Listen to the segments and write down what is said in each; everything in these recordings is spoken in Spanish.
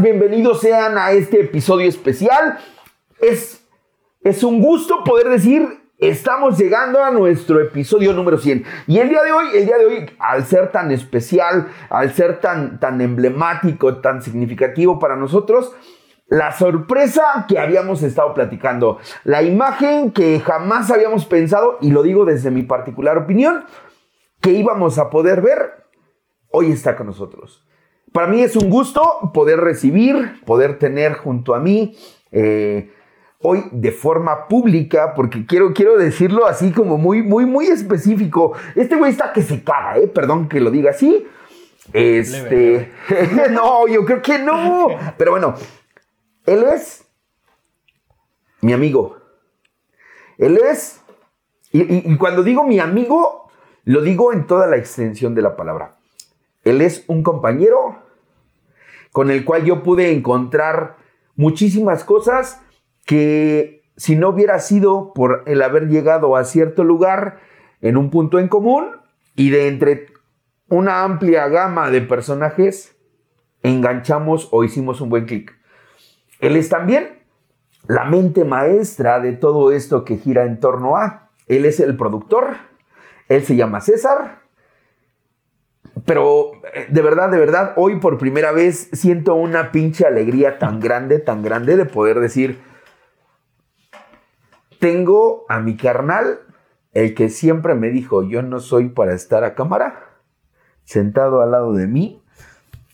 bienvenidos sean a este episodio especial. Es, es un gusto poder decir, estamos llegando a nuestro episodio número 100. Y el día de hoy, el día de hoy, al ser tan especial, al ser tan, tan emblemático, tan significativo para nosotros, la sorpresa que habíamos estado platicando, la imagen que jamás habíamos pensado, y lo digo desde mi particular opinión, que íbamos a poder ver, hoy está con nosotros. Para mí es un gusto poder recibir, poder tener junto a mí eh, hoy de forma pública, porque quiero, quiero decirlo así como muy, muy, muy específico. Este güey está que se caga, ¿eh? Perdón que lo diga así. Este. no, yo creo que no. Pero bueno, él es mi amigo. Él es. y cuando digo mi amigo, lo digo en toda la extensión de la palabra. Él es un compañero con el cual yo pude encontrar muchísimas cosas que si no hubiera sido por el haber llegado a cierto lugar en un punto en común y de entre una amplia gama de personajes, enganchamos o hicimos un buen clic. Él es también la mente maestra de todo esto que gira en torno a. Él es el productor, él se llama César, pero eh, de verdad, de verdad, hoy por primera vez siento una pinche alegría tan grande, tan grande de poder decir, tengo a mi carnal, el que siempre me dijo, yo no soy para estar a cámara, sentado al lado de mí,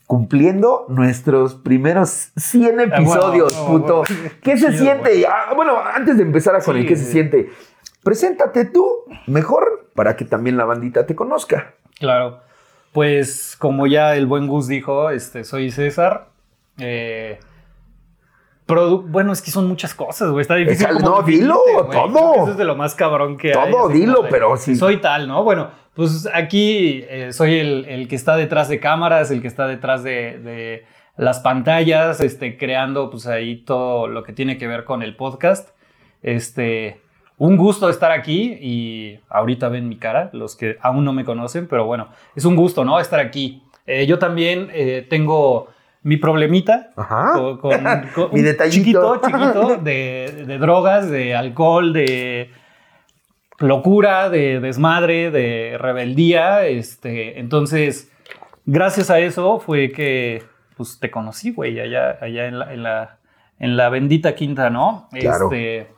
cumpliendo nuestros primeros 100 ah, episodios, puto. ¿Qué se siente? Ah, bueno, antes de empezar a con el qué se siente, preséntate tú mejor para que también la bandita te conozca. Claro. Pues como ya el buen Gus dijo, este, soy César. Eh, bueno, es que son muchas cosas, güey. Está difícil. no, dilo, todo. Eso es de lo más cabrón que todo, hay. Todo, dilo, pero sí. Soy tal, ¿no? Bueno, pues aquí eh, soy el, que está detrás de cámaras, el que está detrás de, de, las pantallas, este, creando pues ahí todo lo que tiene que ver con el podcast. Este, un gusto estar aquí y ahorita ven mi cara, los que aún no me conocen, pero bueno, es un gusto, ¿no? Estar aquí. Eh, yo también eh, tengo mi problemita con, mi detallito. chiquito, chiquito de, de, drogas, de alcohol, de locura, de desmadre, de rebeldía. Este, entonces, gracias a eso fue que pues, te conocí, güey, allá, allá en, la, en, la, en la bendita quinta, ¿no? Claro. Este,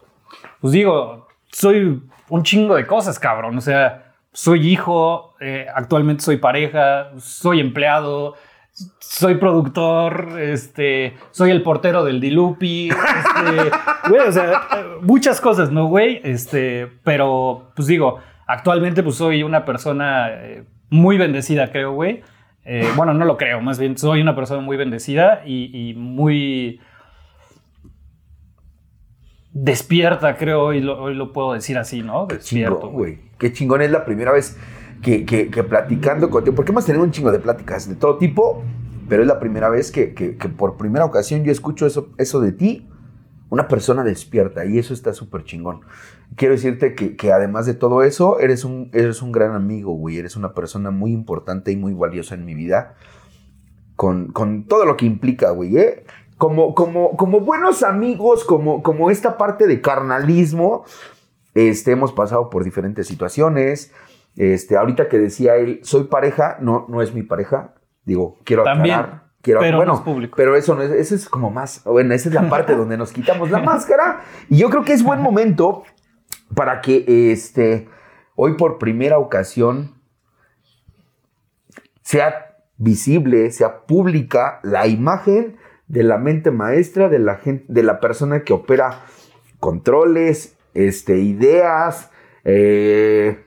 pues digo, soy un chingo de cosas, cabrón. O sea, soy hijo, eh, actualmente soy pareja, soy empleado, soy productor, este, soy el portero del Dilupi, este, güey, o sea, muchas cosas, ¿no, güey? Este, pero, pues digo, actualmente pues soy una persona eh, muy bendecida, creo, güey. Eh, bueno, no lo creo, más bien soy una persona muy bendecida y, y muy despierta, creo, hoy lo, hoy lo puedo decir así, ¿no? Despierto. güey. Qué chingón es la primera vez que, que, platicando contigo, porque hemos tenido un chingo de pláticas de todo tipo, pero es la primera vez que, por primera ocasión yo escucho eso, eso de ti, una persona despierta, y eso está súper chingón. Quiero decirte que, además de todo eso, eres un, eres un gran amigo, güey, eres una persona muy importante y muy valiosa en mi vida. Con, con todo lo que implica, güey, ¿eh? Como, como, como buenos amigos, como, como esta parte de carnalismo, este, hemos pasado por diferentes situaciones. Este, ahorita que decía él, soy pareja, no, no es mi pareja. Digo, quiero También, Quiero, pero bueno, no es público. Pero eso no es, eso es como más, bueno, esa es la parte donde nos quitamos la máscara. Y yo creo que es buen momento para que este, hoy por primera ocasión sea visible, sea pública la imagen de la mente maestra, de la, gente, de la persona que opera controles, este, ideas, eh,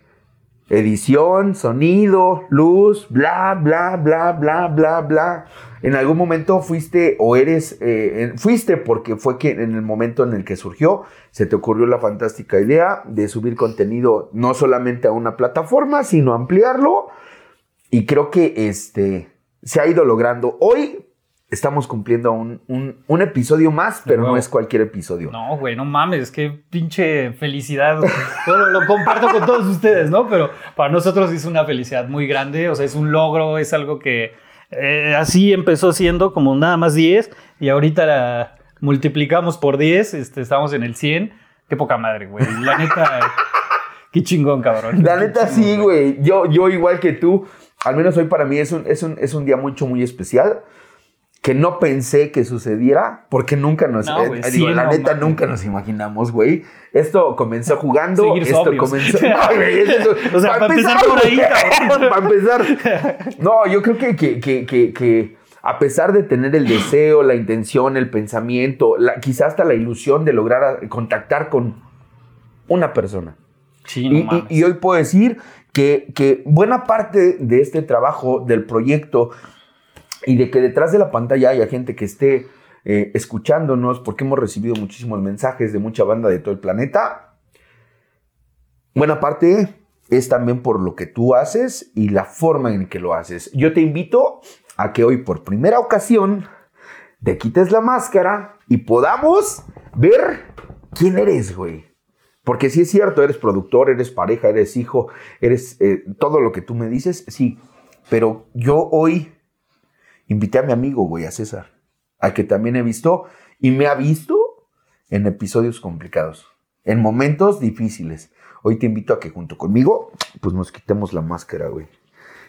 edición, sonido, luz, bla, bla, bla, bla, bla, bla. En algún momento fuiste o eres, eh, fuiste porque fue que en el momento en el que surgió, se te ocurrió la fantástica idea de subir contenido no solamente a una plataforma, sino ampliarlo. Y creo que este, se ha ido logrando. Hoy estamos cumpliendo un, un, episodio más, pero no es cualquier episodio. No, güey, no mames, qué pinche felicidad. lo, lo, comparto con todos ustedes, ¿no? Pero para nosotros es una felicidad muy grande, o sea, es un logro, es algo que eh, así empezó siendo como nada más 10 y ahorita la multiplicamos por 10, este, estamos en el 100. Qué poca madre, güey. La neta, qué chingón, cabrón. La neta sí, güey. Yo, yo igual que tú, al menos hoy para mí es un, es un, es un día mucho, muy especial que no pensé que sucediera, porque nunca nos, No, eh, digo, la no neta nunca nos imaginamos, güey. Esto comenzó jugando, Seguir esto sobrios. comenzó, No, O sea, para empezar por ahí, para empezar. No, yo creo que, que, que, que, que a pesar de tener el deseo, la intención, el pensamiento, la, quizás hasta la ilusión de lograr a- contactar con una persona. Sí, no Y, y hoy puedo decir que, que buena parte de este trabajo, del proyecto, y de que detrás de la pantalla haya gente que esté eh, escuchándonos, porque hemos recibido muchísimos mensajes de mucha banda de todo el planeta, buena parte es también por lo que tú haces y la forma en que lo haces. Yo te invito a que hoy por primera ocasión te quites la máscara y podamos ver quién eres, güey. Porque si es cierto, eres productor, eres pareja, eres hijo, eres eh, todo lo que tú me dices, sí. Pero yo hoy invité a mi amigo, güey, a César, a que también he visto y me ha visto en episodios complicados, en momentos difíciles. Hoy te invito a que junto conmigo, pues nos quitemos la máscara, güey.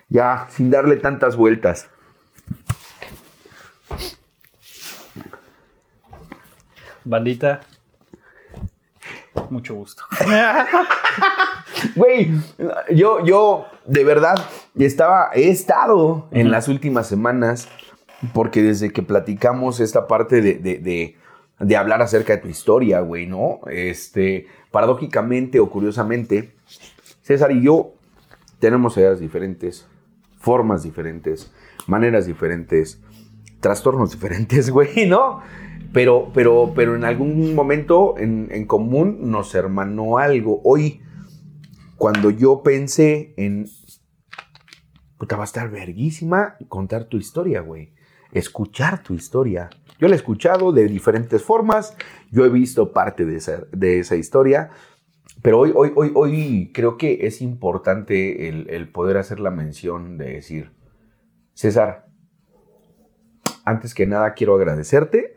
Ya, sin darle tantas vueltas. Bandita, mucho gusto. Güey, yo, yo de verdad estaba, he estado en las últimas semanas, porque desde que platicamos esta parte de, de, de- de hablar acerca de tu historia, güey, ¿no? Este, paradójicamente o curiosamente, César y yo tenemos edades diferentes, formas diferentes, maneras diferentes, trastornos diferentes, güey, ¿no? Pero, pero, pero en algún momento en, en común nos hermanó algo. Hoy, cuando yo pensé en. Puta, va a estar verguísima contar tu historia, güey. Escuchar tu historia. Yo la he escuchado de diferentes formas. Yo he visto parte de esa, de esa historia. Pero hoy, hoy, hoy, hoy creo que es importante el, el poder hacer la mención de decir, César, antes que nada quiero agradecerte,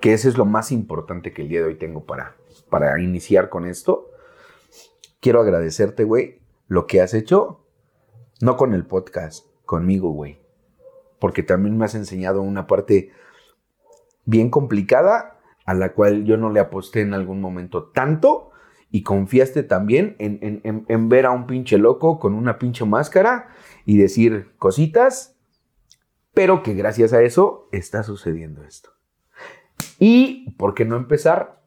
que eso es lo más importante que el día de hoy tengo para, para iniciar con esto. Quiero agradecerte, güey, lo que has hecho, no con el podcast, conmigo, güey. Porque también me has enseñado una parte bien complicada a la cual yo no le aposté en algún momento tanto y confiaste también en, en- en- ver a un pinche loco con una pinche máscara y decir cositas, pero que gracias a eso está sucediendo esto. Y, ¿por qué no empezar?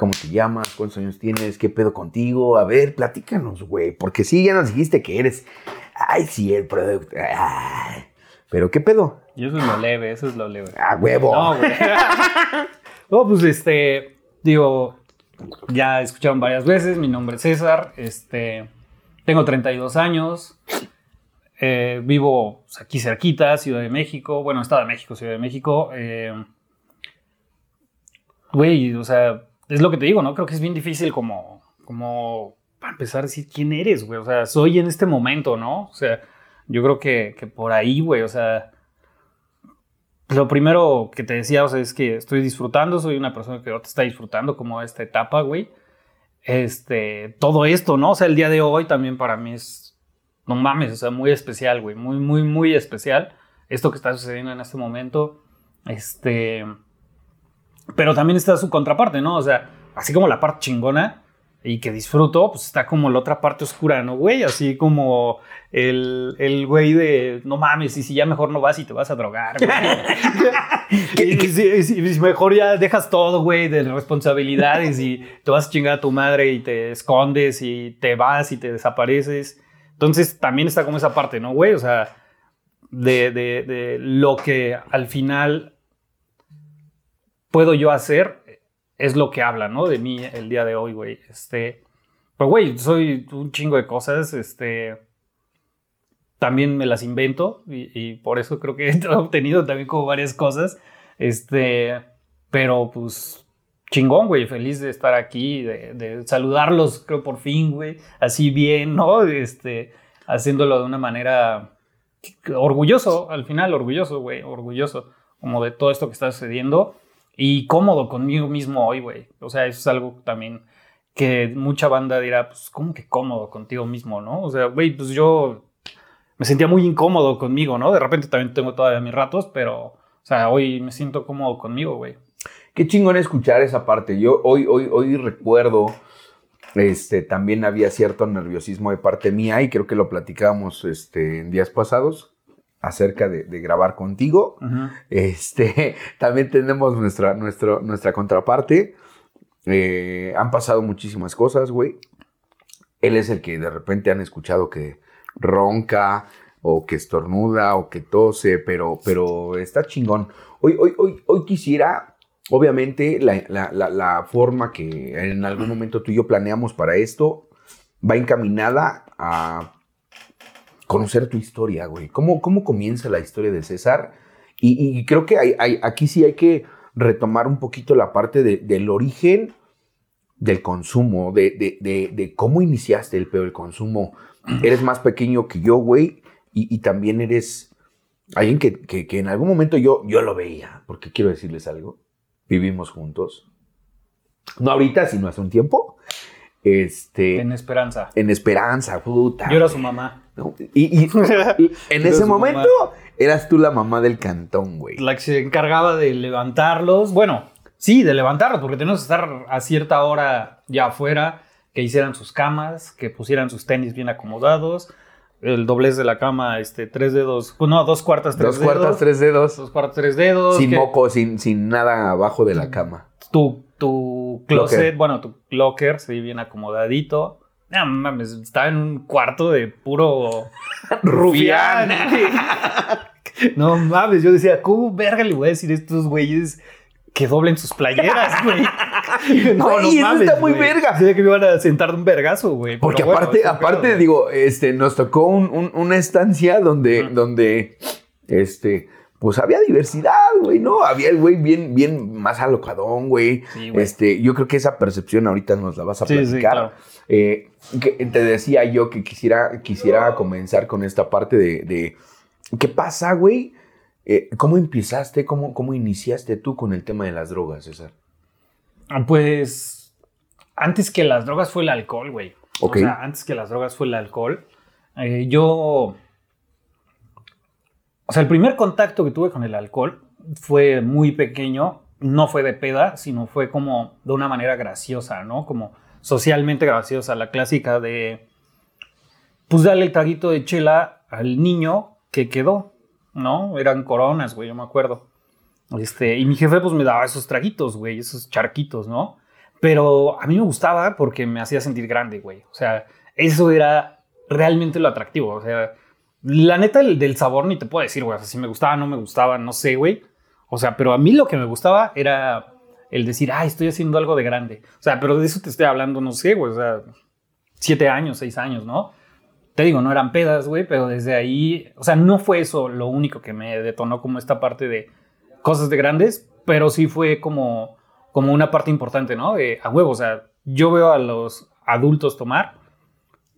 ¿Cómo te llamas? ¿Cuántos años tienes? ¿Qué pedo contigo? A ver, platícanos, güey. Porque sí, ya nos dijiste que eres. Ay, sí, el producto. Ay. Pero, ¿qué pedo? Y eso es lo leve, eso es lo leve. ¡A huevo! No, güey. no, pues este, digo, ya escucharon varias veces, mi nombre es César, este, tengo 32 años, eh, vivo pues, aquí cerquita, Ciudad de México, bueno, Estado de México, Ciudad de México. eh, Güey, o sea, es lo que te digo, ¿no? Creo que es bien difícil como, como, para empezar a decir quién eres, güey. O sea, soy en este momento, ¿no? O sea, yo creo que, que por ahí, güey, o sea, lo primero que te decía, o sea, es que estoy disfrutando, soy una persona que ahorita está disfrutando como esta etapa, güey. Este, todo esto, ¿no? O sea, el día de hoy también para mí es, no mames, o sea, muy especial, güey, muy, muy, muy especial. Esto que está sucediendo en este momento, este, pero también está su contraparte, ¿no? O sea, así como la parte chingona y que disfruto, pues está como la otra parte oscura, ¿no, güey? Así como el, el güey de, no mames, y si ya mejor no vas y te vas a drogar, güey. y, si, y si- y si mejor ya dejas todo, güey, de responsabilidades y te vas a chingar a tu madre y te escondes y te vas y te desapareces. Entonces también está como esa parte, ¿no, güey? O sea, de, de- de lo que al final puedo yo hacer es lo que habla, ¿no? De mí el día de hoy, güey. Este, pero, güey, soy un chingo de cosas, este, también me las invento y, y por eso creo que he obtenido también como varias cosas, este, pero pues chingón, güey, feliz de estar aquí, de, de saludarlos, creo por fin, güey, así bien, ¿no? Este, haciéndolo de una manera orgulloso, al final, orgulloso, güey, orgulloso, como de todo esto que está sucediendo y cómodo conmigo mismo hoy, güey. O sea, eso es algo también que mucha banda dirá, pues, ¿cómo que cómodo contigo mismo, no? O sea, güey, pues yo me sentía muy incómodo conmigo, ¿no? De repente también tengo todavía mis ratos, pero, o sea, hoy me siento cómodo conmigo, güey. Qué chingón escuchar esa parte. Yo hoy, hoy, hoy recuerdo, este, también había cierto nerviosismo de parte mía y creo que lo platicábamos este, en días pasados acerca de, grabar contigo. Este, también tenemos nuestra, nuestra, nuestra contraparte. Eh, han pasado muchísimas cosas, güey. Él es el que de repente han escuchado que ronca o que estornuda o que tose, pero, pero está chingón. Hoy, hoy, hoy, hoy quisiera, obviamente, la, forma que en algún momento tú y yo planeamos para esto va encaminada a conocer tu historia, güey. ¿Cómo, cómo comienza la historia de César? Y, creo que hay, aquí sí hay que retomar un poquito la parte del origen del consumo, de, de, cómo iniciaste el peor consumo eres más pequeño que yo, güey, y, también eres alguien que, en algún momento yo, yo lo veía, porque quiero decirles algo, vivimos juntos, no ahorita, sino hace un tiempo. Este, en esperanza. En esperanza, puta. Yo era su mamá. Y, en ese momento eras tú la mamá del cantón, güey. La que se encargaba de levantarlos. Bueno, sí, de levantarlos, porque tenemos que estar a cierta hora ya afuera que hicieran sus camas, que pusieran sus tenis bien acomodados, el doblez de la cama, este, tres dedos, no, dos cuartas, tres dedos. Dos cuartas, tres dedos. Dos cuartas, tres dedos. Sin moco, sin, sin nada abajo de la cama. Tu, tu closet, bueno, tu locker, sí, bien acomodadito. No mames, estaba en un cuarto de puro rufián. no mames, yo decía, ¿cómo verga le voy a decir a estos güeyes que doblen sus playeras, güey. no, no mames, está muy verga. Sé que me iban a sentar de un vergazo, güey. Porque aparte, aparte, digo, este, nos tocó una estancia donde, donde, este, pues había diversidad, güey, ¿no? Había el güey bien, bien más alocadón, güey. este, yo creo que esa percepción ahorita nos la vas a platicar. Eh, te decía yo que quisiera, quisiera comenzar con esta parte de, de ¿qué pasa, güey? Eh, ¿Cómo empezaste, cómo, cómo iniciaste tú con el tema de las drogas, César? Ah, pues antes que las drogas fue el alcohol, güey. O sea, antes que las drogas fue el alcohol. Eh, yo... O sea, el primer contacto que tuve con el alcohol fue muy pequeño. No fue de peda, sino fue como de una manera graciosa, ¿no? Como socialmente graciosa. La clásica de... Pues darle el traguito de chela al niño que quedó. ¿no? Eran coronas, güey, yo me acuerdo. Este, y mi jefe pues me daba esos traguitos, güey, esos charquitos, ¿no? Pero a mí me gustaba porque me hacía sentir grande, güey. O sea, eso era realmente lo atractivo. O sea, la neta del, sabor ni te puedo decir, güey. O sea, si me gustaba, no me gustaba, no sé, güey. O sea, pero a mí lo que me gustaba era el decir, ay, estoy haciendo algo de grande. O sea, pero de eso te estoy hablando, no sé, güey. O sea, siete años, seis años, ¿no? te digo, no eran pedas, güey, pero desde ahí, o sea, no fue eso lo único que me detonó como esta parte de cosas de grandes, pero sí fue como, como una parte importante, ¿no? De a huevo, o sea, yo veo a los adultos tomar,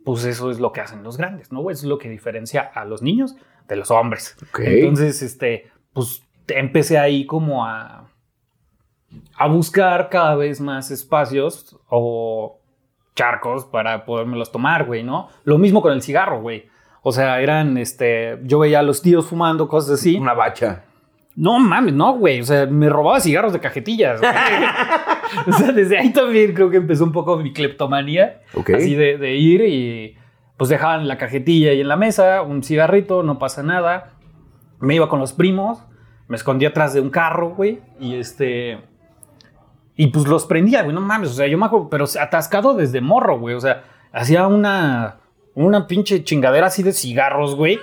pues eso es lo que hacen los grandes, ¿no? Es lo que diferencia a los niños de los hombres. Entonces, este, pues empecé ahí como a, a buscar cada vez más espacios o charcos para podérmelos tomar, güey, ¿no? Lo mismo con el cigarro, güey. O sea, eran, este, yo veía a los tíos fumando cosas así. Una bacha. No mames, no, güey. O sea, me robaba cigarros de cajetillas. o sea, desde ahí también creo que empezó un poco mi cleptomanía. Así de, de, ir y pues dejaban la cajetilla ahí en la mesa, un cigarrito, no pasa nada. Me iba con los primos, me escondía atrás de un carro, güey. Y este y pues los prendía, güey, no mames, o sea, yo me acuerdo, pero atascado desde morro, güey, o sea, hacía una, una pinche chingadera así de cigarros, güey.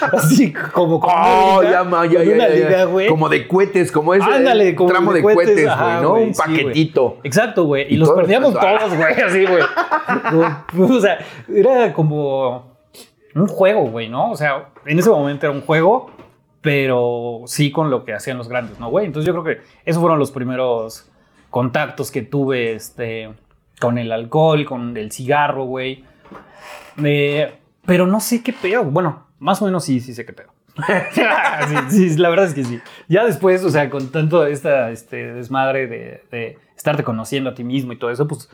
Así como como oh, ya, ya, ya, ya, Como de cohetes, como ese Ándale, como tramo de cohetes, güey, ¿no? un paquetito. Exacto, güey. Y, los perdíamos todos, güey, así, güey. o sea, era como un juego, güey, ¿no? O sea, en ese momento era un juego, pero sí con lo que hacían los grandes, ¿no, güey? Entonces yo creo que esos fueron los primeros contactos que tuve este, con el alcohol, con el cigarro, güey. Eh, pero no sé qué peor. Bueno, más o menos sí, sí sé qué pedo. sí, sí, la verdad es que sí. Ya después, o sea, con tanto esta este, desmadre de, de estarte conociendo a ti mismo y todo eso, pues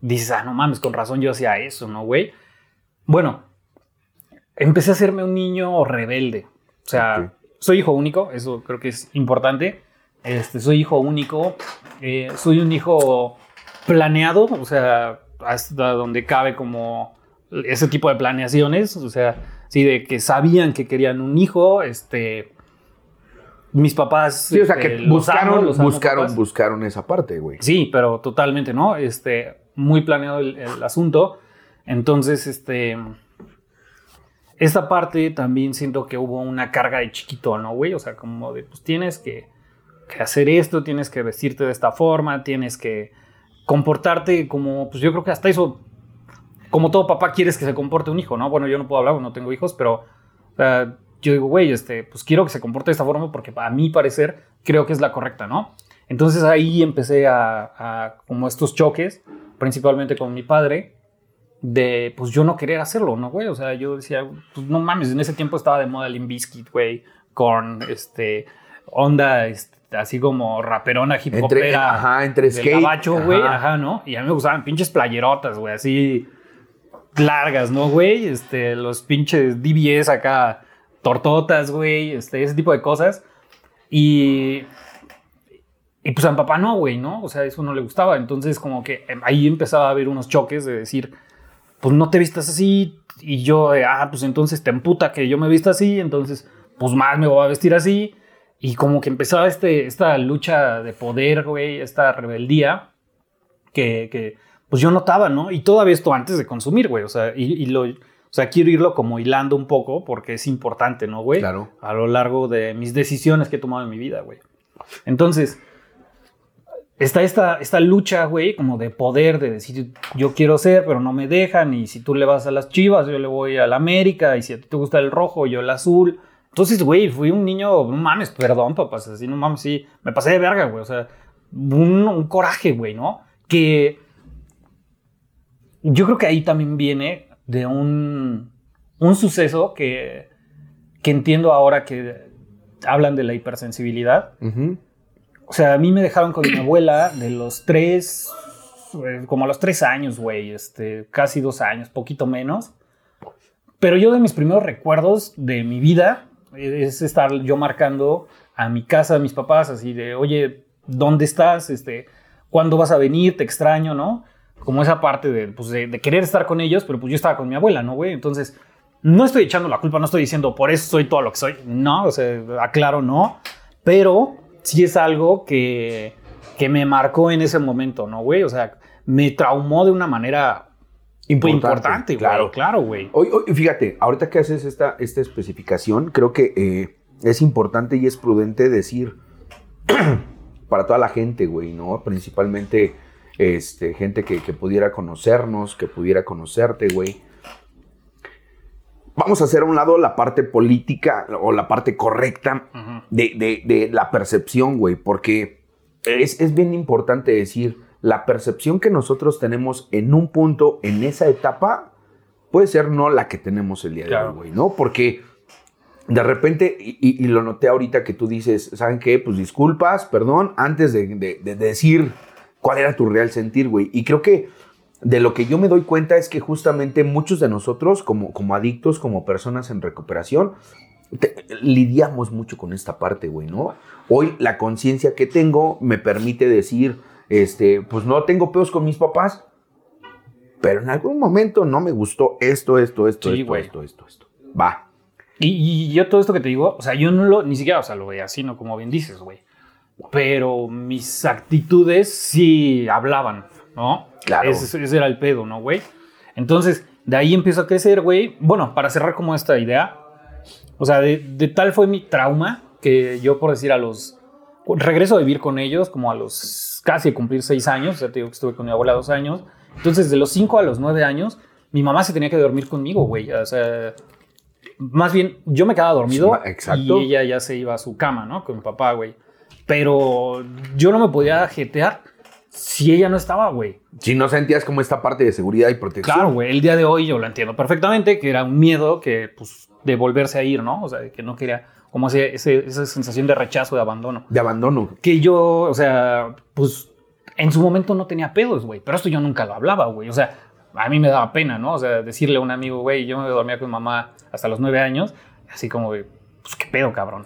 dices, ah, no mames, con razón yo hacía eso, ¿no, güey? Bueno, empecé a hacerme un niño rebelde. O sea, soy hijo único, eso creo que es importante. Este, soy hijo único, eh, soy un hijo planeado, o sea, hasta donde cabe como ese tipo de planeaciones, o sea, sí, de que sabían que querían un hijo, este, mis papás... Sí, o sea, este, que los buscaron, amo, los amo, buscaron, papás. buscaron esa parte, güey. Sí, pero totalmente, ¿no? Este, muy planeado el, el asunto. Entonces, este, esta parte también siento que hubo una carga de chiquito, ¿no, güey? O sea, como de, pues tienes que, que hacer esto, tienes que vestirte de esta forma, tienes que comportarte como, pues yo creo que hasta eso, como todo papá quieres que se comporte un hijo, ¿no? Bueno, yo no puedo hablar, no tengo hijos, pero yo digo, güey, este, pues quiero que se comporte de esta forma porque a mi parecer creo que es la correcta, ¿no? Entonces ahí empecé a, como estos choques, principalmente con mi padre, de pues yo no querer hacerlo, ¿no, güey? O sea, yo decía, pues no mames, en ese tiempo estaba de moda Limp Bizkit, güey, con este onda este, así como raperona hip Entre, hopera ajá, entre skate. gabacho, güey, ajá. ajá, ¿no? Y a mí me gustaban pinches playerotas, güey, así largas, ¿no, güey? Este, los pinches DBS acá, tortotas, güey, este, ese tipo de cosas. Y, y pues a mi papá no, güey, ¿no? O sea, eso no le gustaba. Entonces, como que em, ahí empezaba a haber unos choques de decir, pues no te vistas así. Y yo, ah, pues entonces te emputa que yo me vista así. Entonces, pues más me voy a vestir así. Y como que empezaba este, esta lucha de poder, güey, esta rebeldía que, que, pues yo notaba, ¿no? Y todavía esto antes de consumir, güey. O sea, y, y lo, o sea, quiero irlo como hilando un poco porque es importante, ¿no, güey? Claro. A lo largo de mis decisiones que he tomado en mi vida, güey. Entonces, está esta, esta lucha, güey, como de poder, de decir, yo quiero ser, pero no me dejan. Y si tú le vas a las chivas, yo le voy a la América. Y si a ti te gusta el rojo, yo el azul. Entonces, güey, fui un niño, no mames, perdón, papás, así, no mames, sí, me pasé de verga, güey. O sea, un, un coraje, güey, ¿no? Que yo creo que ahí también viene de un, un suceso que, que entiendo ahora que hablan de la hipersensibilidad. Ujú. O sea, a mí me dejaron con mi abuela de los tres, eh, como a los tres años, güey, este, casi dos años, poquito menos. Pero yo de mis primeros recuerdos de mi vida es estar yo marcando a mi casa, a mis papás, así de, oye, ¿dónde estás? Este, ¿Cuándo vas a venir? Te extraño, ¿no? Como esa parte de, pues, de, querer estar con ellos, pero pues yo estaba con mi abuela, ¿no, güey? Entonces, no estoy echando la culpa, no estoy diciendo por eso soy todo lo que soy. No, o sea, aclaro, no. Pero sí es algo que, que me marcó en ese momento, ¿no, güey? O sea, me traumó de una manera Importante, importante, claro. claro, güey. Hoy, hoy, fíjate, ahorita que haces esta, esta especificación, creo que eh, es importante y es prudente decir para toda la gente, güey, ¿no? Principalmente este, gente que, que pudiera conocernos, que pudiera conocerte, güey. Vamos a hacer a un lado la parte política o la parte correcta de- de la percepción, güey, porque es, es bien importante decir, la percepción que nosotros tenemos en un punto, en esa etapa, puede ser no la que tenemos el día de hoy, güey, ¿no? Porque de repente, y, y- y lo noté ahorita que tú dices, ¿saben qué? Pues disculpas, perdón, antes de, de- de decir cuál era tu real sentir, güey. Y creo que de lo que yo me doy cuenta es que justamente muchos de nosotros, como, como adictos, como personas en recuperación, te- lidiamos mucho con esta parte, güey, ¿no? Hoy la conciencia que tengo me permite decir, este, pues no tengo peos con mis papás, pero en algún momento no me gustó esto, esto, esto, Sí, esto, esto, esto, esto. Va. Y, y yo todo esto que te digo, o sea, yo no lo, ni siquiera, o sea, lo veía así, ¿no? Como bien dices, güey. Pero mis actitudes sí hablaban, ¿no? Claro. Ese, ese era el pedo, ¿no, güey? Entonces, de ahí empiezo a crecer, güey. Bueno, para cerrar como esta idea, o sea, de, de tal fue mi trauma que yo, por decir, a los... Regreso a vivir con ellos como a los casi cumplir seis años, o sea, te digo que estuve con mi abuela dos años. Entonces, de los cinco a los nueve años, mi mamá se tenía que dormir conmigo, güey. O sea, más bien, yo me quedaba dormido exacto. y ella ya se iba a su cama, ¿no? Con mi papá, güey. Pero yo no me podía jetear si ella no estaba, güey. Si no sentías como esta parte de seguridad y protección. Claro, güey. El día de hoy yo lo entiendo perfectamente, que era un miedo que, pues, de volverse a ir, ¿no? O sea, que no quería, como ese, ese- esa sensación de rechazo, de abandono. De abandono. Que yo, o sea, pues en su momento no tenía pedos, güey, pero esto yo nunca lo hablaba, güey. O sea, a mí me daba pena, ¿no? O sea, decirle a un amigo, güey, yo me dormía con mamá hasta los nueve años, así como, pues qué pedo, cabrón.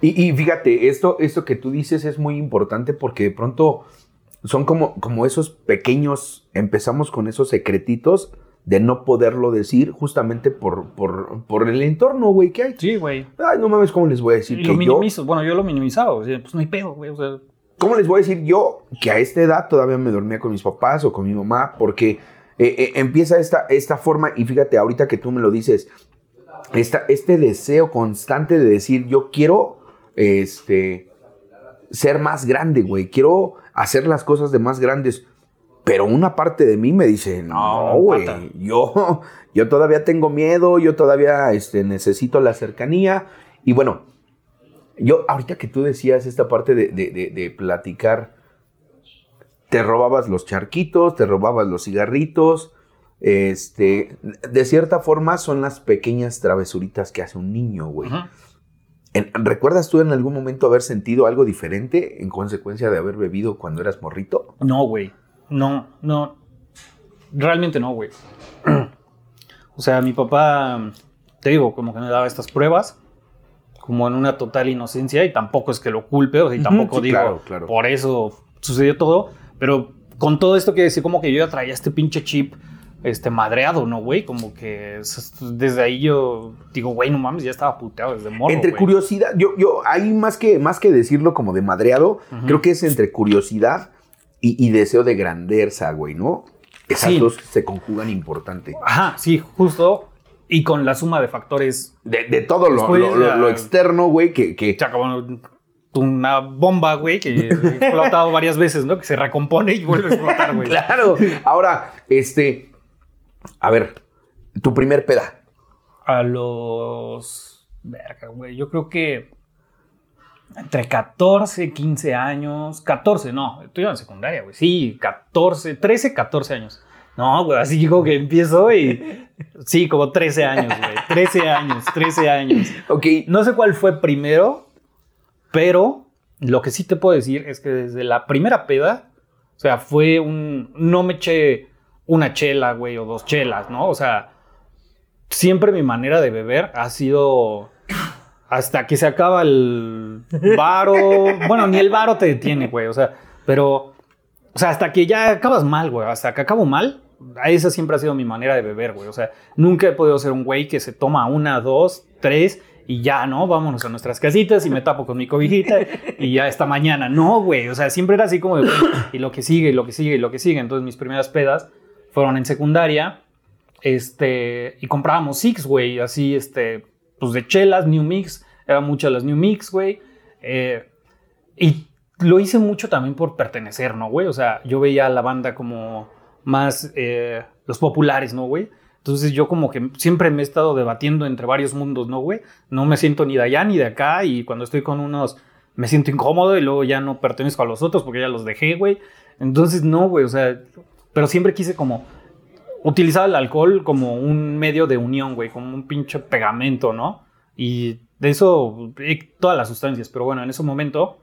Y, y fíjate, esto, esto que tú dices es muy importante porque de pronto son como, como esos pequeños, empezamos con esos secretitos de no poderlo decir justamente por, por, por el entorno, güey, que hay. Sí, güey. Ay, no mames, ¿cómo les voy a decir Y que lo yo? minimizo. Bueno, yo lo minimizaba, o sea, pues no hay pedo, güey. O sea, ¿Cómo les voy a decir yo que a esta edad todavía me dormía con mis papás o con mi mamá? Porque eh, eh, empieza esta, esta forma, y fíjate, ahorita que tú me lo dices, esta, este deseo constante de decir, yo quiero este, ser más grande, güey, quiero hacer las cosas de más grandes. Pero una parte de mí me dice, no, güey, yo, yo todavía tengo miedo, yo todavía este, necesito la cercanía. Y bueno, yo, ahorita que tú decías esta parte de, de- de- de platicar, te robabas los charquitos, te robabas los cigarritos. Este, de cierta forma son las pequeñas travesuritas que hace un niño, güey. En- ¿Recuerdas tú en algún momento haber sentido algo diferente en consecuencia de haber bebido cuando eras morrito? No, güey. No, no. Realmente no, güey. O sea, mi papá, te digo, como que me daba estas pruebas, como en una total inocencia, y tampoco es que lo culpe, o sea, y tampoco sí, digo, claro, claro. por eso sucedió todo, pero con todo esto quiere decir como que yo ya traía este pinche chip este madreado, ¿no, güey? Como que desde ahí yo digo, güey, no mames, ya estaba puteado desde morro, entre güey. curiosidad, yo, yo, ahí más que, más que decirlo como de madreado, creo que es entre curiosidad y, y deseo de grandeza, güey, ¿no? Esas Sí. dos se conjugan importante. Ajá, sí, justo. Y con la suma de factores De, de todo lo, lo- lo- lo externo, güey, que, que una bomba, güey, que ha explotado varias veces, ¿no? Que se recompone y vuelve a explotar, güey. Claro. Ahora, este. A ver, tu primer peda. A los. Verga, güey. Yo creo que. Entre 14, 15 años. 14, no. Estoy en secundaria, güey. Sí, 14, 13, 14 años. No, güey, así como que empiezo y. Sí, como 13 años, güey. 13 años, 13 años. Ok. No sé cuál fue primero, pero lo que sí te puedo decir es que desde la primera peda, o sea, fue un. No me eché una chela, güey, o dos chelas, ¿no? O sea, siempre mi manera de beber ha sido. Hasta que se acaba el varo. Bueno, ni el varo te detiene, güey. O sea, pero. O sea, hasta que ya acabas mal, güey. Hasta que acabo mal. Esa siempre ha sido mi manera de beber, güey. O sea, nunca he podido ser un güey que se toma una, dos, tres y ya, ¿no? Vámonos a nuestras casitas y me tapo con mi cobijita y ya esta mañana. No, güey. O sea, siempre era así como de, güey, y lo que sigue, y lo que sigue, y lo que sigue. Entonces, mis primeras pedas fueron en secundaria. Este, y comprábamos Six, güey, así, este, pues de chelas, New Mix, eran muchas las New Mix, güey. Eh, y lo hice mucho también por pertenecer, ¿no, güey? O sea, yo veía a la banda como más eh, los populares, ¿no, güey? Entonces yo como que siempre me he estado debatiendo entre varios mundos, ¿no, güey? No me siento ni de allá ni de acá y cuando estoy con unos me siento incómodo y luego ya no pertenezco a los otros porque ya los dejé, güey. Entonces no, güey, o sea, pero siempre quise como utilizar el alcohol como un medio de unión, güey, como un pinche pegamento, ¿no? Y de eso, eh, todas las sustancias, pero bueno, en ese momento,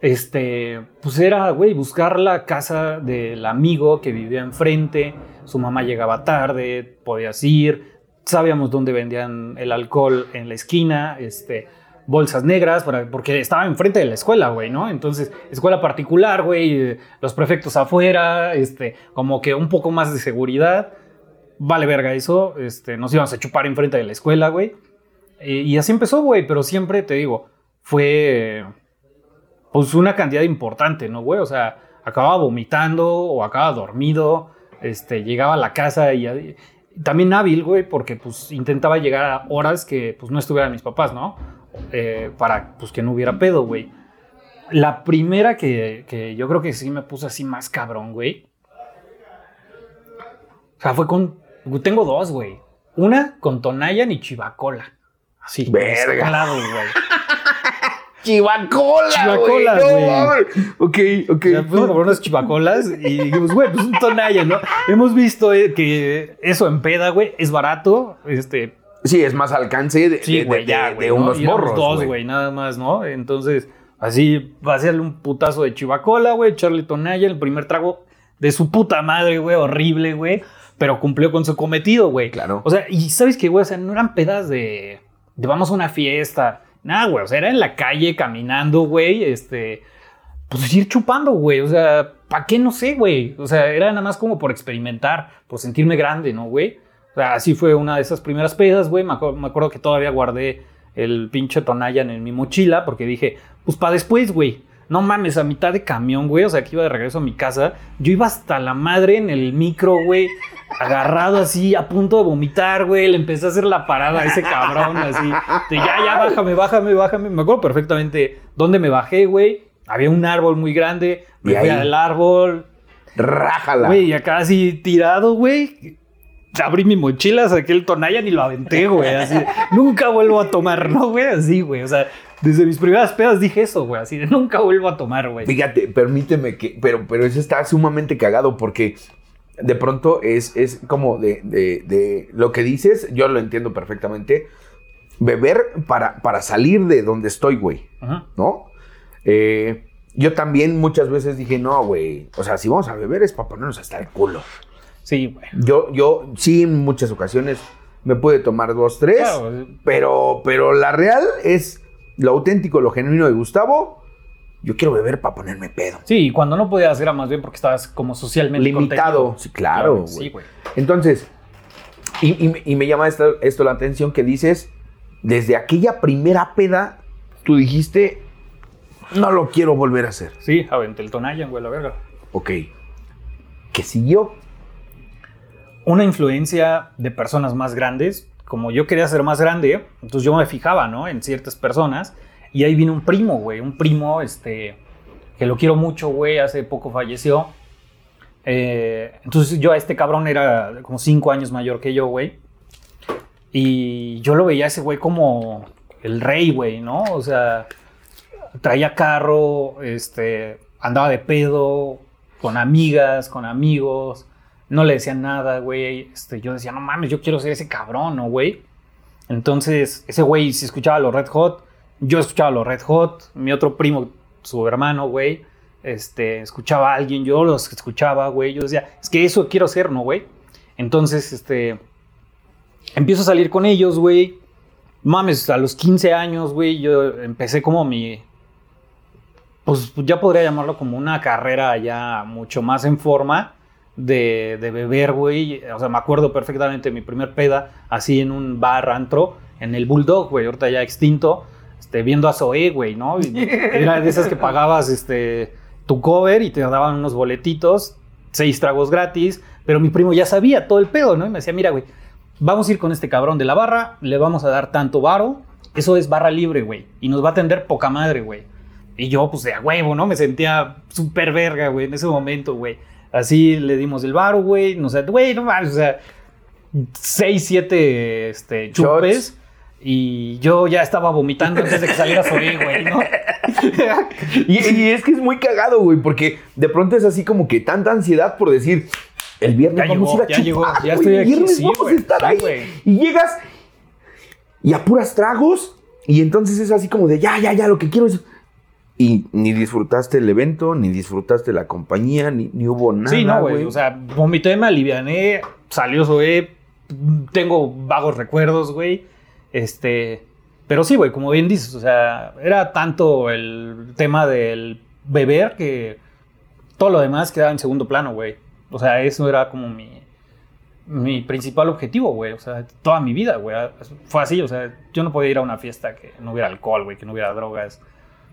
este, pues era, güey, buscar la casa del amigo que vivía enfrente, su mamá llegaba tarde, podías ir, sabíamos dónde vendían el alcohol en la esquina, este, bolsas negras, para, porque estaba enfrente de la escuela, güey, ¿no? Entonces, escuela particular, güey, los prefectos afuera, este, como que un poco más de seguridad. Vale, verga, eso, este, nos íbamos a chupar enfrente de la escuela, güey. Eh, y así empezó, güey, pero siempre te digo, fue pues una cantidad importante, ¿no, güey? O sea, acababa vomitando o acababa dormido, este, llegaba a la casa y, y también hábil, güey, porque pues intentaba llegar a horas que pues no estuvieran mis papás, ¿no? Eh, para pues que no hubiera pedo, güey. La primera que, que yo creo que sí me puso así más cabrón, güey. O sea, fue con... Tengo dos, güey. Una con Tonayan y Chivacola. Así. Verga. mezclado, güey. Chivacola, Chivacola, güey. No, ok, ok. O sea, fuimos a comprar unas chivacolas y dijimos, güey, pues un tonalla, ¿no? Hemos visto eh, que eso en peda, güey, es barato, este, Sí, es más alcance de, Sí, de- de- ya, de güey. ¿no? unos morros, dos, güey. nada más, ¿no? Entonces, así, va a ser un putazo de chivacola, güey. Charlie Tonaya, el primer trago de su puta madre, güey, horrible, güey. Pero cumplió con su cometido, güey. Claro. O sea, y ¿sabes qué, güey? O sea, no eran pedas de, de vamos a una fiesta. Nada, güey. O sea, era en la calle caminando, güey. Este, pues ir chupando, güey. O sea, ¿para qué? No sé, güey. O sea, era nada más como por experimentar, por sentirme grande, ¿no, güey? O sea, así fue una de esas primeras pedas, güey. Me, acu- me acuerdo que todavía guardé el pinche Tonayan en mi mochila porque dije, pues para después, güey. No mames, a mitad de camión, güey. O sea, que iba de regreso a mi casa. Yo iba hasta la madre en el micro, güey. Agarrado así, a punto de vomitar, güey. Le empecé a hacer la parada a ese cabrón, así. De ya, ya, bájame, bájame, bájame. Me acuerdo perfectamente dónde me bajé, güey. Había un árbol muy grande. Me fui al árbol. Rájala. Güey, y acá así tirado, güey. Abrí mi mochila, saqué el Tonayan y lo aventé, güey. Así, nunca vuelvo a tomar, ¿no, güey? Así, güey. O sea, desde mis primeras pedas dije eso, güey. Así de nunca vuelvo a tomar, güey. Fíjate, permíteme que. Pero, pero eso está sumamente cagado porque de pronto es, es como de, de- de lo que dices, yo lo entiendo perfectamente. Beber para, para salir de donde estoy, güey. Ajá. ¿No? Eh, yo también muchas veces dije, no, güey. O sea, si vamos a beber es para ponernos hasta el culo. Sí, güey. Yo, yo sí, en muchas ocasiones me pude tomar dos, tres. Claro. Pero, pero la real es lo auténtico, lo genuino de Gustavo. Yo quiero beber para ponerme pedo. Sí, y cuando no podías era más bien porque estabas como socialmente Limitado. contenido. Sí, claro, güey. Sí, güey. Entonces, y, y- y me llama esto, esto la atención que dices, desde aquella primera peda, tú dijiste, no lo quiero volver a hacer. Sí, aventé el Tonayan, güey, la verga. Ok. ¿Qué siguió? Una influencia de personas más grandes. Como yo quería ser más grande, entonces yo me fijaba, ¿no? En ciertas personas. Y ahí vino un primo, güey. Un primo, este, que lo quiero mucho, güey. Hace poco falleció. Eh, entonces yo a este cabrón era como cinco años mayor que yo, güey. Y yo lo veía a ese güey como el rey, güey, ¿no? O sea, traía carro, este, andaba de pedo, con amigas, con amigos, no le decían nada, güey. Este, yo decía, no mames, yo quiero ser ese cabrón, ¿no, güey? Entonces, ese güey si escuchaba los Red Hot, yo escuchaba los Red Hot, mi otro primo, su hermano, güey, este, escuchaba a alguien, yo los escuchaba, güey. Yo decía, es que eso quiero ser, ¿no, güey? Entonces, este, empiezo a salir con ellos, güey. Mames, a los 15 años, güey, yo empecé como mi, pues ya podría llamarlo como una carrera ya mucho más en forma de, de beber, güey. O sea, me acuerdo perfectamente de mi primer peda, así en un bar antro, en el Bulldog, güey, ahorita ya extinto, este, viendo a Zoé, güey, ¿no? Y Era de esas que pagabas este, tu cover y te daban unos boletitos, seis tragos gratis, pero mi primo ya sabía todo el pedo, ¿no? Y me decía, mira, güey, vamos a ir con este cabrón de la barra, le vamos a dar tanto varo, eso es barra libre, güey, y nos va a atender poca madre, güey. Y yo, pues de a huevo, ¿no? Me sentía súper verga, güey, en ese momento, güey. Así le dimos el varo, güey. No sé, güey, no mames, o sea, seis, siete este, chupes. Y yo ya estaba vomitando antes de que saliera Zoe, güey, ¿no? Y, y es que es muy cagado, güey, porque de pronto es así como que tanta ansiedad por decir, el viernes Ya vamos llegó, a ir a ya llegó, chupar, ya güey, estoy el aquí, viernes sí, vamos güey, a estar sí, ahí. güey. Y llegas y apuras tragos y entonces es así como de, ya, ya, ya, lo que quiero es... Y ni disfrutaste el evento, ni disfrutaste la compañía, ni, ni hubo nada, Sí, no, güey. O sea, vomité, me aliviané, salió Zoe, tengo vagos recuerdos, güey. Este. Pero sí, güey, como bien dices, o sea, era tanto el tema del beber que todo lo demás quedaba en segundo plano, güey. O sea, eso era como mi, mi principal objetivo, güey. O sea, toda mi vida, güey. Fue así, o sea, yo no podía ir a una fiesta que no hubiera alcohol, güey, que no hubiera drogas.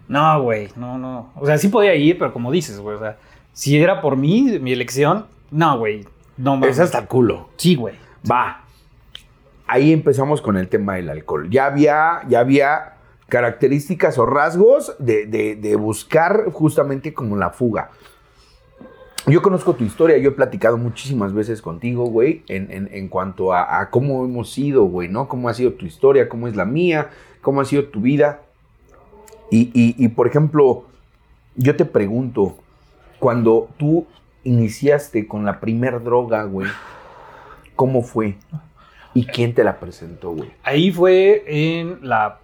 No, güey, no, no. O sea, sí podía ir, pero como dices, güey, o sea, si era por mí, mi elección, no, güey, no mames. Es hasta el culo. Sí, güey. Va. Ahí empezamos con el tema del alcohol. Ya había, ya había características o rasgos de, de- de buscar justamente como la fuga. Yo conozco tu historia, yo he platicado muchísimas veces contigo, güey, en, en- en cuanto a, a cómo hemos sido, güey, ¿no? Cómo ha sido tu historia, cómo es la mía, cómo ha sido tu vida. Y, y- y, por ejemplo, yo te pregunto, cuando tú iniciaste con la primer droga, güey, ¿cómo fue? ¿Y quién te la presentó, güey? Ahí fue en la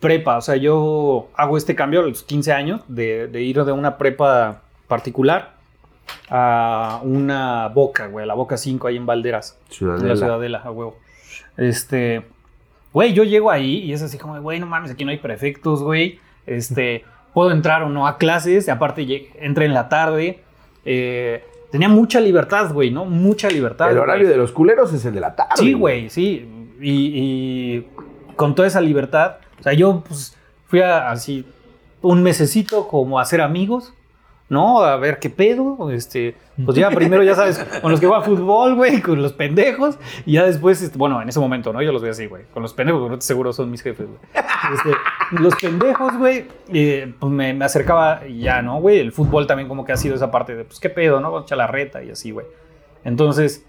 prepa. O sea, yo hago este cambio a los 15 años de, de ir de una prepa particular a una boca, güey, a la boca 5 ahí en Valderas. En la Ciudadela. ciudadela, a huevo. Este, güey, yo llego ahí y es así como, güey, no mames, aquí no hay prefectos, güey. Este, puedo entrar o no a clases, y aparte entré en la tarde. Eh, tenía mucha libertad, güey, ¿no? Mucha libertad. El güey. horario de los culeros es el de la tarde. Sí, güey, sí. Y, y con toda esa libertad, o sea, yo pues fui a, así un mesecito como a hacer amigos, ¿no? A ver qué pedo, este, pues ya primero ya sabes, con los que juegan fútbol, güey, con los pendejos, y ya después, este, bueno, en ese momento, ¿no? Yo los veo así, güey, con los pendejos, porque seguro son mis jefes, güey. Este, los pendejos, güey, eh, pues me, me acercaba ya, ¿no, güey? El fútbol también como que ha sido esa parte de, pues, qué pedo, ¿no? Echa la reta y así, güey. Entonces,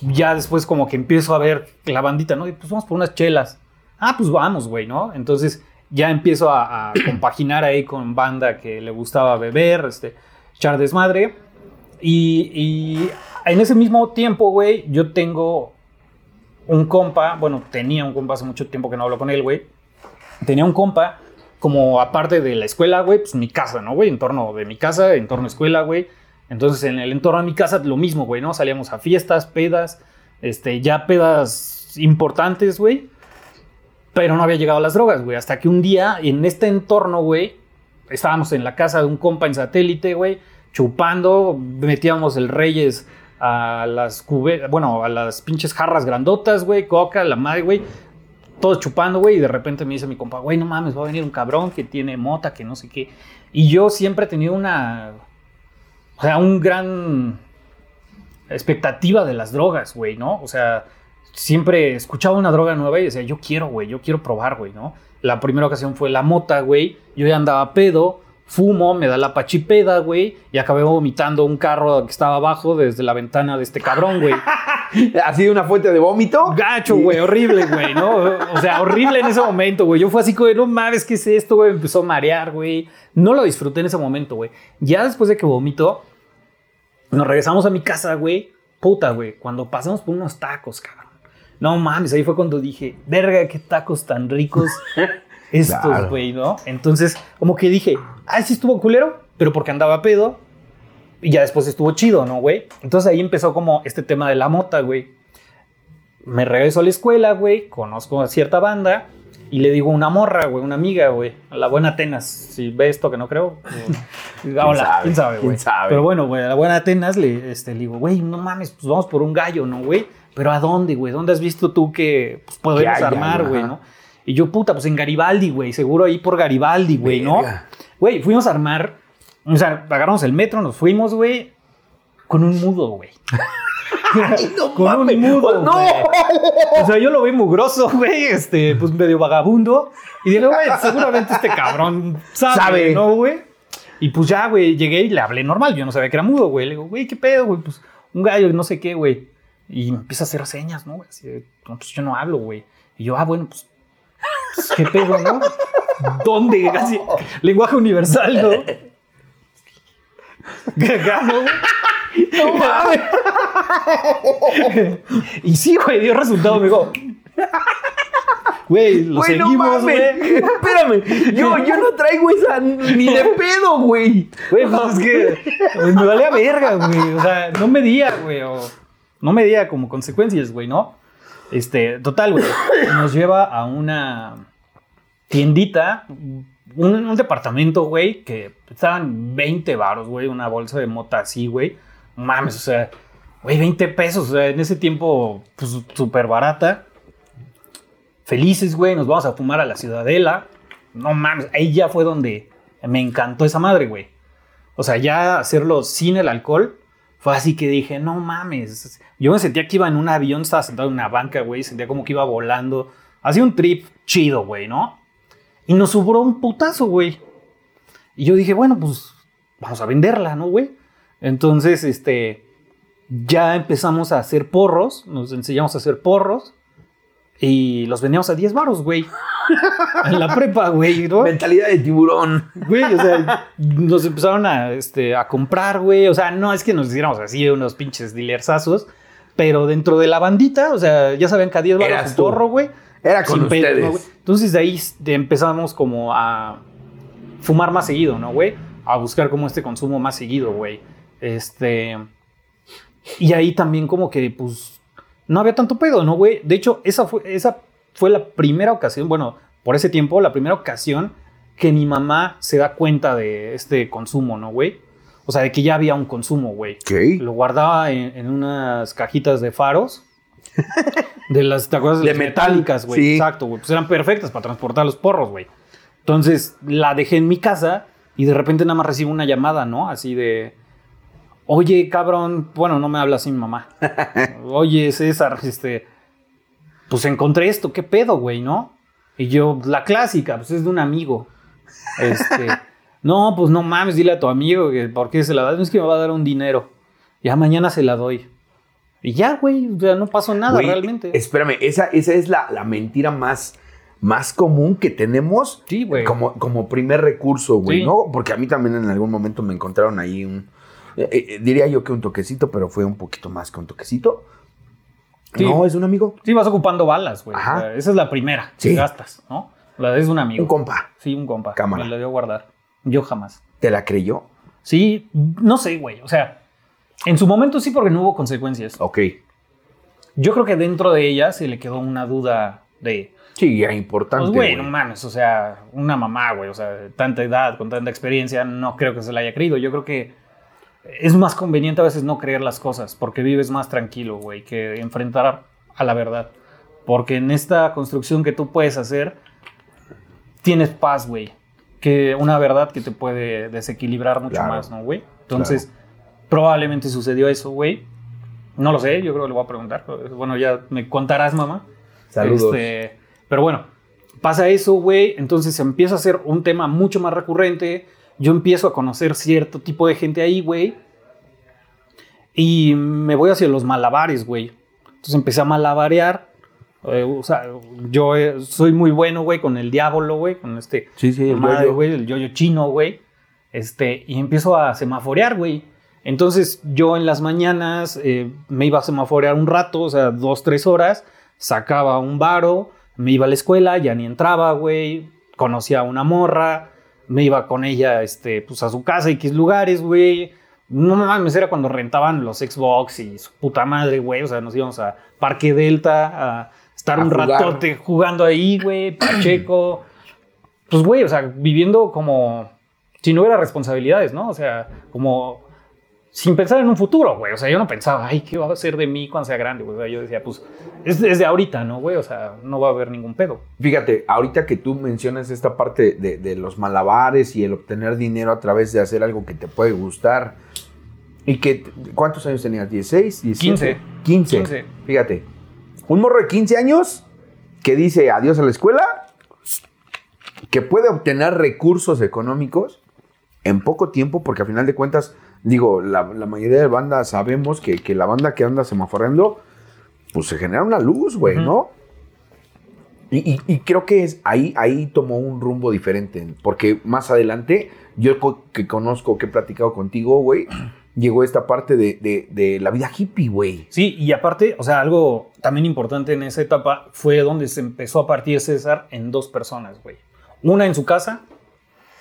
ya después como que empiezo a ver la bandita, ¿no? Y pues vamos por unas chelas. Ah, pues vamos, güey, ¿no? Entonces ya empiezo a, a compaginar ahí con banda que le gustaba beber, este, echar desmadre. Y, en ese mismo tiempo, güey, yo tengo un compa, bueno, tenía un compa hace mucho tiempo que no hablo con él, güey. Tenía un compa como aparte de la escuela, güey, pues mi casa, ¿no, güey? Entorno de mi casa, entorno escuela, güey. Entonces, en el entorno de mi casa, lo mismo, güey, ¿no? Salíamos a fiestas, pedas, este, ya pedas importantes, güey. Pero no había llegado a las drogas, güey. Hasta que un día, en este entorno, güey, estábamos en la casa de un compa en satélite, güey, chupando, metíamos el Reyes a las cube, bueno, a las pinches jarras grandotas, güey, coca, la madre, güey. Todos chupando, güey, y de repente me dice mi compa, güey, no mames, va a venir un cabrón que tiene mota, que no sé qué. Y yo siempre he tenido una, o sea, un gran expectativa de las drogas, güey, ¿no? O sea, siempre escuchaba una droga nueva y decía, yo quiero, güey, yo quiero probar, güey, ¿no? La primera ocasión fue la mota, güey. Yo ya andaba pedo, fumo, me da la pachipeda, güey, y acabé vomitando un carro que estaba abajo desde la ventana de este cabrón, güey. ¿Ha sido una fuente de vómito? Gacho, güey, horrible, güey, ¿no? O sea, horrible en ese momento, güey. Yo fue así como, de, no mames, ¿qué es esto, güey? Me empezó a marear, güey. No lo disfruté en ese momento, güey. Ya después de que vomito, nos regresamos a mi casa, güey. Puta, güey, cuando pasamos por unos tacos, cabrón. No mames, ahí fue cuando dije, verga, qué tacos tan ricos estos, Claro. güey, ¿no? Entonces, como que dije, ah, sí estuvo culero, pero porque andaba pedo. Y ya después estuvo chido, ¿no, güey? Entonces ahí empezó como este tema de la mota, güey. Me regreso a la escuela, güey, conozco a cierta banda y le digo una morra, güey, una amiga, güey, a la buena Atenas. Si ve esto que no creo. eh, Hola, sabe? quién sabe, ¿Quién güey. Pero bueno, güey, a la buena Atenas le, este, le digo, güey, no mames, pues vamos por un gallo, ¿no, güey? Pero ¿a dónde, güey? ¿Dónde has visto tú que pues, podemos Que haya, armar, güey, no? Y yo, puta, pues en Garibaldi, güey, seguro ahí por Garibaldi, güey, ¿no? Güey, fuimos a armar, o sea, agarramos el metro, nos fuimos, güey, con un mudo, güey. no con mames. un mudo, ¡No! O sea, yo lo vi mugroso, güey, este, pues medio vagabundo. Y dije, güey, seguramente este cabrón sabe, Sabe. ¿no, güey? Y pues ya, güey, llegué y le hablé normal. Yo no sabía que era mudo, güey. Le digo, güey, ¿qué pedo, güey? Pues un gallo, no sé qué, güey. Y me empieza a hacer señas, ¿no? güey? Así de, pues yo no hablo, güey. Y yo, ah, bueno, pues, pues, ¿qué pedo, no? ¿Dónde? Así, lenguaje universal, ¿no? Acá, ¿no, güey? No mames. Y sí, güey, dio resultado, me dijo. Güey, lo Güey, seguimos, güey. Espérame. Yo, yo no traigo esa ni de pedo, güey. Güey, pues es que pues, me valía verga, güey. O sea, no medía, güey. O no medía como consecuencias, güey, ¿no? Este, total, güey. Nos lleva a una tiendita, un, un departamento, güey, que estaban 20 varos, güey, una bolsa de mota así, güey. Mames, o sea, güey, 20 pesos. O sea, en ese tiempo, pues súper barata. Felices, güey, nos vamos a fumar a la Ciudadela. No mames, ahí ya fue donde me encantó esa madre, güey. O sea, ya hacerlo sin el alcohol fue así que dije, no mames. Yo me sentía que iba en un avión, estaba sentado en una banca, güey, sentía como que iba volando. Hacía un trip chido, güey, ¿no? Y nos sobró un putazo, güey. Y yo dije, bueno, pues vamos a venderla, ¿no, güey? Entonces, este, ya empezamos a hacer porros, nos enseñamos a hacer porros y los vendíamos a 10 baros, güey. en la prepa, güey, ¿no? Mentalidad de tiburón. Güey, o sea, nos empezaron a, este, a comprar, güey. O sea, no es que nos hiciéramos así unos pinches dilersazos, pero dentro de la bandita, o sea, ya saben que a 10 Eras baros un tú. porro, güey. Era con sin pedo, ustedes. ¿no? Entonces de ahí empezamos como a fumar más seguido, ¿no, güey? A buscar como este consumo más seguido, güey. Este... Y ahí también como que, pues, no había tanto pedo, ¿no, güey? De hecho, esa fue, esa fue la primera ocasión, bueno, por ese tiempo, la primera ocasión que mi mamá se da cuenta de este consumo, ¿no, güey? O sea, de que ya había un consumo, güey. Ok. Lo guardaba en, en unas cajitas de faros. De las, ¿te acuerdas? De las metálicas, güey. sí. Exacto, güey. Pues eran perfectas para transportar los porros, güey. Entonces la dejé en mi casa y de repente nada más recibo una llamada, ¿no? Así de. Oye, cabrón. Bueno, no me habla así mi mamá. Oye, César, este. Pues encontré esto, ¿qué pedo, güey, no? Y yo, la clásica, pues es de un amigo. Este. No, pues no mames, dile a tu amigo que por qué se la das. Es que me va a dar un dinero. Ya mañana se la doy. Y ya, güey, sea, no pasó nada Güey, realmente. Espérame, esa, esa es la, la mentira más, más común que tenemos Sí, güey. como, como primer recurso, güey, Sí. ¿no? Porque a mí también en algún momento me encontraron ahí un... eh, eh, diría yo que un toquecito, pero fue un poquito más que un toquecito. Sí. No, es un amigo. Sí, vas ocupando balas, güey. Ajá. O sea, esa es la primera Sí. que gastas, ¿no? La es un amigo. Un compa. Sí, un compa. Cámara. Me la dio a guardar. Yo jamás. ¿Te la creyó? Sí, no sé, güey. O sea, en su momento sí porque no hubo consecuencias. Ok. Yo creo que dentro de ella se le quedó una duda de... Sí, ya importante. Pues, güey, no mames, o sea, una mamá, güey, o sea, tanta edad, con tanta experiencia, no creo que se la haya creído. Yo creo que es más conveniente a veces no creer las cosas, porque vives más tranquilo, güey, que enfrentar a la verdad. Porque en esta construcción que tú puedes hacer, tienes paz, güey. Que una verdad que te puede desequilibrar mucho Claro. más, ¿no, güey? Entonces, probablemente sucedió eso, güey. No lo sé, yo creo que le voy a preguntar. Bueno, ya me contarás, mamá. Saludos. Este, pero bueno, pasa eso, güey. Entonces empieza a ser un tema mucho más recurrente. Yo empiezo a conocer cierto tipo de gente ahí, güey. Y me voy hacia los malabares, güey. Entonces empecé a malabarear. Eh, o sea, yo eh, soy muy bueno, güey, con el diablo, güey, con este Sí, sí, el madre, yoyo. güey, el yoyo chino, güey. Este, y empiezo a semaforear, güey. Entonces yo en las mañanas eh, me iba a semaforear un rato, o sea, dos, tres horas, sacaba un varo, me iba a la escuela, ya ni entraba, güey, conocía a una morra, me iba con ella, este, pues a su casa, X lugares, güey. No mames, era cuando rentaban los Xbox y su puta madre, güey. O sea, nos íbamos a Parque Delta a estar A un jugar. ratote jugando ahí, güey, Pacheco. Pues, güey, o sea, viviendo como si no hubiera responsabilidades, ¿no? O sea, como sin pensar en un futuro, güey. O sea, yo no pensaba, ay, ¿qué va a ser de mí cuando sea grande, güey? O sea, yo decía, pues, es desde ahorita, ¿no, güey? O sea, no va a haber ningún pedo. Fíjate, ahorita que tú mencionas esta parte de, de los malabares y el obtener dinero a través de hacer algo que te puede gustar. ¿Y que cuántos años tenías? ¿16? 17? 15. 15. 15. Fíjate, un morro de 15 años que dice adiós a la escuela, que puede obtener recursos económicos en poco tiempo, porque a final de cuentas, digo, la, la mayoría de bandas sabemos que, que la banda que anda semaforeando, pues se genera una luz, güey, Ujú. ¿no? Y, y- y creo que es ahí, ahí tomó un rumbo diferente, porque más adelante, yo co- que conozco, que he platicado contigo, güey, llegó esta parte de, de- de la vida hippie, güey. Sí, y aparte, o sea, algo también importante en esa etapa fue donde se empezó a partir César en dos personas, güey. Una en su casa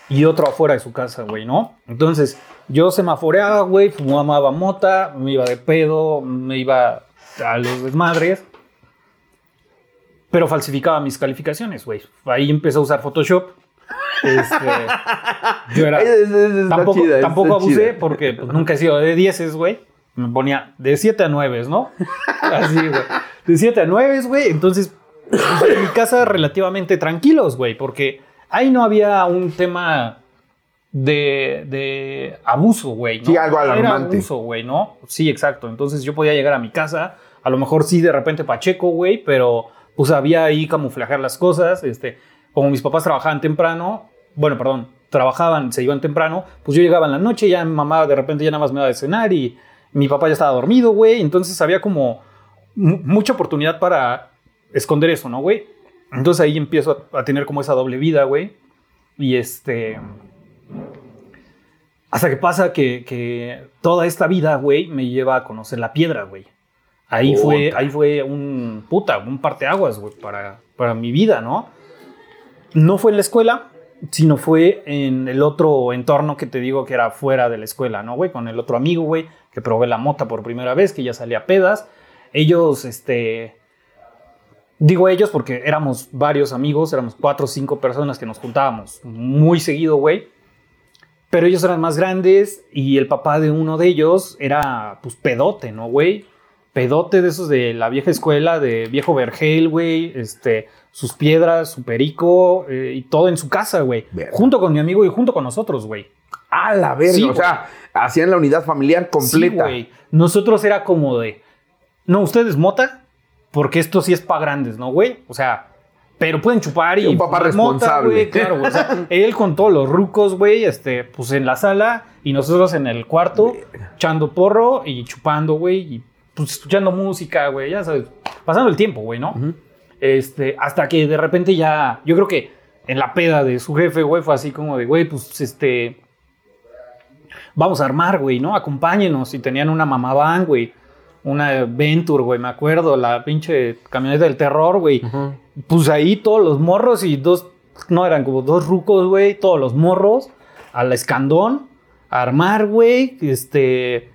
y otra afuera de su casa, güey, ¿no? Entonces, yo semaforeaba, güey, fumaba mota, me iba de pedo, me iba a los desmadres, pero falsificaba mis calificaciones, güey. Ahí empecé a usar Photoshop. Este, yo era tampoco, chida, abusé chida. porque pues, nunca he sido de 10, güey. Me ponía de 7 a 9, ¿no? Así, güey. De 7 a 9, güey. Entonces, pues, en mi casa relativamente tranquilos, güey, porque ahí no había un tema de, de abuso, güey. ¿no? Sí, algo Era alarmante. abuso, güey, ¿no? Sí, exacto. Entonces yo podía llegar a mi casa, a lo mejor sí de repente Pacheco, güey, pero pues había ahí camuflajear las cosas, este, como mis papás trabajaban temprano, bueno, perdón, trabajaban, se iban temprano, pues yo llegaba en la noche, ya mi mamá de repente ya nada más me iba a cenar y mi papá ya estaba dormido, güey, entonces había como mu- mucha oportunidad para esconder eso, ¿no, güey? Entonces ahí empiezo a, a tener como esa doble vida, güey. Y este... Hasta que pasa que, que toda esta vida, güey, me lleva a conocer la piedra, güey. Ahí fue, ahí fue un puta, un parteaguas, güey, para, para mi vida, ¿no? No fue en la escuela, sino fue en el otro entorno que te digo que era fuera de la escuela, ¿no, güey? Con el otro amigo, güey, que probé la mota por primera vez, que ya salía a pedas. Ellos, este. Digo ellos porque éramos varios amigos, éramos cuatro o cinco personas que nos juntábamos muy seguido, güey. Pero ellos eran más grandes y el papá de uno de ellos era, pues, pedote, ¿no, güey? Pedote de esos de la vieja escuela, de viejo Vergel, güey, este, sus piedras, su perico eh, y todo en su casa, güey. Junto con mi amigo y junto con nosotros, güey. A la verga. Sí, o sea, hacían la unidad familiar completa. Sí, güey. Nosotros era como de, no, ustedes mota, porque esto sí es para grandes, ¿no, güey? O sea, pero pueden chupar y... Un papá responsable. güey, claro. O sea, él con todos los rucos, güey, este, pues en la sala y nosotros en el cuarto, echando porro y chupando, güey, y pues escuchando música, güey, ya sabes, pasando el tiempo, güey, ¿no? Este, hasta que de repente ya, yo creo que en la peda de su jefe, güey, fue así como de, güey, pues este, vamos a armar, güey, ¿no? Acompáñenos. Y tenían una mamá van, güey. Una Venture, güey, me acuerdo, la pinche camioneta del terror, güey. Pues ahí todos los morros y dos, no eran como dos rucos, güey, todos los morros, al escandón, a armar, güey, este...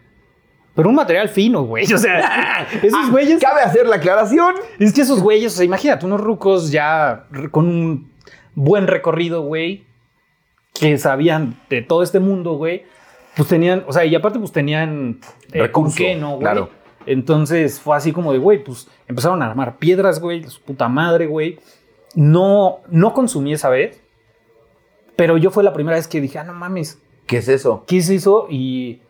Pero un material fino, güey. O sea, esos güeyes... Cabe hacer la aclaración. Es que esos güeyes, o sea, imagínate, unos rucos ya con un buen recorrido, güey, que sabían de todo este mundo, güey, pues tenían, o sea, y aparte pues tenían eh, Recurso, con qué, ¿no, güey? claro. Entonces fue así como de, güey, pues empezaron a armar piedras, güey, su puta madre, güey. No, no consumí esa vez, pero yo fue la primera vez que dije, ah, no mames, ¿Qué es eso? ¿qué es eso? Y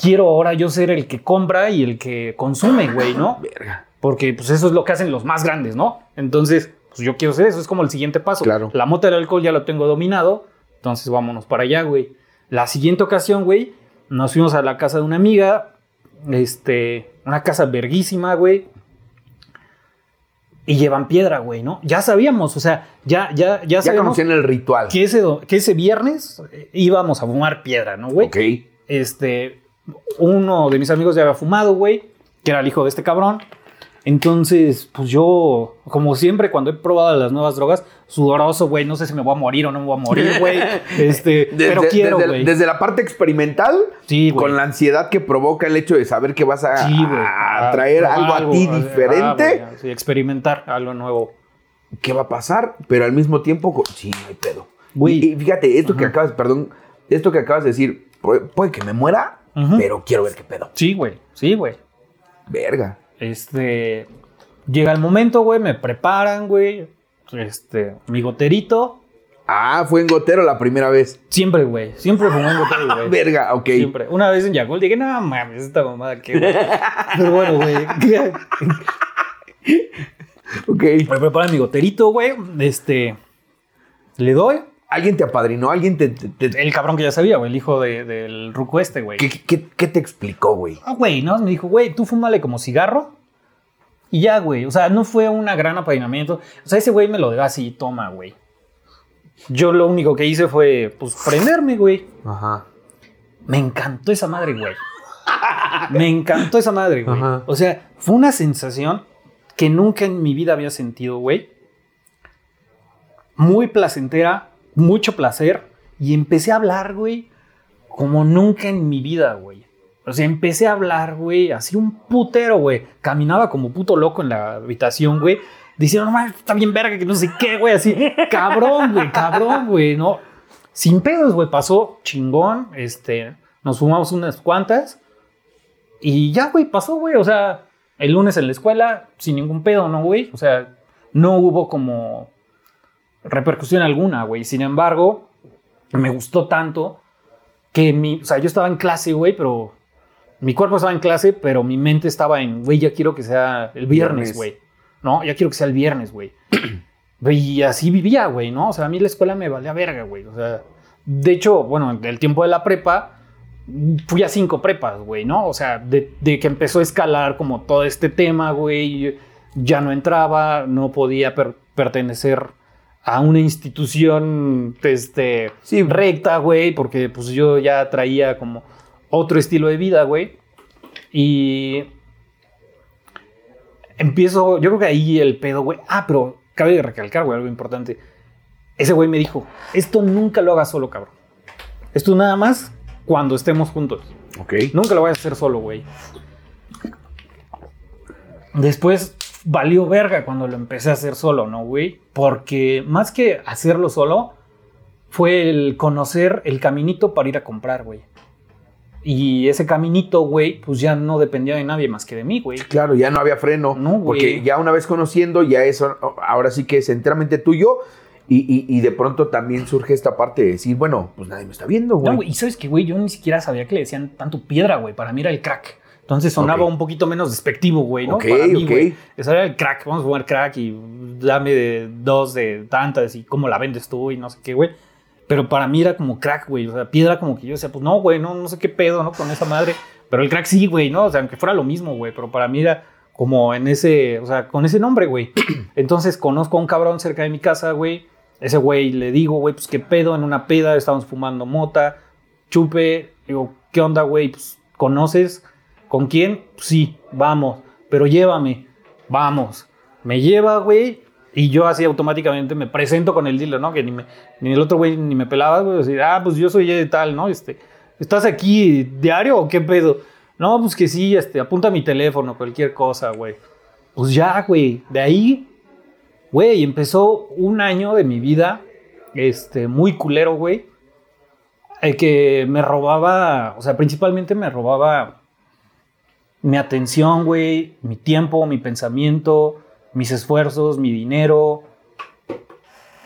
quiero ahora yo ser el que compra y el que consume, güey, ¿no? Verga. Porque pues eso es lo que hacen los más grandes, ¿no? Entonces, pues yo quiero ser eso, es como el siguiente paso. Claro. La mota del alcohol ya lo tengo dominado, entonces vámonos para allá, güey. La siguiente ocasión, güey, nos fuimos a la casa de una amiga, este, una casa verguísima, güey. Y llevan piedra, güey, ¿no? Ya sabíamos, o sea, ya, ya, ya Ya sabíamos conocían el ritual. que ese, que ese viernes eh, íbamos a fumar piedra, ¿no, güey? Ok. este, uno de mis amigos ya había fumado, güey, que era el hijo de este cabrón. Entonces, pues yo, como siempre, cuando he probado las nuevas drogas, sudoroso, güey, no sé si me voy a morir o no me voy a morir, güey. Este, Desde, pero quiero, desde- güey. desde la parte experimental, Sí, con la ansiedad que provoca el hecho de saber que vas a, Sí, a Ah, traer probar algo a ti ah, diferente, güey, sí, experimentar algo nuevo. ¿qué va a pasar? Pero al mismo tiempo, sí, no hay pedo. Güey. Y, fíjate, esto que acabas, perdón, esto que acabas de decir, puede, que me muera, pero quiero ver qué pedo. Sí, güey. Sí, güey. Verga. Este. Llega el momento, güey, me preparan, güey. Este, mi goterito. Ah, fue en gotero la primera vez. Siempre, güey. Siempre fumé en gotero, güey. Verga, ok. Siempre. Una vez en Yagol dije, no mames, esta mamada que. güey". Pero bueno, güey. Ok. Me preparan mi goterito, güey. Este. Le doy. ¿Alguien te apadrinó? ¿Alguien te, te- te- El cabrón que ya sabía, güey. El hijo de- del ruco este, güey. ¿Qué, qué- qué te explicó, güey? Ah, güey, ¿no? Me dijo, güey, tú fúmale como cigarro. Y ya, güey. O sea, no fue una gran apadrinamiento. O sea, ese güey me lo dio así, toma, güey. Yo lo único que hice fue, pues, prenderme, güey. Ajá. Me encantó esa madre, güey. Me encantó esa madre, güey. Ajá. O sea, fue una sensación que nunca en mi vida había sentido, güey. Muy placentera, mucho placer. Y empecé a hablar, güey, como nunca en mi vida, güey. O sea, empecé a hablar, güey, así un putero, güey. Caminaba como puto loco en la habitación, güey. Diciendo, no mames, está bien verga, que no sé qué, güey. Así, cabrón, güey, cabrón, güey, ¿no? Sin pedos, güey, pasó chingón. Este, nos fumamos unas cuantas. Y ya, güey, pasó, güey. O sea, el lunes en la escuela, sin ningún pedo, ¿no, güey? O sea, no hubo como repercusión alguna, güey. Sin embargo, me gustó tanto que mi, o sea, yo estaba en clase, güey, pero mi cuerpo estaba en clase, pero mi mente estaba en, güey, ya quiero que sea el viernes, güey. No, ya quiero que sea el viernes, güey. y así vivía, güey, ¿no? O sea, a mí la escuela me valía verga, güey. O sea, de hecho, bueno, del tiempo de la prepa, fui a cinco prepas, güey, ¿no? O sea, de, de que empezó a escalar como todo este tema, güey, ya no entraba, no podía per- pertenecer a una institución, este, Sí. recta, güey, porque pues yo ya traía como otro estilo de vida, güey. Y empiezo, yo creo que ahí el pedo, güey. Ah, pero cabe recalcar, güey, algo importante. Ese güey me dijo, esto nunca lo hagas solo, cabrón. Esto nada más cuando estemos juntos. Ok. Nunca lo vayas a hacer solo, güey. Después valió verga cuando lo empecé a hacer solo, ¿no, güey? Porque más que hacerlo solo, fue el conocer el caminito para ir a comprar, güey. Y ese caminito, güey, pues ya no dependía de nadie más que de mí, güey. Claro, ya no había freno. No, güey. Porque ya una vez conociendo, ya eso ahora sí que es enteramente tuyo. Y, y- y de pronto también surge esta parte de decir, bueno, pues nadie me está viendo, güey. No, güey, y sabes que, güey, yo ni siquiera sabía que le decían tanto piedra, güey. Para mí era el crack. Entonces sonaba un poquito menos despectivo, güey, ¿no? Ok, Para mí, ok. güey. Ese era el crack. Vamos a jugar crack y dame de dos de tantas y cómo la vendes tú y no sé qué, güey. Pero para mí era como crack, güey. O sea, piedra como que yo decía, pues no, güey, no, no sé qué pedo, ¿no? Con esa madre. Pero el crack sí, güey, ¿no? O sea, aunque fuera lo mismo, güey. Pero para mí era como en ese, o sea, con ese nombre, güey. Entonces conozco a un cabrón cerca de mi casa, güey. Ese güey le digo, güey, pues qué pedo en una peda, estábamos fumando mota, chupe. Digo, ¿qué onda, güey? Pues, ¿conoces? ¿Con quién? Sí, vamos. Pero llévame, vamos. Me lleva, güey. Y yo así automáticamente me presento con el dealer, ¿no? Que ni, me, ni el otro güey ni me pelaba, güey. Ah, pues yo soy de tal, ¿no? Este, ¿estás aquí diario o qué pedo? No, pues que sí, este, apunta mi teléfono, cualquier cosa, güey. Pues ya, güey. De ahí, güey, empezó un año de mi vida, este, muy culero, güey. El que me robaba, o sea, principalmente me robaba mi atención, güey, mi tiempo, mi pensamiento, mis esfuerzos, mi dinero.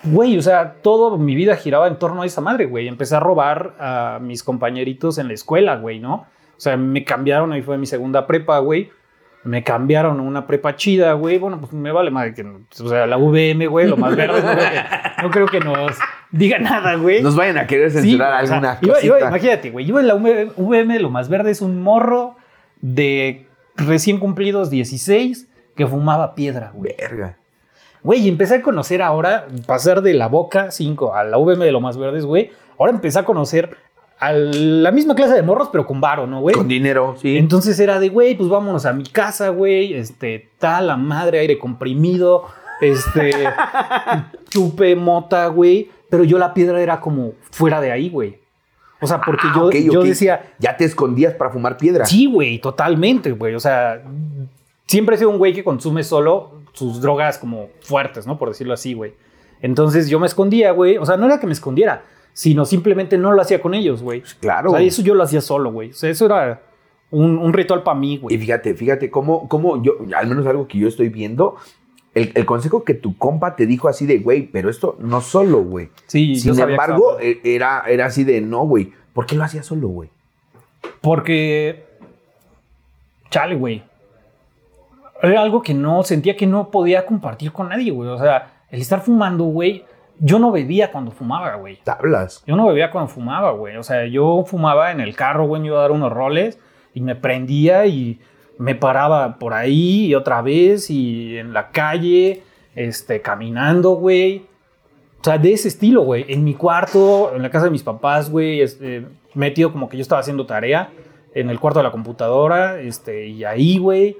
Güey, o sea, toda mi vida giraba en torno a esa madre, güey. Empecé a robar a mis compañeritos en la escuela, güey, ¿no? O sea, me cambiaron, ahí fue mi segunda prepa, güey. Me cambiaron a una prepa chida, güey. Bueno, pues me vale madre que, o sea, la VM, güey, lo más verde. No creo que, no creo que nos diga nada, güey. Nos vayan a querer Sí, censurar o sea, alguna iba- iba- cosita. imagínate, güey. Yo en la VM, lo más verde es un morro de recién cumplidos 16 que fumaba piedra, güey. Verga. Güey, y empecé a conocer ahora, pasar de la Boca 5 a la VM de lo más verdes, güey. Ahora empecé a conocer a la misma clase de morros, pero con varo, ¿no, güey? Con dinero, sí. Entonces era de, güey, pues vámonos a mi casa, güey. Este, tal, la madre, aire comprimido. Este, chupe, mota, güey. Pero yo la piedra era como fuera de ahí, güey. O sea, porque Ah, yo, yo decía, Ya te escondías para fumar piedra. sí, güey, totalmente, güey. O sea, siempre he sido un güey que consume solo sus drogas como fuertes, ¿no? Por decirlo así, güey. Entonces yo me escondía, güey. O sea, no era que me escondiera, sino simplemente no lo hacía con ellos, güey. Claro. O sea, eso yo lo hacía solo, güey. O sea, eso era un, un ritual para mí, güey. Y fíjate, fíjate cómo, cómo yo, al menos algo que yo estoy viendo, el, el consejo que tu compa te dijo así de, güey, pero esto no solo, güey. Sí, Sin yo sabía que embargo, e- era, era así de, no, güey. ¿Por qué lo hacía solo, güey? Porque. Chale, güey. Era algo que no sentía que no podía compartir con nadie, güey. O sea, el estar fumando, güey. Yo no bebía cuando fumaba, güey. Tablas. Yo no bebía cuando fumaba, güey. O sea, yo fumaba en el carro, güey. Me iba a dar unos roles y me prendía y me paraba por ahí y otra vez y en la calle, este, caminando, güey. O sea, de ese estilo, güey. En mi cuarto, en la casa de mis papás, güey, este, metido como que yo estaba haciendo tarea en el cuarto de la computadora, este, y ahí, güey.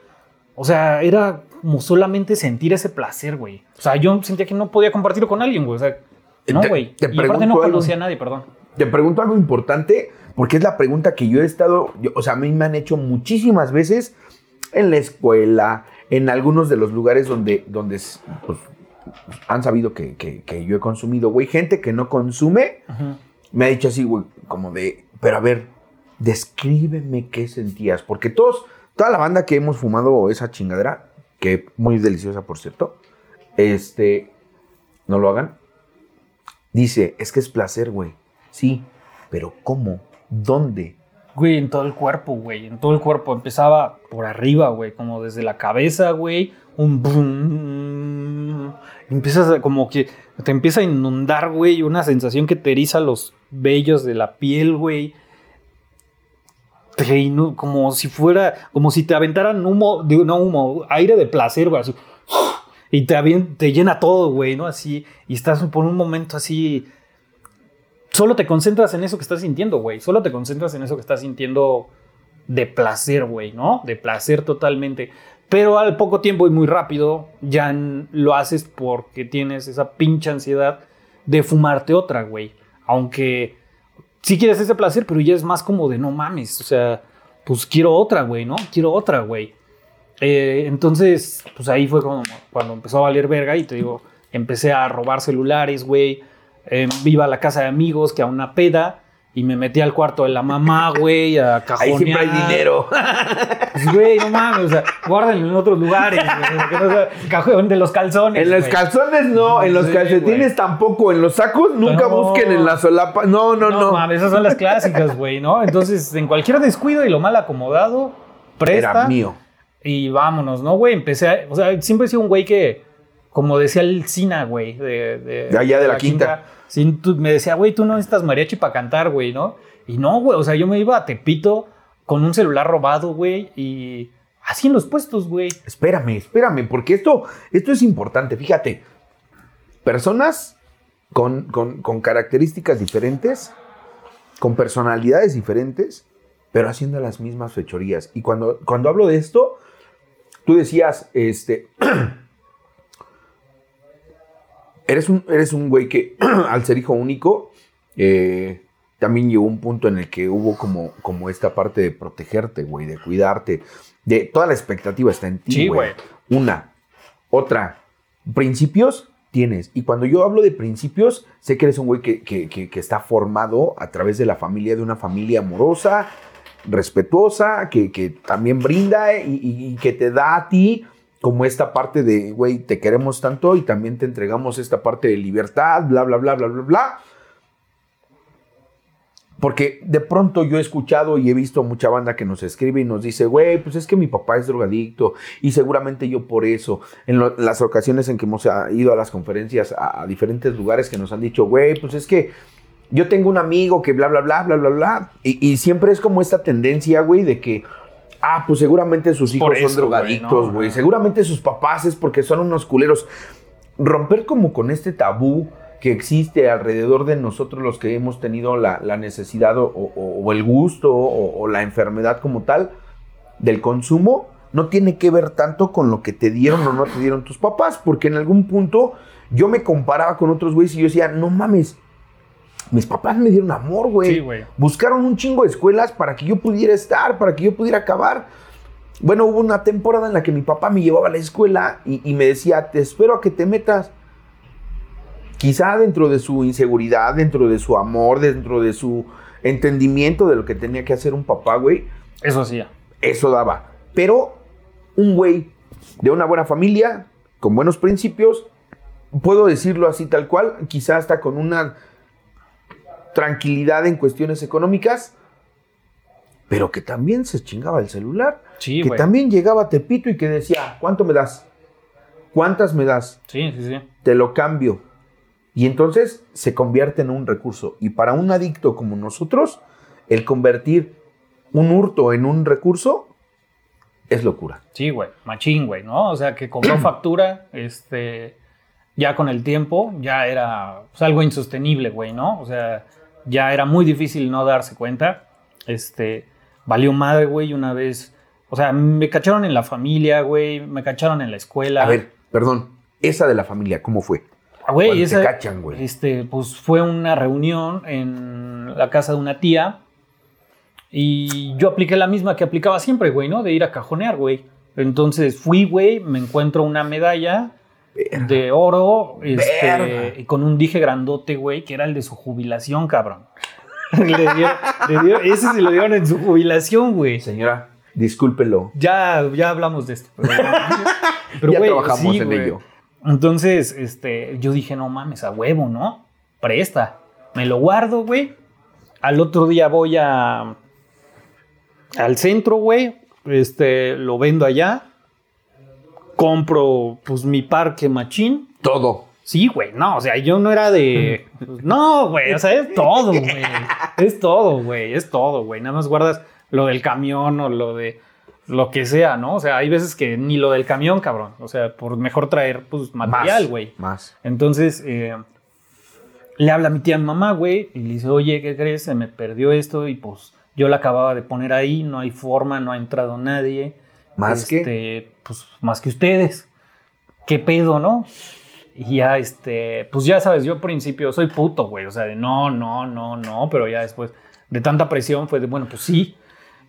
O sea, era como solamente sentir ese placer, güey. O sea, yo sentía que no podía compartirlo con alguien, güey. O sea, no, güey. Y aparte no algo. conocía a nadie, perdón. Te pregunto algo importante, porque es la pregunta que yo he estado, yo- o sea, a mí me han hecho muchísimas veces en la escuela, en algunos de los lugares donde, donde pues, han sabido que, que- que yo he consumido, güey. Gente que no consume Ajá. me ha dicho así, güey, como de, pero a ver, descríbeme qué sentías, porque todos, toda la banda que hemos fumado esa chingadera, que muy deliciosa, por cierto, este, no lo hagan, dice, es que es placer, güey, sí, pero ¿cómo? ¿Dónde? Güey, en todo el cuerpo, güey. En todo el cuerpo. Empezaba por arriba, güey. Como desde la cabeza, güey. Un boom. Empiezas a, como que te empieza a inundar, güey. Una sensación que te eriza los vellos de la piel, güey. Te Como si fuera, como si te aventaran humo, de, no humo, aire de placer, güey. así. Y te, te llena todo, güey, ¿no? Así. Y estás por un momento así solo te concentras en eso que estás sintiendo, güey. Solo te concentras en eso que estás sintiendo de placer, güey, ¿no? De placer totalmente. Pero al poco tiempo y muy rápido ya lo haces porque tienes esa pinche ansiedad de fumarte otra, güey. Aunque sí quieres ese placer, pero ya es más como de no mames. O sea, pues quiero otra, güey, ¿no? Quiero otra, güey. Eh, entonces, pues ahí fue cuando empezó a valer verga y te digo, empecé a robar celulares, güey. Eh, iba a la casa de amigos que a una peda y me metí al cuarto de la mamá, güey, a cajonear. Ahí siempre hay dinero. Pues, güey, no mames, o sea, guárdenlo en otros lugares, güey, que no sea cajón de los calzones. En los güey. calzones no, en los Sí, calcetines güey. tampoco, en los sacos nunca No. busquen en la solapa. No, no, No, no. mames, esas son las clásicas, güey, ¿no? Entonces, en cualquier descuido y lo mal acomodado, presta. Era mío. Y vámonos, ¿no, güey? Empecé a, O sea, siempre he sido un güey que, como decía el Cina, güey, de, de, De allá de la quinta. sí, tú- me decía, güey, tú no necesitas mariachi para cantar, güey, ¿no? Y no, güey, o sea, yo me iba a Tepito con un celular robado, güey, y así en los puestos, güey. Espérame, espérame, porque esto, esto es importante. Fíjate, personas con, con- con características diferentes, con personalidades diferentes, pero haciendo las mismas fechorías. Y cuando, cuando hablo de esto, tú decías, este, eres un, eres un güey que al ser hijo único, eh, también llegó un punto en el que hubo como, como esta parte de protegerte, güey, de cuidarte, de toda la expectativa está en ti, Sí, güey. Una, otra, principios tienes. Y cuando yo hablo de principios, sé que eres un güey que, que- que- que está formado a través de la familia, de una familia amorosa, respetuosa, que, que también brinda y, y- y que te da a ti como esta parte de, güey, te queremos tanto y también te entregamos esta parte de libertad, bla, bla, bla, bla, bla, bla. Porque de pronto yo he escuchado y he visto mucha banda que nos escribe y nos dice, güey, pues es que mi papá es drogadicto y seguramente yo por eso, en las ocasiones en que hemos ah, ido a las conferencias a, diferentes lugares que nos han dicho, güey, pues es que yo tengo un amigo que bla, bla, bla, bla, bla, bla. Y siempre es como esta tendencia, güey, de que, ah, pues seguramente sus hijos son güey, drogadictos, ¿no? güey. Seguramente sus papás es porque son unos culeros. Romper como con este tabú que existe alrededor de nosotros los que hemos tenido la, la necesidad o, o- o el gusto o, o la enfermedad como tal del consumo, no tiene que ver tanto con lo que te dieron o no te dieron tus papás, porque en algún punto yo me comparaba con otros güeyes y yo decía, no mames, mis papás me dieron amor, güey. Sí, güey. Buscaron un chingo de escuelas para que yo pudiera estar, para que yo pudiera acabar. Bueno, hubo una temporada en la que mi papá me llevaba a la escuela y, y me decía, te espero a que te metas. Quizá dentro de su inseguridad, dentro de su amor, dentro de su entendimiento de lo que tenía que hacer un papá, güey, Eso hacía. eso daba. Pero un güey de una buena familia, con buenos principios, puedo decirlo así tal cual, quizá hasta con una tranquilidad en cuestiones económicas, pero que también se chingaba el celular, Sí, que también llegaba a Tepito y que decía, ¿cuánto me das? ¿Cuántas me das? Sí, sí, sí. Te lo cambio. Y entonces se convierte en un recurso. Y para un adicto como nosotros, el convertir un hurto en un recurso es locura. Sí, güey, machín, güey, ¿no? O sea, que cobró factura, este, ya con el tiempo, ya era pues, algo insostenible, güey, ¿no? O sea, ya era muy difícil no darse cuenta. Este, valió madre, güey, una vez. O sea, me cacharon en la familia, güey, me cacharon en la escuela. A ver, perdón, esa de la familia, ¿cómo fue? Ah, güey, te esa- cachan, güey. Este, pues fue una reunión en la casa de una tía. Y yo apliqué la misma que aplicaba siempre, güey, ¿no? De ir a cajonear, güey. Entonces fui, güey, me encuentro una medalla de oro, este, y con un dije grandote, güey, que era el de su jubilación, cabrón. le dieron, le dieron- ese se lo dieron en su jubilación, güey. Señora, discúlpelo. Ya, ya hablamos de esto. Pero, Ya güey, trabajamos en güey. ello. Entonces, este, yo dije, no mames, a huevo, ¿no? Presta. Me lo guardo, güey. Al otro día voy a al centro, güey. Este, lo vendo allá. Compro, pues, mi parque machín. Todo. Sí, güey, no, o sea, yo no era de. No, güey, o sea, es todo, güey. Es todo, güey, es todo, güey. Nada más guardas lo del camión o lo de lo que sea, ¿no? O sea, hay veces que ni lo del camión, cabrón. O sea, por mejor traer, pues, material, Más, güey. Más. Entonces, eh, le habla a mi tía a mi mamá, güey, y le dice, oye, ¿qué crees? Se me perdió esto y pues yo la acababa de poner ahí, no hay forma, no ha entrado nadie. Más que. Este, pues más que ustedes. ¿Qué pedo, no? Y ya, este, pues ya sabes, yo al principio soy puto, güey. O sea, de no, no, no, no. Pero ya después de tanta presión fue de, bueno, pues sí.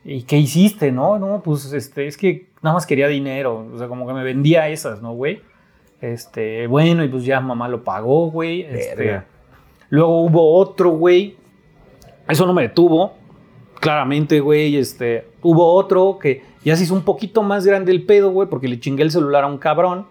¿Y qué hiciste, no? No, pues este, es que nada más quería dinero. O sea, como que me vendía esas, ¿no, güey? Este, bueno, y pues ya mamá lo pagó, güey. Este, luego hubo otro, güey. Eso no me detuvo. Claramente, güey. Este, hubo otro que ya se hizo un poquito más grande el pedo, güey, porque le chingué el celular a un cabrón.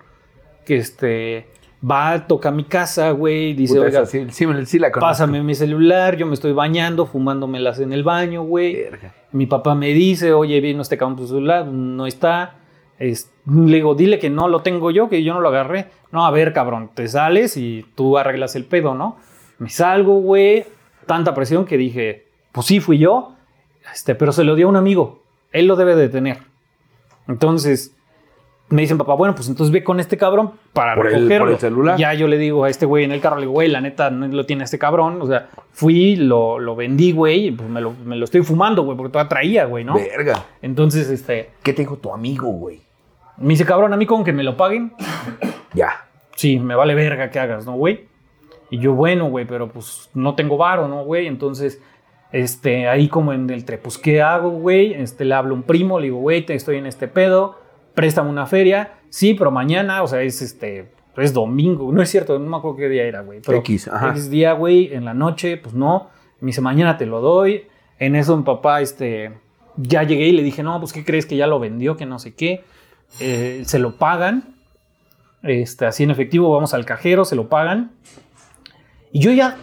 Que este, va, toca mi casa, güey. Dice, Puta, oiga, sí, sí, sí la pásame mi celular. Yo me estoy bañando, fumándomelas en el baño, güey. Mi papá me dice, oye, vino este cabrón tu celular, no está. Es- le digo, dile que no lo tengo yo, que yo no lo agarré. No, a ver, cabrón, te sales y tú arreglas el pedo, ¿no? Me salgo, güey. Tanta presión que dije, pues sí, fui yo. Este, pero se lo dio a un amigo. Él lo debe de tener. Entonces, me dicen, papá, bueno, pues entonces ve con este cabrón para Por el- recogerlo. por el celular. Ya yo le digo a este güey en el carro, le digo, güey, la neta no lo tiene este cabrón. O sea, fui, lo, lo vendí, güey, y pues me lo, me lo estoy fumando, güey, porque todavía traía, güey, ¿no? Verga. Entonces, este, ¿Qué te dijo tu amigo, güey? me dice, cabrón, a mí con que me lo paguen, Ya. sí, me vale verga que hagas, ¿no, güey? Y yo, bueno, güey, pero pues no tengo varo, ¿no, güey? Entonces, este, ahí como en el pues, ¿qué hago, güey? Este, le hablo a un primo, le digo, güey, estoy en este pedo, préstame una feria. Sí, pero mañana, o sea, es este, es domingo, no es cierto, no me acuerdo qué día era, güey. Pero X, ajá. X día, güey, en la noche, pues no. Me dice, mañana te lo doy. En eso mi papá, este, ya llegué y le dije, no, pues, ¿qué crees que ya lo vendió? Que no sé qué. Eh, se lo pagan. Este, así en efectivo, vamos al cajero, se lo pagan. Y yo ya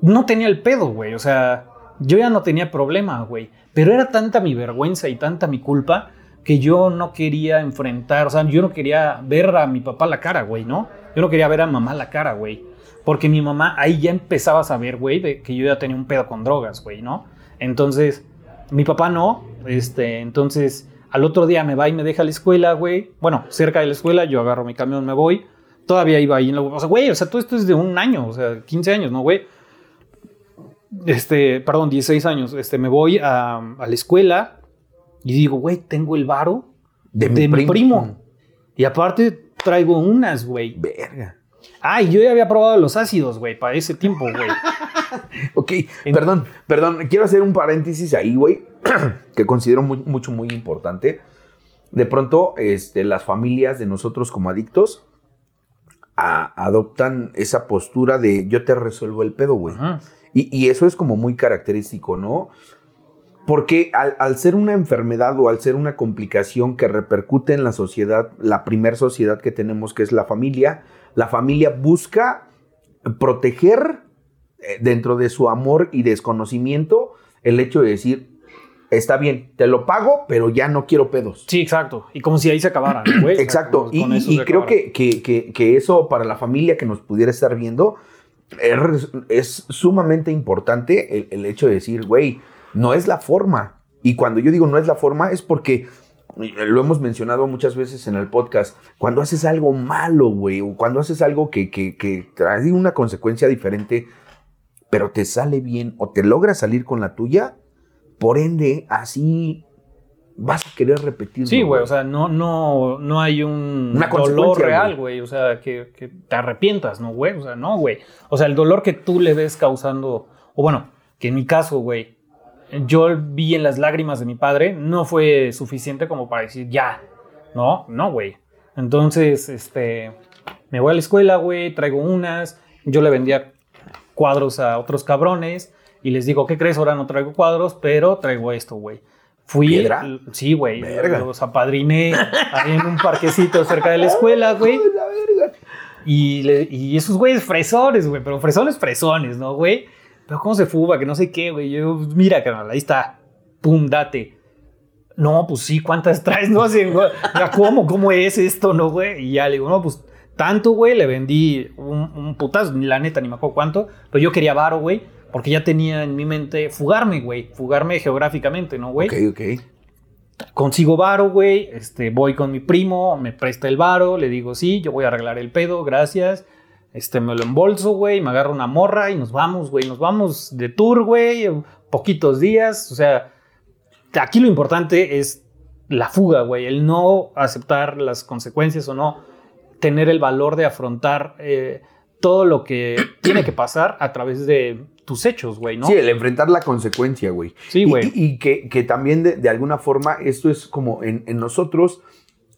no tenía el pedo, güey. O sea, yo ya no tenía problema, güey. Pero era tanta mi vergüenza y tanta mi culpa que yo no quería enfrentar. O sea, yo no quería ver a mi papá la cara, güey, ¿no? Yo no quería ver a mamá la cara, güey. Porque mi mamá ahí ya empezaba a saber, güey, que yo ya tenía un pedo con drogas, güey, ¿no? Entonces, mi papá no. Este, entonces, al otro día me va y me deja a la escuela, güey. Bueno, cerca de la escuela, yo agarro mi camión, me voy. Todavía iba ahí en la... O sea, güey, o sea, todo esto es de un año, o sea, 15 años, ¿no, güey? Este, perdón, 16 años. Este, me voy a, a la escuela y digo, güey, tengo el varo De de, mi mi primo. Y aparte traigo unas, güey. Verga. Ah, y yo ya había probado los ácidos, güey, para ese tiempo, güey. Ok, En- perdón, perdón. Quiero hacer un paréntesis ahí, güey, que considero muy- mucho, muy importante. De pronto, este, las familias de nosotros como adictos a- adoptan esa postura de yo te resuelvo el pedo, güey. Ajá. Y, y eso es como muy característico, ¿no? Porque al, al ser una enfermedad o al ser una complicación que repercute en la sociedad, la primer sociedad que tenemos, que es la familia, la familia busca proteger eh, dentro de su amor y desconocimiento el hecho de decir, está bien, te lo pago, pero ya no quiero pedos. Sí, exacto. Y como si ahí se acabara, ¿no, güey. O sea, Exacto. Y, creo que- que- que eso para la familia que nos pudiera estar viendo es, es sumamente importante el, el hecho de decir, güey, no es la forma. Y cuando yo digo no es la forma es porque eh, lo hemos mencionado muchas veces en el podcast, cuando haces algo malo, güey, o cuando haces algo que, que, que trae una consecuencia diferente, pero te sale bien o te logra salir con la tuya, por ende, así vas a querer repetirlo. Sí, güey, o sea, no, no, no hay un Una dolor real, güey. O sea, que, que te arrepientas, ¿no, güey? O sea, no, güey. O sea, el dolor que tú le ves causando, o bueno, que en mi caso, güey, yo vi en las lágrimas de mi padre, no fue suficiente como para decir, ya, no, no, güey. Entonces, este, me voy a la escuela, güey, traigo unas, yo le vendía cuadros a otros cabrones y les digo, ¿qué crees? Ahora no traigo cuadros, pero traigo esto, güey. Fui, ¿Piedra? sí, güey, los apadriné ahí en un parquecito cerca de la escuela, güey. Y, le- y esos güeyes fresones, güey, pero fresones, fresones, ¿no, güey? Pero cómo se fuga, que no sé qué, güey. Yo, mira, carnal, ahí está. Pum, date. No, pues sí, ¿cuántas traes? No sé, güey. Ya, ¿cómo? ¿Cómo es esto, no, güey? Y ya le digo, no, pues tanto, güey, le vendí un, un putazo, la neta, ni me acuerdo cuánto. Pero yo quería varo, güey, porque ya tenía en mi mente fugarme, güey. Fugarme geográficamente, ¿no, güey? Ok, ok. consigo varo, güey, este, voy con mi primo, me presta el varo, le digo, sí, yo voy a arreglar el pedo, gracias. Este, me lo embolso, güey, me agarro una morra y nos vamos, güey, nos vamos de tour, güey, poquitos días, o sea, aquí lo importante es la fuga, güey, el no aceptar las consecuencias o no tener el valor de afrontar eh, todo lo que tiene que pasar a través de tus hechos, güey, ¿no? Sí, el enfrentar la consecuencia, güey. Sí, güey. Y, y que, que también de, de alguna forma esto es como en, en nosotros,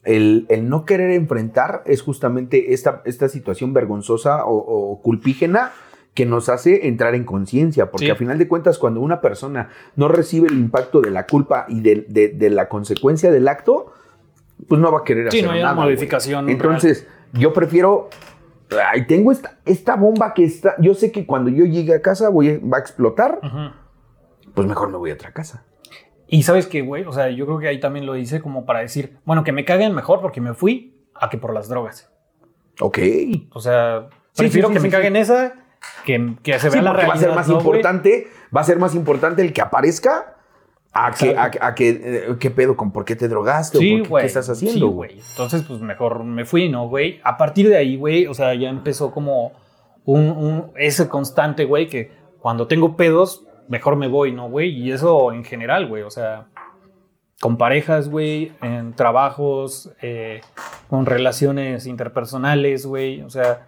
el, el no querer enfrentar es justamente esta, esta situación vergonzosa o, o culpígena que nos hace entrar en conciencia, porque Sí. a final de cuentas cuando una persona no recibe el impacto de la culpa y de, de- de la consecuencia del acto, pues no va a querer Sí, hacer no hay nada. una modificación Entonces, yo prefiero Ay, tengo esta, esta bomba que está. Yo sé que cuando yo llegue a casa voy a- va a explotar. Ujú. Pues mejor me voy a otra casa. Y sabes que, güey, o sea, yo creo que ahí también lo hice como para decir, bueno, que me caguen mejor porque me fui a que por las drogas. Ok. O sea, Sí, prefiero sí, sí, que me caguen esa que, que se vea la realidad. va a ser más ¿no, importante. Va a ser más importante el que aparezca a que, a, que eh, qué pedo con por qué te drogaste o Sí, por qué, estás Sí, haciendo, güey. güey. Entonces, pues mejor me fui, ¿no, güey? A partir de ahí, güey, o sea, ya empezó como un, un- ese constante, güey, que cuando tengo pedos, mejor me voy, ¿no, güey? Y eso en general, güey, o sea, con parejas, güey, en trabajos, eh, con relaciones interpersonales, güey, o sea,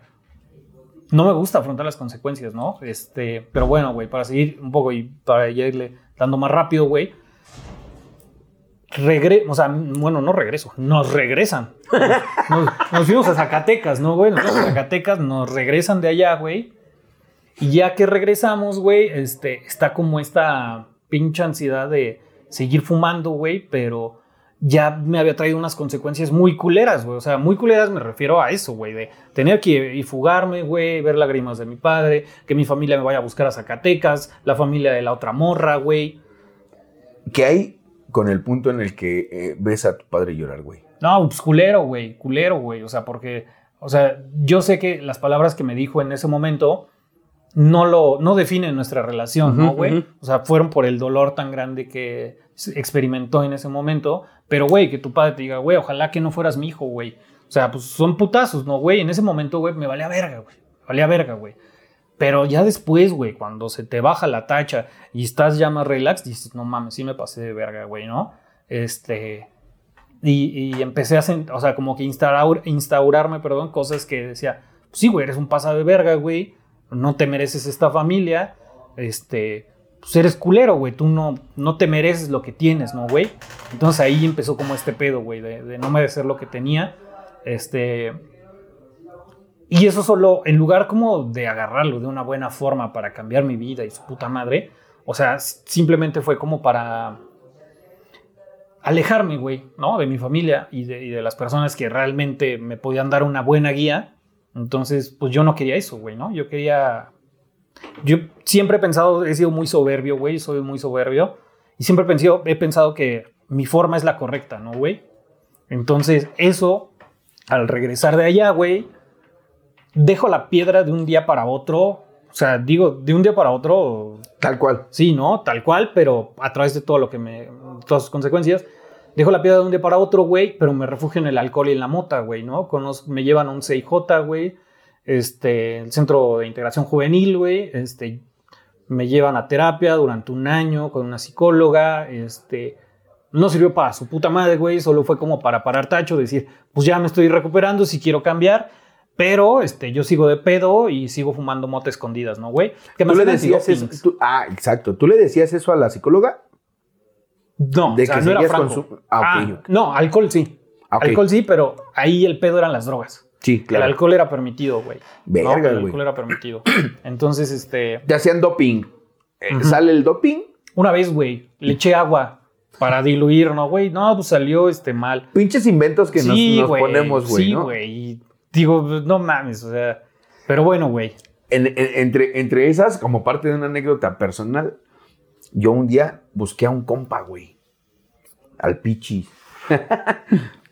no me gusta afrontar las consecuencias, ¿no? Este, pero bueno, güey, para seguir un poco y para irle dando más rápido, güey. Regre o sea, bueno, no regreso, nos regresan. Nos, nos fuimos a Zacatecas, ¿no, güey? Nos fuimos a Zacatecas, nos regresan de allá, güey. Y ya que regresamos, güey, este, está como esta pinche ansiedad de seguir fumando, güey, pero ya me había traído unas consecuencias muy culeras, güey. O sea, muy culeras me refiero a eso, güey, de tener que ir y fugarme, güey, ver lágrimas de mi padre, que mi familia me vaya a buscar a Zacatecas, la familia de la otra morra, güey. ¿Qué hay con el punto en el que eh, ves a tu padre llorar, güey? No, pues culero, güey, culero, güey. O sea, porque, o sea, yo sé que las palabras que me dijo en ese momento no lo, no definen nuestra relación, ¿no, güey? O sea, fueron por el dolor tan grande que experimentó en ese momento. Pero, güey, que tu padre te diga, güey, ojalá que no fueras mi hijo, güey. O sea, pues son putazos, ¿no, güey? En ese momento, güey, me valía verga, güey. Valía verga, güey. Pero ya después, güey, cuando se te baja la tacha y estás ya más relax, dices, no mames, sí me pasé de verga, güey, ¿no? Este. Y, y empecé a, o sea, como que instaur- instaurarme, perdón, cosas que decía, sí, güey, eres un pasado de verga, güey, no te mereces esta familia, este, pues eres culero, güey, tú no, no te mereces lo que tienes, ¿no, güey? Entonces ahí empezó como este pedo, güey, de, no merecer lo que tenía, este, y eso solo, en lugar como de agarrarlo de una buena forma para cambiar mi vida y su puta madre, o sea, simplemente fue como para alejarme, güey, ¿no? De mi familia y de, y de las personas que realmente me podían dar una buena guía. Entonces, pues yo no quería eso, güey, ¿no? Yo quería... Yo siempre he pensado, he sido muy soberbio, güey, soy muy soberbio. Y siempre he pensado, he pensado que mi forma es la correcta, ¿no, güey? Entonces, eso, al regresar de allá, güey, dejo la piedra de un día para otro. O sea, digo, de un día para otro, Tal cual. Sí, ¿no? Tal cual, pero a través de todo lo que me. todas sus consecuencias. Dejo la piedra de un día para otro, güey, pero me refugio en el alcohol y en la mota, güey, ¿no? Conozco- me llevan a un CIJ, güey. Este, el Centro de Integración Juvenil, güey. Este, me llevan a terapia durante un año con una psicóloga. Este, no sirvió para su puta madre, güey. Solo fue como para parar tacho, decir, pues ya me estoy recuperando, si quiero cambiar. Pero este, yo sigo de pedo y sigo fumando mota escondidas, ¿no, güey? Me ¿Tú le decías eso? antidopings. tú- ah, exacto. ¿Tú le decías eso a la psicóloga? No, De o sea, que no era franco. ah, ok. No, alcohol sí. Ah. Alcohol sí, pero ahí el pedo eran las drogas. Sí, claro. El alcohol era permitido, güey. Verga, No, el güey. alcohol era permitido. Entonces, este, Te hacían doping. Eh. ¿Sale el doping? una vez, güey, le eché agua para diluir, ¿no, güey? No, pues salió este mal. Pinches inventos que nos- sí, nos, ponemos, güey, Sí, ¿no? güey. Y digo, no mames, o sea. Pero bueno, güey. En- en- entre, entre esas, como parte de una anécdota personal, yo un día busqué a un compa, güey. Al Pichi.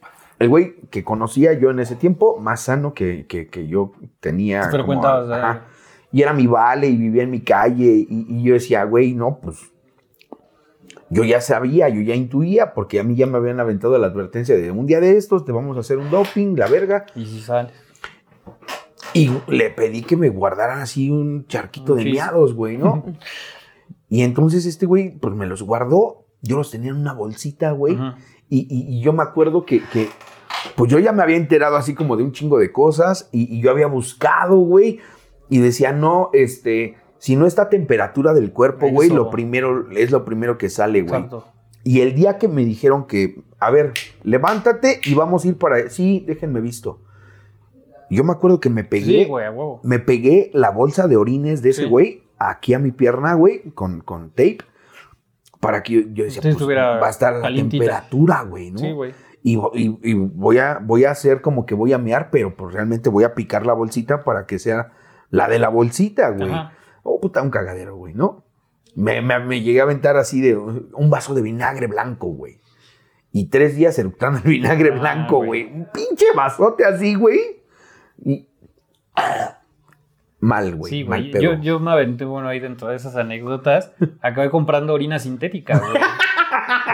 El güey que conocía yo en ese tiempo, más sano que, que- que yo tenía. Pero como- ajá. eh. Y era mi vale y vivía en mi calle. Y, y yo decía, güey, no, pues. Yo ya sabía, yo ya intuía, porque a mí ya me habían aventado la advertencia de un día de estos te vamos a hacer un doping, la verga. Y si sale. Y le pedí que me guardaran así un charquito de miados, güey, ¿no? y entonces este güey, pues me los guardó. Yo los tenía en una bolsita, güey. Y, y- y yo me acuerdo que, que, pues yo ya me había enterado así como de un chingo de cosas y, y yo había buscado, güey, y decía, no, este, si no está a temperatura del cuerpo, güey, lo primero, es lo primero que sale, güey. Y el día que me dijeron que, a ver, levántate y vamos a ir para... Sí, déjenme visto. Yo me acuerdo que me pegué, Sí, güey, a huevo. me pegué la bolsa de orines de ese Sí. güey aquí a mi pierna, güey, con, con tape, para que yo, yo decía, pues, va a estar a la temperatura, güey, ¿no? Sí, güey. Y, vo- y- y voy, a, voy a hacer como que voy a mear, pero pues realmente voy a picar la bolsita para que sea la de la bolsita, güey. Ajá. Oh, puta, un cagadero, güey, ¿no? Me, me- me llegué a aventar así de un vaso de vinagre blanco, güey. Y tres días eructando el vinagre Ah, blanco, güey. Un pinche vasote así, güey. Y... ah, mal, güey. Sí, mal güey. Yo, yo me aventé, bueno, ahí dentro de esas anécdotas, acabé comprando orina sintética, güey.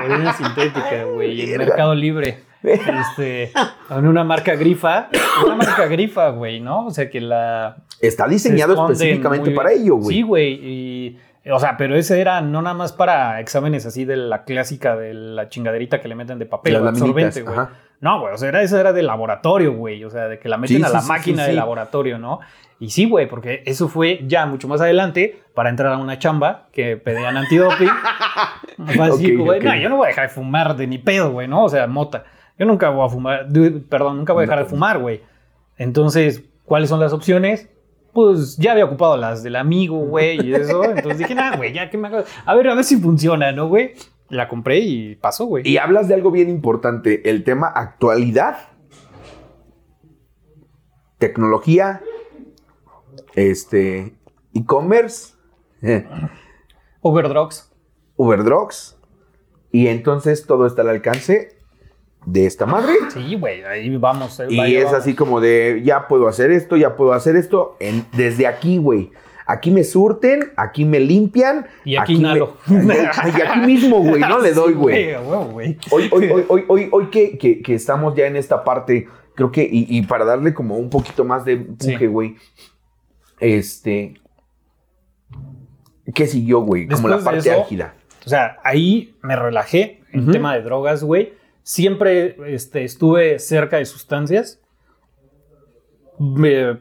orina sintética, güey. En. Mercado Libre. Este, en una marca grifa. Una marca grifa, güey, ¿no? O sea que la. Está se diseñado específicamente muy para ello, güey. Sí, güey. Y. O sea, pero ese era no nada más para exámenes así de la clásica de la chingaderita que le meten de papel absorbente, güey. No, güey, o sea, era, eso era de laboratorio, güey. O sea, de que la meten Sí, a la sí, máquina sí, de laboratorio, ¿no? Y sí, güey, porque eso fue ya mucho más adelante para entrar a una chamba que pedían antidoping. Así, güey, ok. no, yo no voy a dejar de fumar de ni pedo, güey, ¿no? O sea, mota. Yo nunca voy a fumar, perdón, nunca voy a dejar de fumar, güey. Entonces, ¿cuáles son las opciones? Pues ya había ocupado las del amigo, güey, y eso. Entonces dije, nah, güey, ya que me hago. A ver, a ver si funciona, ¿no, güey? La compré y pasó, güey. Y hablas de algo bien importante, el tema actualidad, tecnología, este, e-commerce, eh, Overdrogs. Uberdrogs, y entonces todo está al alcance de esta madre. Sí, güey, ahí vamos. eh, Y ahí es vamos. así como de, ya puedo hacer esto, ya puedo hacer esto, en- desde aquí, güey. Aquí me surten, aquí me limpian. Y aquí me- inhalo. y aquí mismo, güey, no le doy, güey. Hoy, hoy, hoy, hoy, que, que- que estamos ya en esta parte, creo que, y, y para darle como un poquito más de empuje, Sí. güey. Este. ¿Qué siguió, güey? Como la parte eso- álgida. O sea, ahí me relajé en tema de drogas, güey. Siempre este, estuve cerca de sustancias. Me-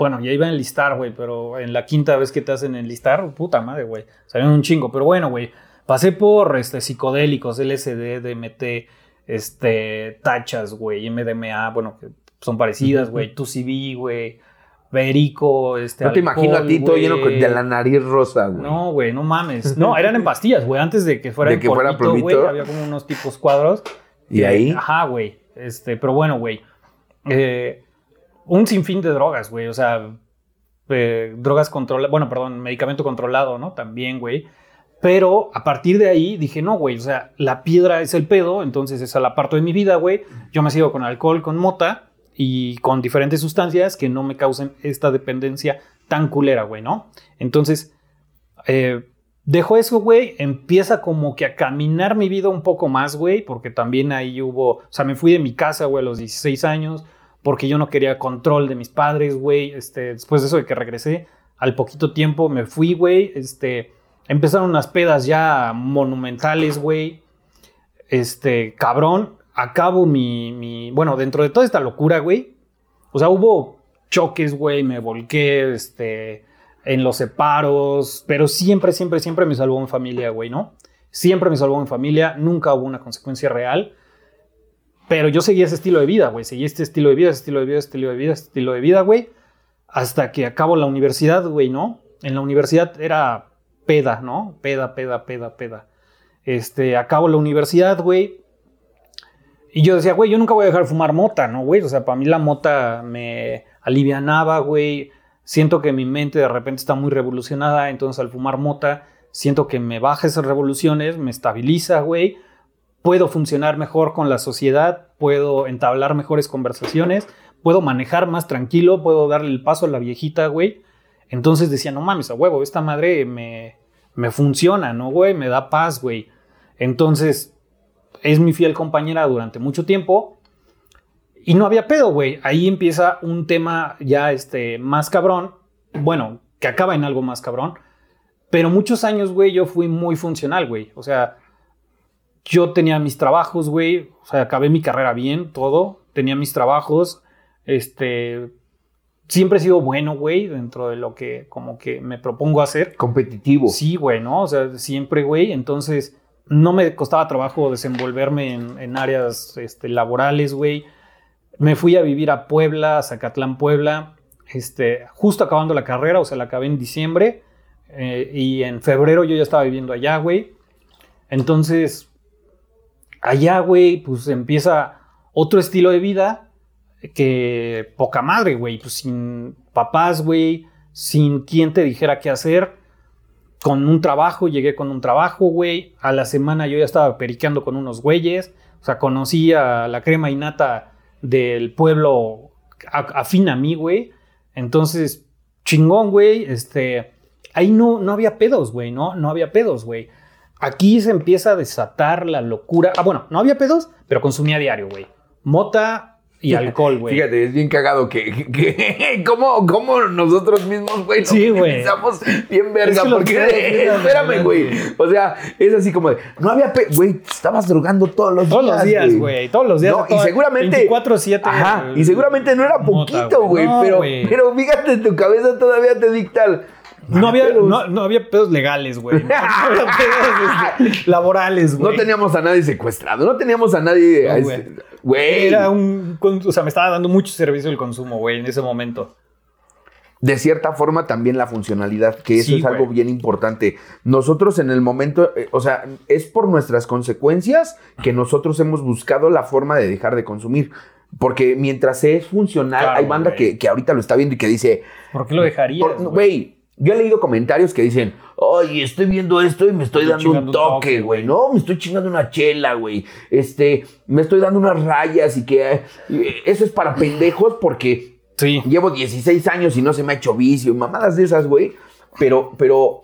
bueno, ya iba a enlistar, güey, pero en la quinta vez que te hacen enlistar, puta madre, güey. Sabían un chingo, pero bueno, güey. Pasé por este, psicodélicos, LSD, DMT, este, tachas, güey, MDMA, bueno, que son parecidas, güey. 2CB, güey. Verico, este. No te imagino a ti todo lleno de la nariz rosa, güey. No, güey, no mames. No, eran en pastillas, güey. Antes de que fuera De en que fuera polvito, güey, había como unos tipos cuadros. ¿Y ahí? Ajá, güey. Este, pero bueno, güey. Eh, un sinfín de drogas, güey. O sea, eh, drogas controladas. Bueno, perdón, medicamento controlado, ¿no? También, güey. Pero a partir de ahí dije, no, güey, o sea, la piedra es el pedo, entonces esa la parto de mi vida, güey. Yo me sigo con alcohol, con mota y con diferentes sustancias que no me causen esta dependencia tan culera, güey, ¿no? Entonces, eh, dejo eso, güey, empieza como que a caminar mi vida un poco más, güey, porque también ahí hubo, o sea, me fui de mi casa, güey, a los 16 años, porque yo no quería control de mis padres, güey, este, después de eso de que regresé, al poquito tiempo me fui, güey, este, empezaron unas pedas ya monumentales, güey, este, cabrón, acabo mi, mi, bueno, dentro de toda esta locura, güey, o sea, hubo choques, güey, me volqué, este, en los separos, pero siempre, siempre, siempre me salvó mi familia, güey, ¿no? Siempre me salvó mi familia, nunca hubo una consecuencia real, pero yo seguí ese estilo de vida, güey, seguí este estilo de vida, ese estilo de vida, ese estilo de vida, ese estilo de vida, güey, hasta que acabo la universidad, güey, ¿no? En la universidad era peda, ¿no? Peda, peda, peda, peda. Este, acabo la universidad, güey, y yo decía, güey, yo nunca voy a dejar de fumar mota, ¿no, güey? O sea, para mí la mota me alivianaba, güey. Siento que mi mente de repente está muy revolucionada, entonces al fumar mota siento que me baja esas revoluciones, me estabiliza, güey. Puedo funcionar mejor con la sociedad, puedo entablar mejores conversaciones, puedo manejar más tranquilo, puedo darle el paso a la viejita, güey. Entonces decía, no mames, a huevo, esta madre me, me funciona, ¿no, güey? Me da paz, güey. Entonces, es mi fiel compañera durante mucho tiempo. Y no había pedo, güey. Ahí empieza un tema ya este, más cabrón. Bueno, que acaba en algo más cabrón. Pero muchos años, güey, yo fui muy funcional, güey. O sea, yo tenía mis trabajos, güey. O sea, acabé mi carrera bien, todo. Tenía mis trabajos. Este. Siempre he sido bueno, güey, dentro de lo que como que me propongo hacer. Competitivo. Sí, güey, ¿no? O sea, siempre, güey. Entonces, no me costaba trabajo desenvolverme en, en áreas este, laborales, güey. Me fui a vivir a Puebla, a Zacatlán, Puebla, este, justo acabando la carrera, o sea, la acabé en diciembre. eh, y en febrero yo ya estaba viviendo allá, güey. Entonces, allá, güey, pues empieza otro estilo de vida que poca madre, güey. Pues sin papás, güey, sin quien te dijera qué hacer. Con un trabajo, llegué con un trabajo, güey. A la semana yo ya estaba periqueando con unos güeyes. O sea, conocí a la crema innata del pueblo afín a mí, güey. Entonces, chingón, güey. Este, ahí no, no había pedos, güey, ¿no? No había pedos, güey. Aquí se empieza a desatar la locura. Ah, bueno, no había pedos, pero consumía diario, güey. Mota y alcohol, güey. Fíjate, es bien cagado que, que ¿cómo, cómo nosotros mismos, güey, Sí, güey. bien verga. Es que los porque, pedos espérame, güey. O sea, es así como de, no había, pe- güey, estabas drogando todos los Todos días. los días, güey. Todos los días. No, y seguramente. 24-7. Ajá, y seguramente no era poquito, güey. No, pero, pero fíjate, tu cabeza todavía te dicta. No había, Pero- no, no había pedos legales, güey. No había pedos este, laborales, No güey. teníamos a nadie secuestrado, no teníamos a nadie. No, güey. este- Güey. Era un. O sea, me estaba dando mucho servicio el consumo, güey, en ese momento. de cierta forma también la funcionalidad, que eso Sí, es algo bien importante. Nosotros en el momento, eh, o sea, es por nuestras consecuencias que nosotros hemos buscado la forma de dejar de consumir. Porque mientras es funcional, Claro, hay banda que, que ahorita lo está viendo y que dice, ¿Por qué lo dejarías? güey? Yo he leído comentarios que dicen, oye, estoy viendo esto y me estoy Estoy dando un toque, güey, ¿no? Me estoy chingando una chela, güey. Este, me estoy dando unas rayas y que eh, eso es para pendejos porque Sí. Llevo 16 años y no se me ha hecho vicio, mamadas de esas, güey. Pero, pero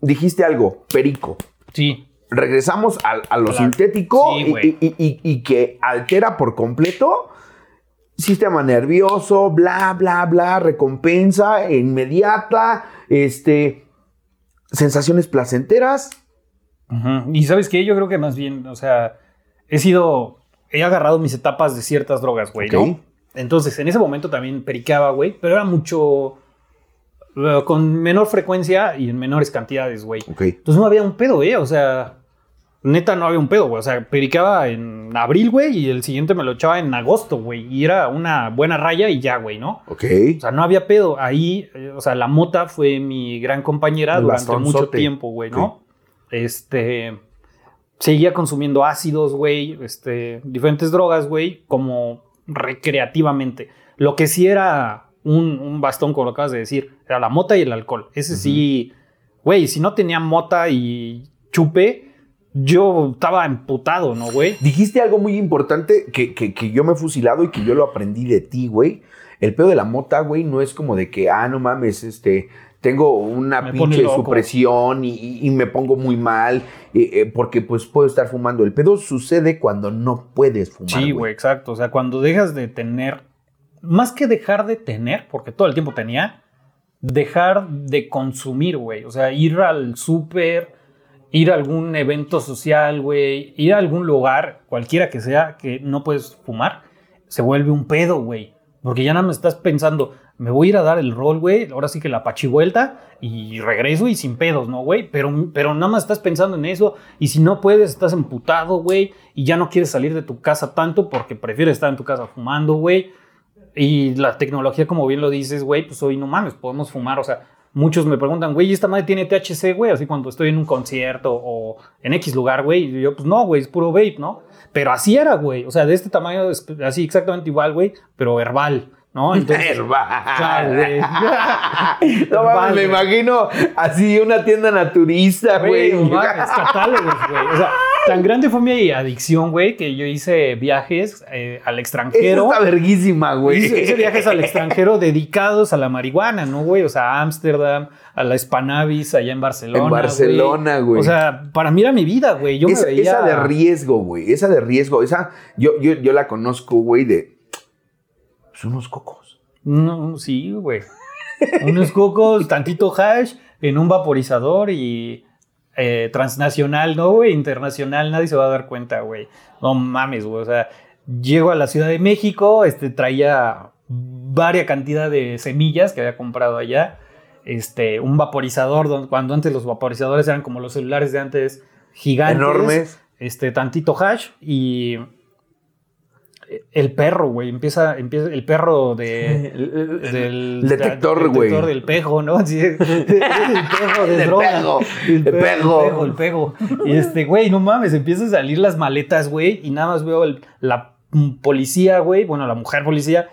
dijiste algo, perico. Sí. Regresamos a, a lo Claro. sintético Sí, y- güey. y, y- y que altera por completo sistema nervioso, bla, bla, bla, recompensa inmediata, este, sensaciones placenteras. Y sabes qué, yo creo que más bien, o sea, he sido, he agarrado mis etapas de ciertas drogas, güey. Entonces, en ese momento también pericaba, güey, pero era mucho, eh, con menor frecuencia y en menores cantidades, güey. Entonces no había un pedo, ¿eh? O sea, neta no había un pedo, güey. O sea, pericaba en abril, güey, y el siguiente me lo echaba en agosto, güey. Y era una buena raya y ya, güey, ¿no? Ok. O sea, no había pedo. Ahí, eh, o sea, la mota fue mi gran compañera El durante mucho tiempo, güey, ¿no? Este. Seguía consumiendo ácidos, güey, este, diferentes drogas, güey, como recreativamente. Lo que sí era un, un bastón, como lo acabas de decir, era la mota y el alcohol. Ese sí, güey, si no tenía mota y chupe, yo estaba emputado, ¿no, güey? Dijiste algo muy importante que, que- que yo me he fusilado y que yo lo aprendí de ti, güey. El pedo de la mota, güey, no es como de que, ah, no mames, este, tengo una Me pinche supresión y, y- y me pongo muy mal eh, eh, porque pues puedo estar fumando. El pedo sucede cuando no puedes fumar. Sí, güey, exacto. O sea, cuando dejas de tener, más que dejar de tener, porque todo el tiempo tenía, dejar de consumir, güey. O sea, ir al súper, ir a algún evento social, güey, ir a algún lugar, cualquiera que sea, que no puedes fumar, se vuelve un pedo, güey. Porque ya nada más estás pensando, me voy a ir a dar el rol, güey, ahora sí que la pachivuelta y regreso y sin pedos, ¿no, güey? Pero, pero nada más estás pensando en eso y si no puedes, estás emputado, güey, y ya no quieres salir de tu casa tanto porque prefieres estar en tu casa fumando, güey. Y la tecnología, como bien lo dices, güey, pues hoy no mames, podemos fumar. O sea, muchos me preguntan, güey, ¿y esta madre tiene THC, güey? Así cuando estoy en un concierto o en X lugar, güey. Y yo, pues no, güey, es puro vape, ¿no? Pero así era, güey. O sea, de este tamaño, así exactamente igual, güey, pero herbal, ¿no? Entonces, Herbal. No mames, me imagino así una tienda naturista, güey. No mames, catálogos, güey. O sea, tan grande fue mi adicción, güey, que yo hice viajes eh, al extranjero. está verguísima, güey. Hice, hice viajes al extranjero dedicados a la marihuana, ¿no, güey? O sea, a Ámsterdam, a la Spanavis, allá en Barcelona. En Barcelona, güey. O sea, para mí era mi vida, güey. Yo esa, me veía... esa de riesgo, güey. Esa de riesgo. Esa, yo, yo, yo la conozco, güey, de. Pues unos cocos. No, sí, güey. Unos cocos, tantito hash en un vaporizador y eh, transnacional, ¿no, güey? Internacional, nadie se va a dar cuenta, güey. No mames, güey. O sea, llego a la Ciudad de México, este, traía varia cantidad de semillas que había comprado allá. Este, un vaporizador, cuando antes los vaporizadores eran como los celulares de antes, gigantes. Enormes. Este, tantito hash y el perro, güey, empieza, empieza el perro de del El detector, güey. detector del pejo, ¿no? Sí, el pejo de El droga. pejo, El el pejo, el pejo. pejo, el pejo. Y este, güey, no mames, empiezan a salir las maletas, güey, y nada más veo el- la policía, güey, bueno, la mujer policía,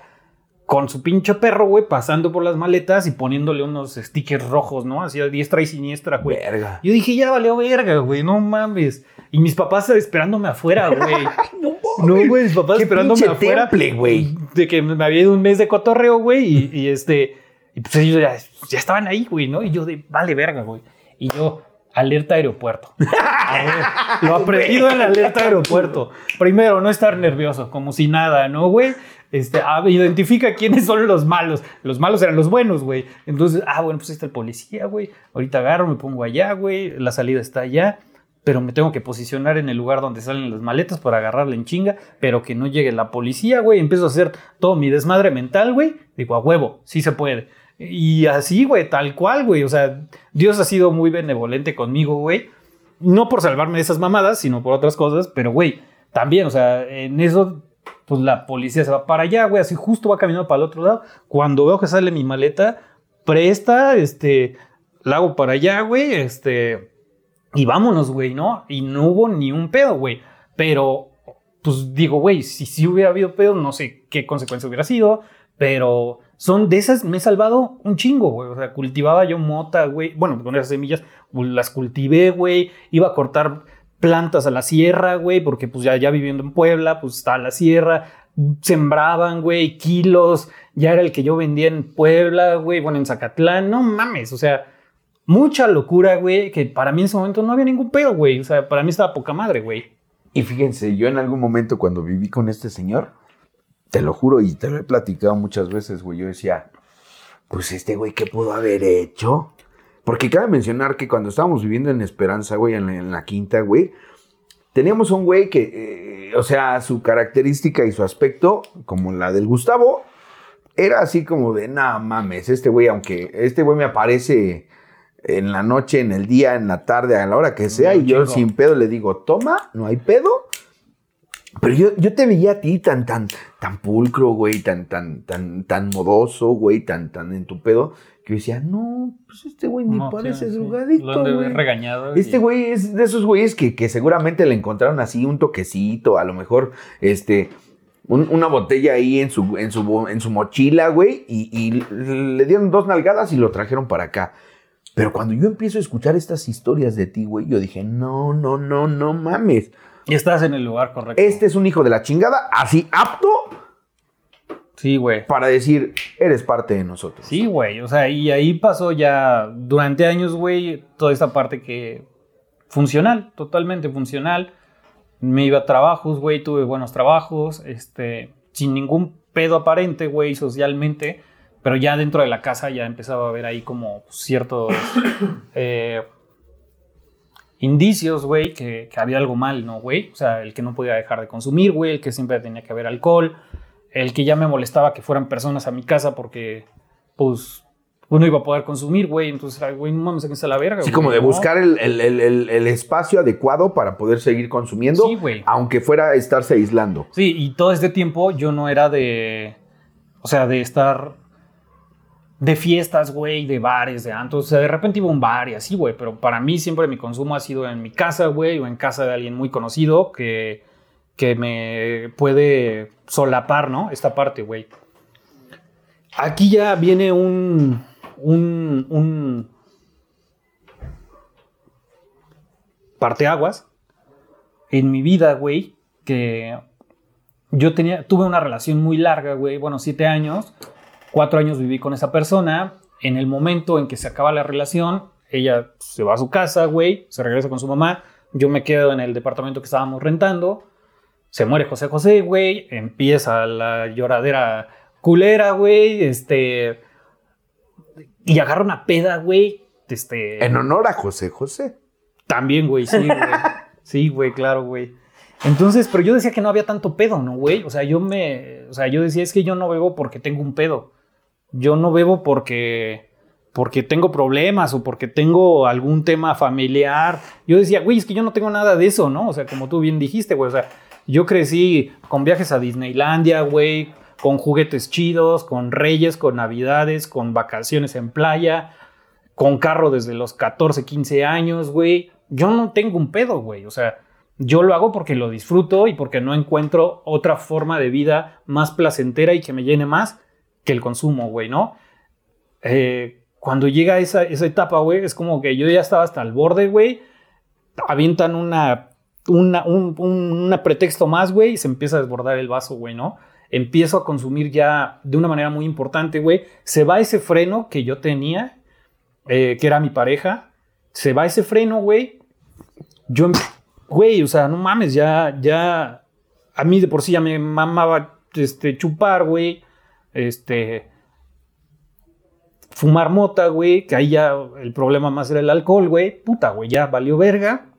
con su pinche perro, güey, pasando por las maletas y poniéndole unos stickers rojos, ¿no? Así a diestra y siniestra, güey. Verga. Yo dije, ya valió verga, güey, no mames. Y mis papás esperándome afuera, güey. No, güey, mis papás esperándome afuera. temple, güey. De que me había ido un mes de cotorreo, güey, y, y este. Y pues ellos ya, ya estaban ahí, güey, ¿no? Y yo de, vale verga, güey. Y yo, alerta aeropuerto. A ver, Lo aprendido en la alerta aeropuerto. Primero, no estar nervioso, como si nada, ¿no, güey? Este, ah, identifica quiénes son los malos. Los malos eran los buenos, güey. Entonces, ah, bueno, pues ahí está el policía, güey. Ahorita agarro, me pongo allá, güey. La salida está allá. Pero me tengo que posicionar en el lugar donde salen las maletas para agarrarla en chinga. Pero que no llegue la policía, güey. Empiezo a hacer todo mi desmadre mental, güey. Digo, a huevo, sí se puede. Y así, güey, tal cual, güey. O sea, Dios ha sido muy benevolente conmigo, güey. No por salvarme de esas mamadas, sino por otras cosas. Pero, güey, también, o sea, en eso pues la policía se va para allá, güey, así justo va caminando para el otro lado. Cuando veo que sale mi maleta, presta, este, la hago para allá, güey, este, y vámonos, güey, ¿no? Y no hubo ni un pedo, güey. Pero, pues digo, güey, si sí hubiera habido pedo, no sé qué consecuencia hubiera sido, pero son de esas, me he salvado un chingo, güey. O sea, cultivaba yo mota, güey. Bueno, con esas semillas las cultivé, güey. Iba a cortar plantas a la sierra, güey, porque pues ya, ya viviendo en Puebla, pues está la sierra, sembraban, güey, kilos, ya era el que yo vendía en Puebla, güey, bueno, en Zacatlán, no mames, o sea, mucha locura, güey, que para mí en ese momento no había ningún pedo, güey, o sea, para mí estaba poca madre, güey. Y fíjense, yo en algún momento cuando viví con este señor, te lo juro y te lo he platicado muchas veces, güey, yo decía, pues este güey, ¿qué pudo haber hecho? Porque cabe mencionar que cuando estábamos viviendo en Esperanza, güey, en la, quinta, güey, teníamos un güey que, eh, o sea, su característica y su aspecto, como la del Gustavo, era así como de, nah, mames, este güey, aunque este güey me aparece en la noche, en el día, en la tarde, a la hora que sea, Un y yo sin pedo le digo, toma, no hay pedo. Pero yo, yo te veía a ti tan, tan, tan pulcro, güey, tan, tan, tan, tan modoso, güey, tan, tan en tu pedo, que yo decía, no, pues este güey ni No, parece sí, sí. drogadicto, güey. regañado. Este y- güey es de esos güeyes que, que seguramente le encontraron así un toquecito, a lo mejor, este, un- una botella ahí en su, en su, en su mochila, güey, y, y le dieron dos nalgadas y lo trajeron para acá. Pero cuando yo empiezo a escuchar estas historias de ti, güey, yo dije, no, no, no, no mames. Y estás en el lugar correcto. Este es un hijo de la chingada, así apto Sí, güey. para decir, eres parte de nosotros. Sí, güey. O sea, y ahí pasó ya durante años, güey, toda esta parte que funcional, totalmente funcional. Me iba a trabajos, güey, tuve buenos trabajos, este, sin ningún pedo aparente, güey, socialmente. Pero ya dentro de la casa ya empezaba a ver ahí como ciertos eh, indicios, güey, que, que había algo mal, ¿no, güey? O sea, el que no podía dejar de consumir, güey, el que siempre tenía que haber alcohol, el que ya me molestaba que fueran personas a mi casa porque, pues, uno iba a poder consumir, güey. Entonces, güey, no mames, está la verga. Güey, como de ¿no? buscar el, el- el- el- espacio adecuado para poder seguir consumiendo, Sí, güey. aunque fuera estarse aislando. Sí, y todo este tiempo yo no era de. O sea, de estar. De fiestas, güey, de bares, de antros. O sea, de repente iba a un bar y así, güey. Pero para mí siempre mi consumo ha sido en mi casa, güey, o en casa de alguien muy conocido que, que me puede solapar, ¿no? Esta parte, güey. Aquí ya viene un. Un. Un. Parteaguas en mi vida, güey, que yo tenía, tuve una relación muy larga, güey, bueno, siete años, cuatro años viví con esa persona, en el momento en que se acaba la relación, ella se va a su casa, güey, se regresa con su mamá, yo me quedo en el departamento que estábamos rentando, se muere José José, güey, empieza la lloradera culera, güey, este, y agarra una peda, güey, este... En honor a José José. También, güey, sí, güey. Sí, güey, claro, güey. Entonces, pero yo decía que no había tanto pedo, ¿no, güey? O sea, yo me. O sea, yo decía, es que yo no bebo porque tengo un pedo. Yo no bebo porque. Porque tengo problemas o porque tengo algún tema familiar. Yo decía, güey, es que yo no tengo nada de eso, ¿no? O sea, como tú bien dijiste, güey. O sea, yo crecí con viajes a Disneylandia, güey, con juguetes chidos, con reyes, con navidades, con vacaciones en playa, con carro desde los 14, 15 años, güey. Yo no tengo un pedo, güey. O sea, yo lo hago porque lo disfruto y porque no encuentro otra forma de vida más placentera y que me llene más que el consumo, güey, ¿no? Eh, cuando llega esa, esa etapa, güey, es como que yo ya estaba hasta el borde, güey. Avientan una una, un, pretexto más, güey, y se empieza a desbordar el vaso, güey, ¿no? Empiezo a consumir ya de una manera muy importante, güey. Se va ese freno que yo tenía, eh, que era mi pareja. Se va ese freno, güey. Yo, güey, o sea, no mames, ya, ya, a mí de por sí ya me mamaba, este, chupar, güey. Este, fumar mota, güey, que ahí ya el problema más era el alcohol, güey. Puta, güey, ya valió verga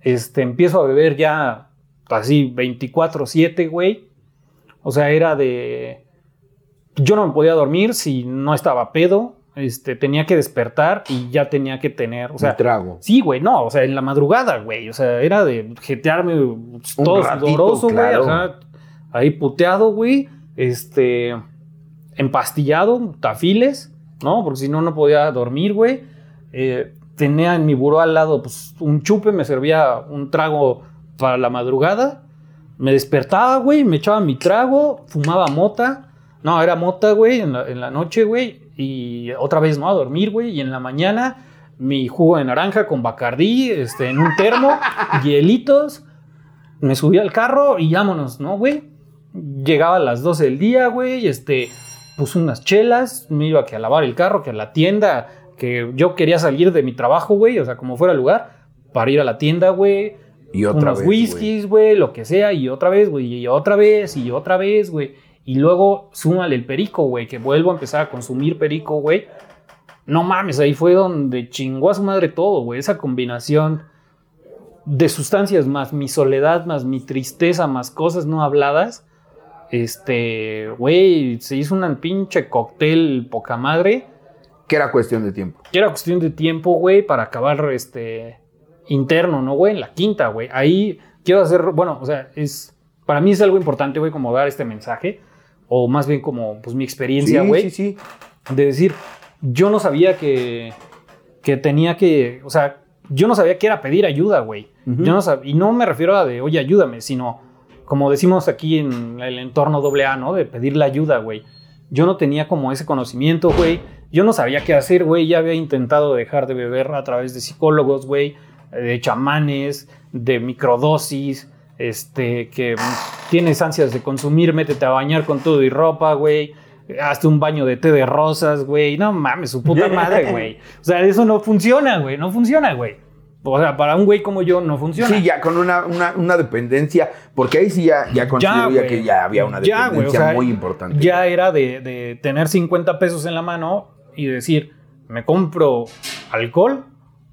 este, empiezo a beber ya así 24/7, güey. O sea, era de... Yo no me podía dormir si no estaba pedo. Este, tenía que despertar y ya tenía que tener, o sea, trago. Sí, güey, no, o sea, en la madrugada, güey, o sea, era de jetearme todo sudoroso, güey, ahí puteado, güey, este, empastillado, tafiles, ¿no? Porque si no, no podía dormir, güey. Eh, tenía en mi buró al lado pues, un chupe, me servía un trago para la madrugada. Me despertaba, güey, me echaba mi trago, fumaba mota. No, era mota, güey, en la, noche, güey. Y otra vez, ¿no? A dormir, güey. Y en la mañana, mi jugo de naranja con bacardí, este, en un termo, hielitos. Me subí al carro y vámonos, ¿no, güey? Llegaba a las 12 del día, güey, este, puse unas chelas, me iba que a lavar el carro, que a la tienda, que yo quería salir de mi trabajo, güey, o sea, como fuera el lugar, para ir a la tienda, güey. Y otra unos whiskies, güey, lo que sea, y otra vez, güey, y otra vez, y otra vez, güey. Y luego súmale el perico, güey, que vuelvo a empezar a consumir perico, güey. No mames, ahí fue donde chingó a su madre todo, güey. Esa combinación de sustancias más mi soledad, más mi tristeza, más cosas no habladas. Este, güey, se hizo una pinche cóctel poca madre que era cuestión de tiempo. Que era cuestión de tiempo, güey, para acabar este interno, ¿no, güey? En la quinta, güey. Ahí quiero hacer, bueno, o sea, es, para mí es algo importante, güey, como dar este mensaje, o más bien como, pues, mi experiencia, güey. Sí, sí, sí. De decir, yo no sabía que, que tenía que, o sea, yo no sabía que era pedir ayuda, güey. Yo no sabía, y no me refiero a de, oye, ayúdame, sino, como decimos aquí en el entorno AA, ¿no? De pedir la ayuda, güey. Yo no tenía como ese conocimiento, güey yo no sabía qué hacer, güey. Ya había intentado dejar de beber a través de psicólogos, güey, de chamanes, de microdosis, este, que tienes ansias de consumir, métete a bañar con todo y ropa, güey. Hazte un baño de té de rosas, güey. No mames, su puta madre, güey. O sea, eso no funciona, güey. No funciona, güey. O sea, para un güey como yo no funciona. Sí, ya con una, una, dependencia, porque ahí sí ya, ya que ya había una dependencia muy importante. Ya era de, de, tener 50 pesos en la mano y decir, me compro alcohol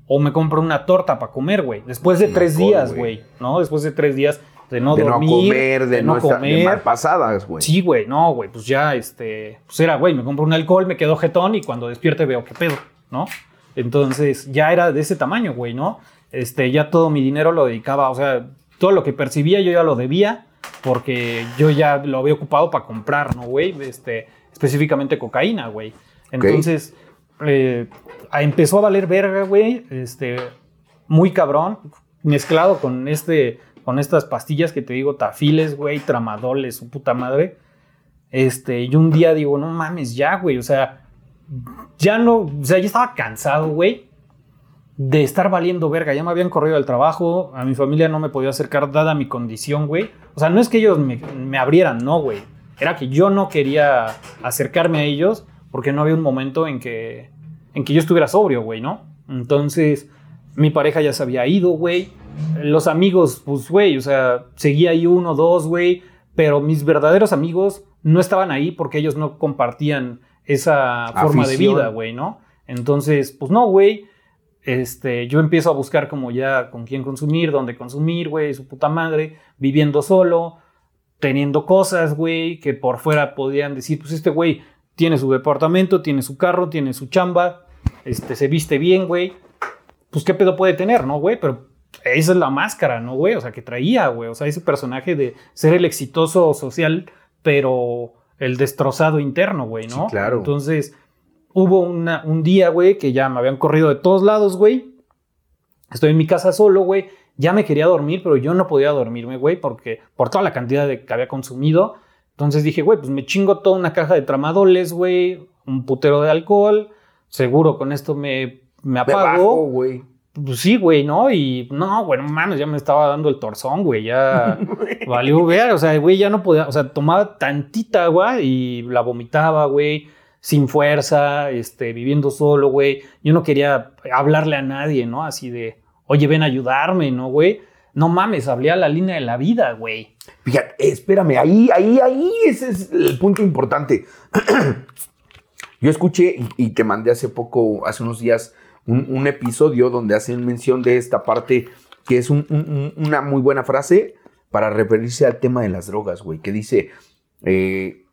o me compro una torta para comer, güey. Después de tres días, güey, ¿no? Después de tres días de no dormir. No comer, de, no, comer. de mal pasadas, güey. Sí, güey, no, güey, pues ya, este, pues era, güey, me compro un alcohol, me quedo jetón y cuando despierte veo qué pedo, ¿no? Entonces ya era de ese tamaño, güey, ¿no? Este, ya todo mi dinero lo dedicaba, o sea, todo lo que percibía yo ya lo debía porque yo ya lo había ocupado para comprar, ¿no, güey? Este, específicamente cocaína, güey. Entonces, eh, empezó a valer verga, güey. Este, muy cabrón. Mezclado con este. Con estas pastillas que te digo, tafiles, güey, tramadoles, su puta madre. Este, y un día digo, no mames, ya, güey. O sea, ya no. O sea, ya estaba cansado, güey. De estar valiendo verga. Ya me habían corrido al trabajo. A mi familia no me podía acercar, dada mi condición, güey. O sea, no es que ellos me, me abrieran, no, güey. Era que yo no quería acercarme a ellos porque no había un momento en que, en que yo estuviera sobrio, güey, ¿no? Entonces, mi pareja ya se había ido, güey. Los amigos, pues, güey, o sea, seguía ahí uno, dos, güey. Pero mis verdaderos amigos no estaban ahí porque ellos no compartían esa forma de vida, güey, ¿no? Entonces, pues no, güey. este, yo empiezo a buscar como ya con quién consumir, dónde consumir, güey, su puta madre, viviendo solo, teniendo cosas, güey, que por fuera podían decir, pues este güey tiene su departamento, tiene su carro, tiene su chamba, este, se viste bien, güey. Pues qué pedo puede tener, ¿no, güey? Pero esa es la máscara, ¿no, güey? O sea, que traía, güey. O sea, ese personaje de ser el exitoso social, pero el destrozado interno, güey, ¿no? Sí, claro. Entonces, hubo una, un día, güey, que ya me habían corrido de todos lados, güey. Estoy en mi casa solo, güey. Ya me quería dormir, pero yo no podía dormirme, güey, porque por toda la cantidad de que había consumido. Entonces dije, güey, pues me chingo toda una caja de tramadoles, güey, un putero de alcohol. Seguro con esto me, me Me apago. bajo, güey. Pues sí, güey, ¿no? Y no, güey, no mames, ya me estaba dando el torzón, güey, ya valió ver, o sea, güey, ya no podía, o sea, tomaba tantita agua y la vomitaba, güey, sin fuerza, este, viviendo solo, güey. Yo no quería hablarle a nadie, ¿no? Así de, oye, ven a ayudarme, ¿no, güey? No mames, hablé a la línea de la vida, güey. Fíjate, espérame, ahí, ahí, ahí, ese es el punto importante. Yo escuché y, y te mandé hace poco, hace unos días, un, un episodio donde hacen mención de esta parte que es un- un- un- una muy buena frase para referirse al tema de las drogas, güey, que dice, eh,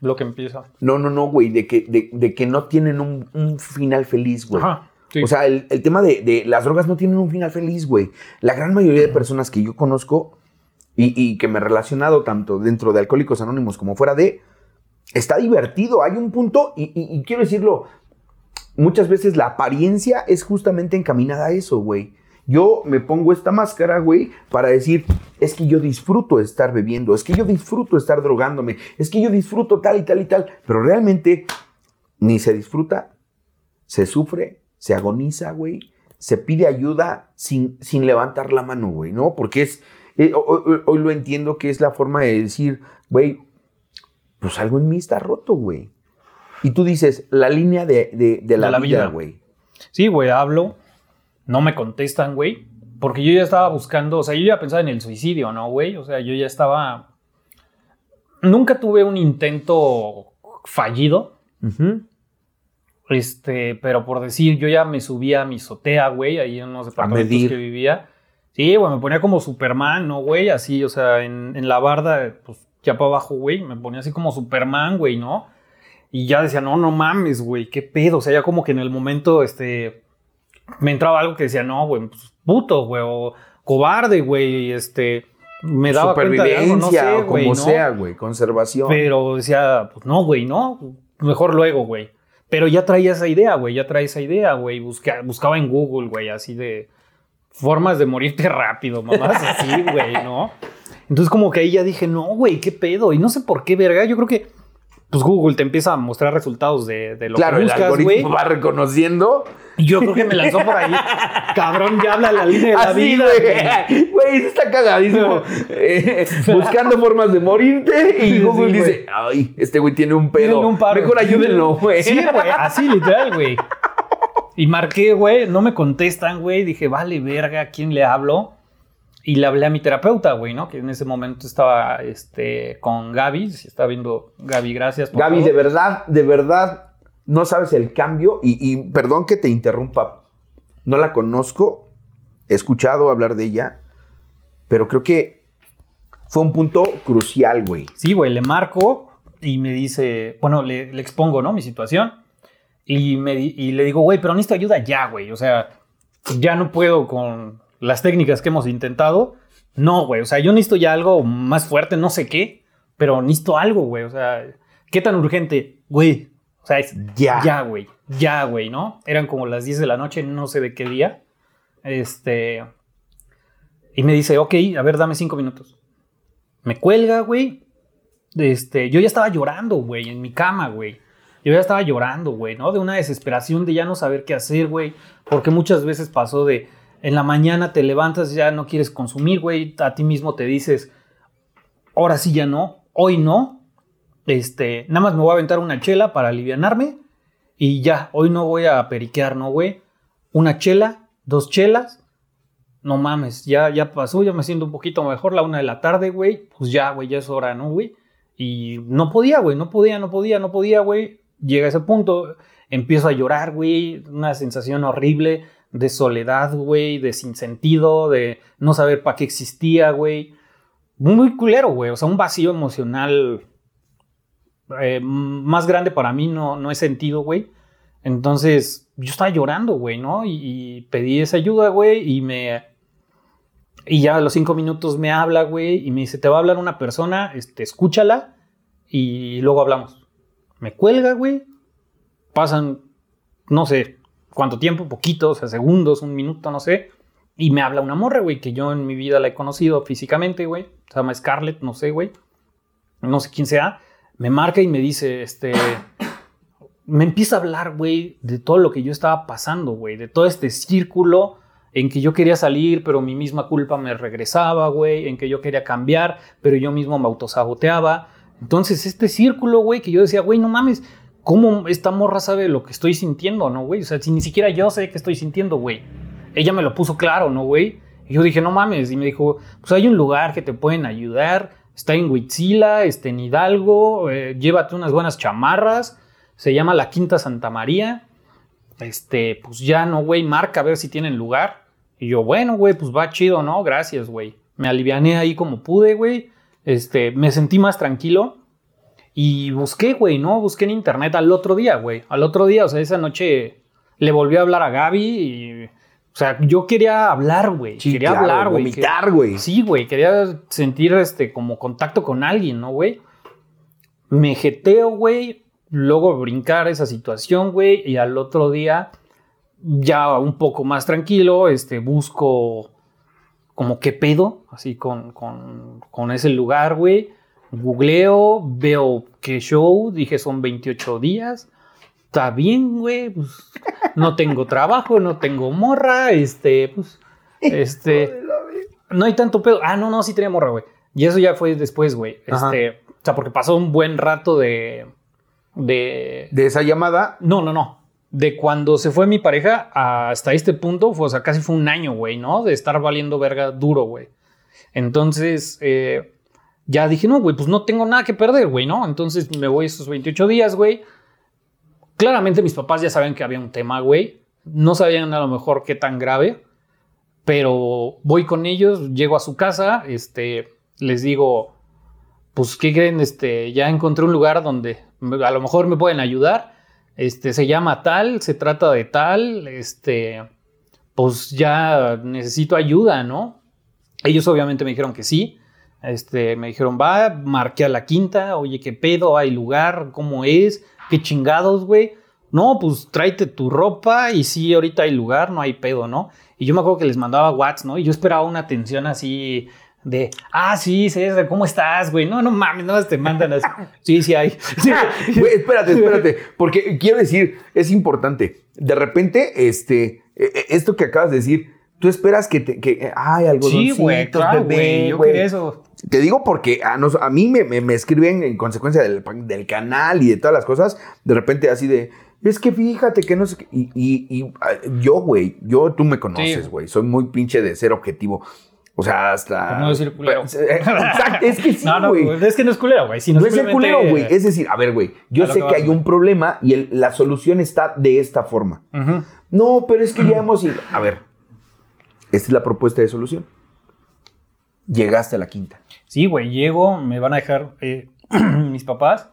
Lo que empieza. no, no, no, güey, de que, de, de que no tienen un, un final feliz, güey. Ajá. sí. O sea, el, el tema de, de las drogas no tienen un final feliz, güey. La gran mayoría de personas que yo conozco y, y que me he relacionado tanto dentro de Alcohólicos Anónimos como fuera de, está divertido. Hay un punto, y, y- y quiero decirlo, muchas veces la apariencia es justamente encaminada a eso, güey. Yo me pongo esta máscara, güey, para decir, es que yo disfruto estar bebiendo, es que yo disfruto estar drogándome, es que yo disfruto tal y tal y tal, pero realmente ni se disfruta, se sufre, se agoniza, güey, se pide ayuda sin, sin levantar la mano, güey, ¿no? Porque es, eh, hoy, lo entiendo que es la forma de decir, güey, pues algo en mí está roto, güey. Y tú dices, la línea de, de- de la, De la vida, güey. Sí, güey, hablo. No me contestan, güey. Porque yo ya estaba buscando, o sea, yo ya pensaba en el suicidio, ¿no, güey? O sea, yo ya estaba... Nunca tuve un intento fallido, este, pero por decir, yo ya me subía a mi azotea, güey, ahí en unos departamentos que vivía. Sí, güey, me ponía como Superman, ¿no, güey? Así, o sea, en, en la barda, pues ya para abajo, güey, me ponía así como Superman, güey, ¿no? Y ya decía, no, no mames, güey, qué pedo. O sea, ya como que en el momento, este, me entraba algo que decía, no, güey, pues puto, güey, o cobarde, güey, este, me daba cuenta de algo, no sé, o como sea, güey, conservación. Pero decía, pues no, güey, no, mejor luego, güey. Pero ya traía esa idea, güey, ya traía esa idea, güey. Busca- buscaba en Google, güey, así de formas de morirte rápido, mamás así, güey, ¿no? Entonces como que ahí ya dije, no, güey, qué pedo. Y no sé por qué, verga, yo creo que pues Google te empieza a mostrar resultados de, de lo claro, que el buscas, güey. algoritmo va reconociendo. Yo creo que me lanzó por ahí. Cabrón, ya habla la línea de la Así, vida, güey. está cagadísimo. Eh, buscando formas de morirte y Sí, Google sí, dice, ay, este güey tiene un pedo. Tiene un paro. Mejor ayúdenlo, güey. Sí, güey, así literal, güey. Y marqué, güey, no me contestan, güey. Dije, vale, verga, ¿a quién le hablo? Y le hablé a mi terapeuta, güey, ¿no? Que en ese momento estaba este, con Gaby. Si está viendo Gaby, gracias. por Gaby, todo. de verdad, de verdad, no sabes el cambio. Y, y perdón que te interrumpa. No la conozco. He escuchado hablar de ella. Pero creo que fue un punto crucial, güey. Sí, güey, le marco y me dice, bueno, le, le expongo, ¿no? Mi situación. Y, me, y le digo, güey, pero necesito ayuda ya, güey. O sea, ya no puedo con las técnicas que hemos intentado. No, güey. O sea, yo necesito ya algo más fuerte, no sé qué, pero necesito algo, güey. O sea, ¿qué tan urgente? Güey. O sea, es Ya. ya, güey. Ya, güey, ¿no? Eran como las 10 de la noche, no sé de qué día. Este. Y me dice, ok, a ver, dame cinco minutos. Me cuelga, güey. Este, yo ya estaba llorando, güey, en mi cama, güey. Yo ya estaba llorando, güey, ¿no? De una desesperación de ya no saber qué hacer, güey. Porque muchas veces pasó de en la mañana te levantas, ya no quieres consumir, güey. A ti mismo te dices, ahora sí ya no, hoy no. Este, nada más me voy a aventar una chela para alivianarme. Y ya, hoy no voy a periquear, ¿no, güey? Una chela, dos chelas. No mames, ya, ya pasó, ya me siento un poquito mejor, la una de la tarde, güey. Pues ya, güey, ya es hora, ¿no, güey? Y no podía, güey, no podía, no podía, no podía, güey. Llega ese punto empiezo a llorar, güey, una sensación horrible de soledad, güey, de sinsentido, de no saber para qué existía, güey. Muy culero, güey, o sea, un vacío emocional eh, más grande para mí no, no sentido, güey. Entonces, yo estaba llorando, güey, ¿no? Y, y pedí esa ayuda, güey, y me... Y ya a los cinco minutos me habla, güey, y me dice, te va a hablar una persona, este, escúchala y luego hablamos. Me cuelga, güey. Pasan, no sé cuánto tiempo, poquito, o sea, segundos, un minuto, no sé. Y me habla una morra, güey, que yo en mi vida la he conocido físicamente, güey. Se llama Scarlett, no sé, güey. No sé quién sea. Me marca y me dice, este... Me empieza a hablar, güey, de todo lo que yo estaba pasando, güey. De todo este círculo en que yo quería salir, pero mi misma culpa me regresaba, güey. En que yo quería cambiar, pero yo mismo me autosaboteaba. Entonces, este círculo, güey, que yo decía, güey, no mames, ¿cómo esta morra sabe lo que estoy sintiendo, no, güey? O sea, si ni siquiera yo sé qué estoy sintiendo, güey. Ella me lo puso claro, ¿no, güey? Y yo dije, no mames. Y me dijo, pues hay un lugar que te pueden ayudar. Está en Huitzila, está en Hidalgo. eh, llévate unas buenas chamarras. Se llama la Quinta Santa María. Este, pues ya no, güey, marca a ver si tienen lugar. Y yo, bueno, güey, pues va chido, ¿no? Gracias, güey. Me aliviané ahí como pude, güey. Este, me sentí más tranquilo. Y busqué, güey, ¿no? Busqué en internet al otro día, güey. Al otro día, o sea, esa noche le volví a hablar a Gaby y... O sea, yo quería hablar, güey. Sí, quería claro, hablar, güey. vomitar, güey. Sí, güey. Quería sentir, este, como contacto con alguien, ¿no, güey? Me jeteo, güey. Luego brincar esa situación, güey. Y al otro día, ya un poco más tranquilo, este, busco como qué pedo, así con, con, con ese lugar, güey. Googleo, veo qué show, dije son 28 días. Está bien, güey, pues no tengo trabajo, no tengo morra, este, pues, este, no hay tanto pedo. Ah, no, no, sí tenía morra, güey. Y eso ya fue después, güey. Este, o sea, porque pasó un buen rato de, de, De esa llamada, no, no, no. De cuando se fue mi pareja hasta este punto, fue, o sea, casi fue un año, güey, ¿no? De estar valiendo verga duro, güey. Entonces, eh, ya dije, no, güey, pues no tengo nada que perder, güey, ¿no? Entonces me voy esos 28 días, güey. Claramente mis papás ya saben que había un tema, güey. No sabían a lo mejor qué tan grave, pero voy con ellos, llego a su casa, este, les digo, pues, ¿qué creen? Este, ya encontré un lugar donde a lo mejor me pueden ayudar. Este, se llama tal, se trata de tal, este, pues ya necesito ayuda, ¿no? Ellos obviamente me dijeron que sí. Este, me dijeron, va, marqué a la quinta, oye, ¿qué pedo? ¿Hay lugar? ¿Cómo es? ¿Qué chingados, güey? No, pues tráete tu ropa y sí, ahorita hay lugar, no hay pedo, ¿no? Y yo me acuerdo que les mandaba WhatsApp, ¿no? Y yo esperaba una atención así de, ah, sí, César, ¿cómo estás, güey? No, no mames, no, te mandan así. Sí, sí hay. Sí. Güey, espérate, espérate, porque quiero decir, es importante. De repente, este, eh, eh, esto que acabas de decir, tú esperas que te, que, ay, algo Sí, güey, claro, güey, yo quería eso. Te digo porque a, nos- a mí me, me- me escriben en consecuencia del, del canal y de todas las cosas, de repente así de, es que fíjate que no sé qué. Y, y- y, ah, yo, güey, yo, tú me conoces, Sí. güey, soy muy pinche de ser objetivo. O sea, hasta... Por no decir culero. Exacto, es que sí, no, no, güey, es que no es culero, güey. No es el simplemente- culero, güey. Es decir, a ver, güey, yo sé que hay un problema y el- la solución está de esta forma. No, pero es que ya hemos ido. A ver, esta es la propuesta de solución. Llegaste a la quinta. Sí, güey, llego, me van a dejar eh, mis papás.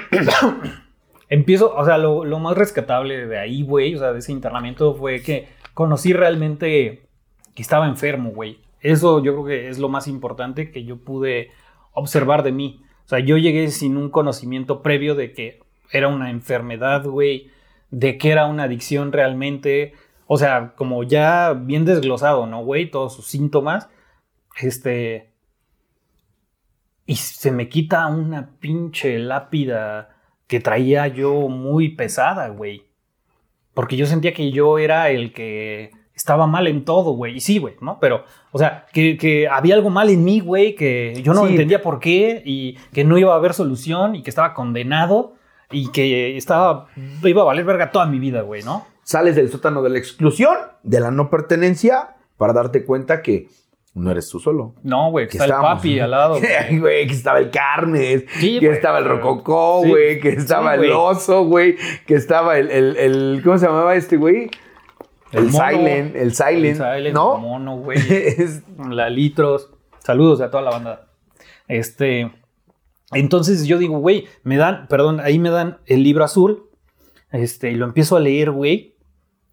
Empiezo, o sea, lo, lo más rescatable de ahí, güey, o sea, de ese internamiento fue que conocí realmente que estaba enfermo, güey. Eso yo creo que es lo más importante que yo pude observar de mí. O sea, yo llegué sin un conocimiento previo de que era una enfermedad, güey, de que era una adicción realmente. O sea, como ya bien desglosado, ¿no, güey? Todos sus síntomas. Este. Y se me quita una pinche lápida que traía yo muy pesada, güey. Porque yo sentía que yo era el que estaba mal en todo, güey. Y sí, güey, ¿no? Pero, o sea, que, que había algo mal en mí, güey, que yo no Sí. entendía por qué y que no iba a haber solución y que estaba condenado y que estaba, iba a valer verga toda mi vida, güey, ¿no? Sales del sótano de la exclusión, de la no pertenencia, para darte cuenta que No eres tú solo. No, güey, que está el papi al lado. güey. Que estaba el Carnes, Sí, que estaba el Rococó, sí. güey, que estaba Sí, el oso, güey, que estaba el, el, el- ¿cómo se llamaba este güey? El, El mono. Silent, el Silent, El Silent, ¿no? el mono, güey. La Litros. Saludos a toda la banda. Este. Entonces yo digo, güey, me dan, perdón, ahí me dan el libro azul. Este, y lo empiezo a leer, güey.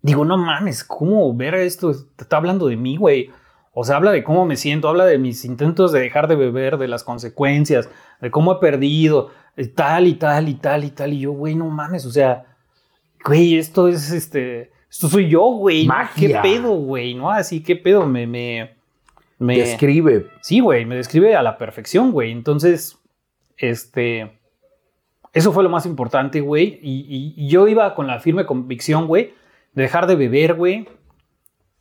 Digo, no mames, ¿cómo ver esto? Te está hablando de mí, güey. O sea, habla de cómo me siento, habla de mis intentos de dejar de beber, de las consecuencias, de cómo he perdido, eh, tal y tal y tal y tal. Y yo, güey, no mames, o sea, güey, esto es este, esto soy yo, güey. ¿no? ¿Qué pedo, güey? ¿No? Así, ¿qué pedo? Me, me, me. Describe. Sí, güey, me describe a la perfección, güey. Entonces, este. Eso fue lo más importante, güey. Y, y- y yo iba con la firme convicción, güey, de dejar de beber, güey.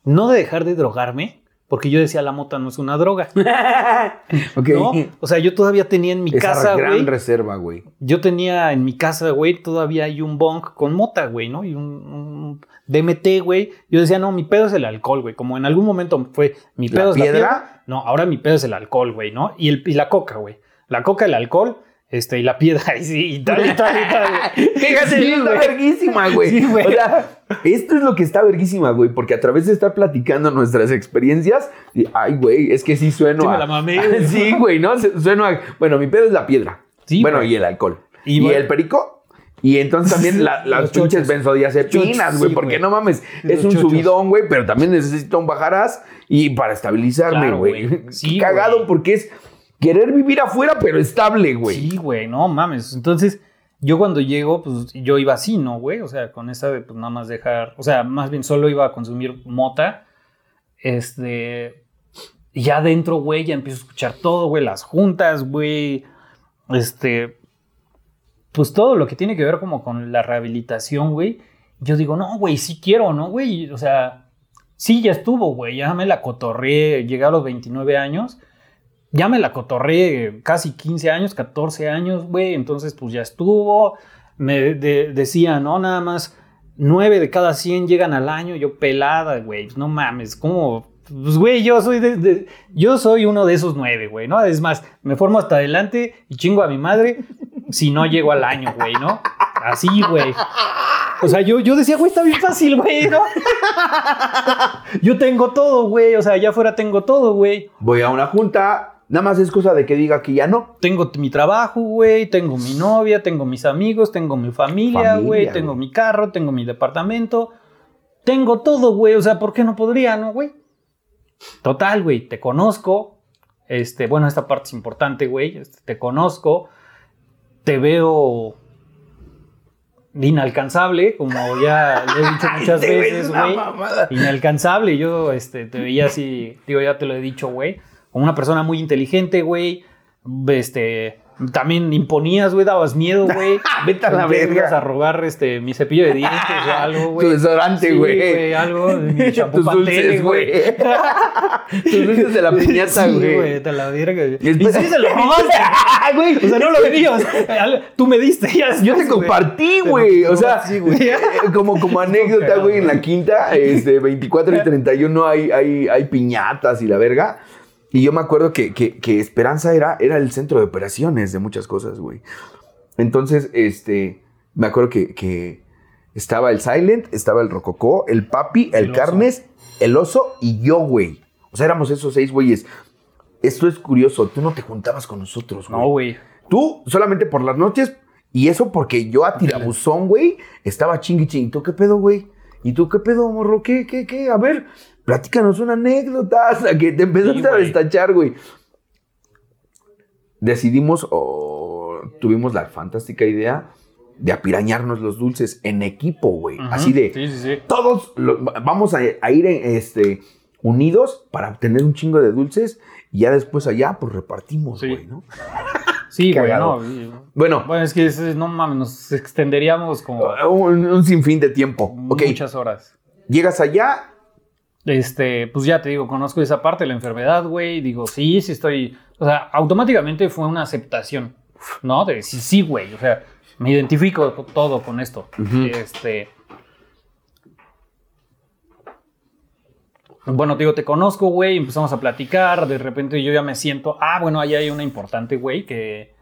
No de dejar de drogarme, porque yo decía la mota no es una droga. Ok. ¿no? O sea, yo todavía tenía en mi Esa casa, gran güey. reserva, güey. Yo tenía en mi casa, güey, todavía hay un bong con mota, güey, ¿no? Y un, un DMT, güey. Yo decía, no, mi pedo es el alcohol, güey. Como en algún momento fue mi ¿La pedo es la piedra? piedra. No, ahora mi pedo es el alcohol, güey, ¿no? Y, el, y la coca, güey. La coca, el alcohol, este, y la piedra, y sí, y tal, y tal, y tal. güey. Fíjate, Sí, está verguísima, güey. Sí, güey. O sea, esto es lo que está verguísima, güey, porque a través de estar platicando nuestras experiencias, y, ay, güey, es que sí sueno Sí, me a... la mamé, güey. sí, güey, ¿no? Sueno a... Bueno, mi pedo es la piedra. Sí, bueno, güey. y el alcohol. Y Y, bueno- el perico. Y entonces también la- las pinches benzodiazepinas, güey, sí, porque no mames, es los un chochos. subidón, güey, pero también necesito un bajarás y para estabilizarme, güey. Sí, Cagado porque es querer vivir afuera, pero estable, güey. Sí, güey, no mames. Entonces, yo cuando llego, pues yo iba así, ¿no, güey? O sea, con esa de pues nada más dejar, o sea, más bien solo iba a consumir mota. Este, y ya adentro, güey, ya empiezo a escuchar todo, güey, las juntas, güey. Este, pues todo lo que tiene que ver como con la rehabilitación, güey. Yo digo, no, güey, sí quiero, ¿no, güey? O sea, sí, ya estuvo, güey, ya me la cotorré, llegué a los 29 años ya me la cotorré casi 15 años, 14 años, güey. Entonces, pues ya estuvo. Me de- decía, no, nada más 9 de cada 100 llegan al año. Yo pelada, güey. No mames, ¿cómo? Pues, güey, yo soy de, yo soy uno de esos 9, güey, ¿no? Es más, me formo hasta adelante y chingo a mi madre si no llego al año, güey, ¿no? Así, güey. O sea, yo, yo decía, güey, está bien fácil, güey, ¿no? yo tengo todo, güey. O sea, allá afuera tengo todo, güey. Voy a una junta, nada más es cosa de que diga que ya no. tengo mi trabajo, güey, tengo mi novia, tengo mis amigos, tengo mi familia, güey, tengo mi carro, tengo mi departamento, tengo todo, güey, o sea, ¿por qué no podría, no, güey? Total, güey, te conozco, este, bueno, esta parte es importante, güey, este, te conozco, te veo inalcanzable, como ya le he dicho muchas veces, güey. Inalcanzable, yo este, te veía así, digo, ya te lo he dicho, güey, como una persona muy inteligente, güey, este, también imponías, güey, dabas miedo, güey. Vete a la verga. a robar este, mi cepillo de dientes o algo, güey. Tu desodorante, Sí, güey. algo, mi champú Tus güey. Tus dulces de la piñata, Sí, güey. güey, te la verga. güey. Y sí se lo robaste. güey. O sea, no lo venías. Tú me diste. Ya Yo te güey. compartí, güey. O sea, sí, güey. como, como anécdota, güey, en la güey. quinta, este, 24 y 31 hay, hay, hay piñatas y la verga. Y yo me acuerdo que, que- que Esperanza era, era el centro de operaciones de muchas cosas, güey. Entonces, este, me acuerdo que, que estaba el Silent, estaba el Rococó, el Papi, el. Carnes, el Oso y yo, güey. O sea, éramos esos seis güeyes. Esto es curioso, tú no te juntabas con nosotros, güey. No, güey. Tú solamente por las noches. Y eso porque yo a tirabuzón, güey, estaba chingui chingui. ¿Tú qué pedo, güey? ¿Y tú qué pedo, morro? ¿Qué, qué, qué? A ver, platícanos una anécdota hasta que te empezaste Sí, a destachar, güey. Decidimos o tuvimos la fantástica idea de apirañarnos los dulces en equipo, güey. Así de Sí, sí, sí. todos lo- vamos a, a ir en, este, unidos para obtener un chingo de dulces y ya después allá pues repartimos, güey, ¿no? Sí, güey. No, Bueno, bueno, es que no mames, nos extenderíamos como un, un sinfín de tiempo. Muchas horas. llegas allá, Este, pues ya te digo, conozco esa parte de la enfermedad, güey. Digo, sí, sí estoy. O sea, automáticamente fue una aceptación, ¿no? De sí, sí, güey. O sea, me identifico todo con esto. Este. Bueno, te digo, te conozco, güey, empezamos a platicar, de repente yo ya me siento, ah, bueno, ahí hay una importante, güey, que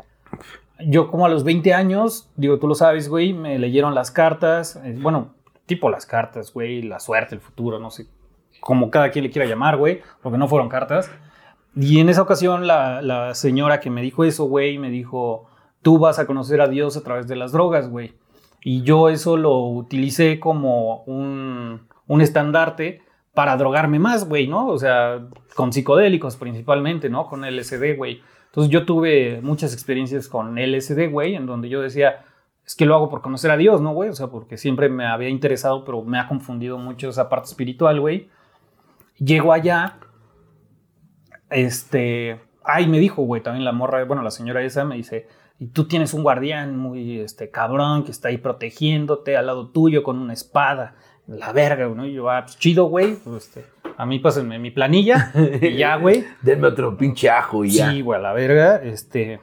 yo como a los 20 años, digo, tú lo sabes, güey, me leyeron las cartas, eh, bueno, tipo las cartas, güey, la suerte, el futuro, no sé, como cada quien le quiera llamar, güey, porque no fueron cartas. Y en esa ocasión la, señora que me dijo eso, güey, me dijo, tú vas a conocer a Dios a través de las drogas, güey. Y yo eso lo utilicé como un, un estandarte para drogarme más, güey, ¿no? O sea, con psicodélicos principalmente, ¿no? Con LSD, güey. Entonces yo tuve muchas experiencias con LSD, güey, en donde yo decía, es que lo hago por conocer a Dios, ¿no, güey? O sea, porque siempre me había interesado, pero me ha confundido mucho esa parte espiritual, güey. Llego allá, este, ay, me dijo, güey, también la morra, bueno, la señora esa me dice, y tú tienes un guardián muy, este, cabrón, que está ahí protegiéndote al lado tuyo con una espada la verga, ¿no? Y yo, ah, pues chido, güey. Pues, este, a mí pásenme mi planilla y ya, güey. Denme otro pinche ajo y ya. Sí, güey, a la verga. Este.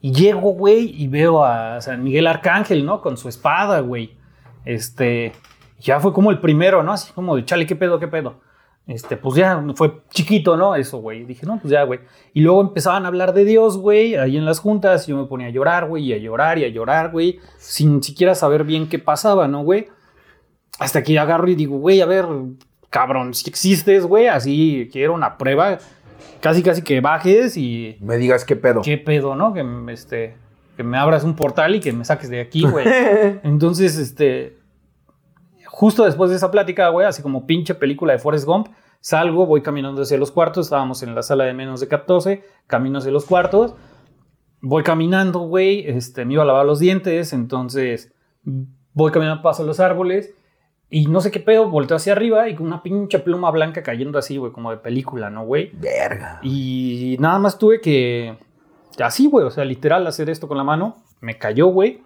Y llego, güey, y veo a San Miguel Arcángel, ¿no? Con su espada, güey. Este. Ya fue como el primero, ¿no? Así como de, chale, ¿qué pedo, qué pedo? Este, pues ya fue chiquito, ¿no? Eso, güey. Dije, no, pues ya, güey. Y luego empezaban a hablar de Dios, güey, ahí en las juntas. Y yo me ponía a llorar, güey, y a llorar y a llorar, güey, sin siquiera saber bien qué pasaba, ¿no, güey? Hasta que agarro y digo, güey, a ver, cabrón, si existes, güey, así quiero una prueba. Casi, casi que bajes y. Me digas qué pedo. ¿Qué pedo, no? Que, este, que me abras un portal y que me saques de aquí, güey. Entonces, este. Justo después de esa plática, güey, así como pinche película de Forrest Gump, salgo, voy caminando hacia los cuartos. Estábamos en la sala de menos de 14, camino hacia los cuartos. Voy caminando, güey, este, me iba a lavar los dientes, entonces voy caminando, paso los árboles y no sé qué pedo, volteo hacia arriba y con una pinche pluma blanca cayendo así, güey, como de película, ¿no, güey? Verga. Y nada más tuve que. Así, güey, o sea, literal, hacer esto con la mano. Me cayó, güey.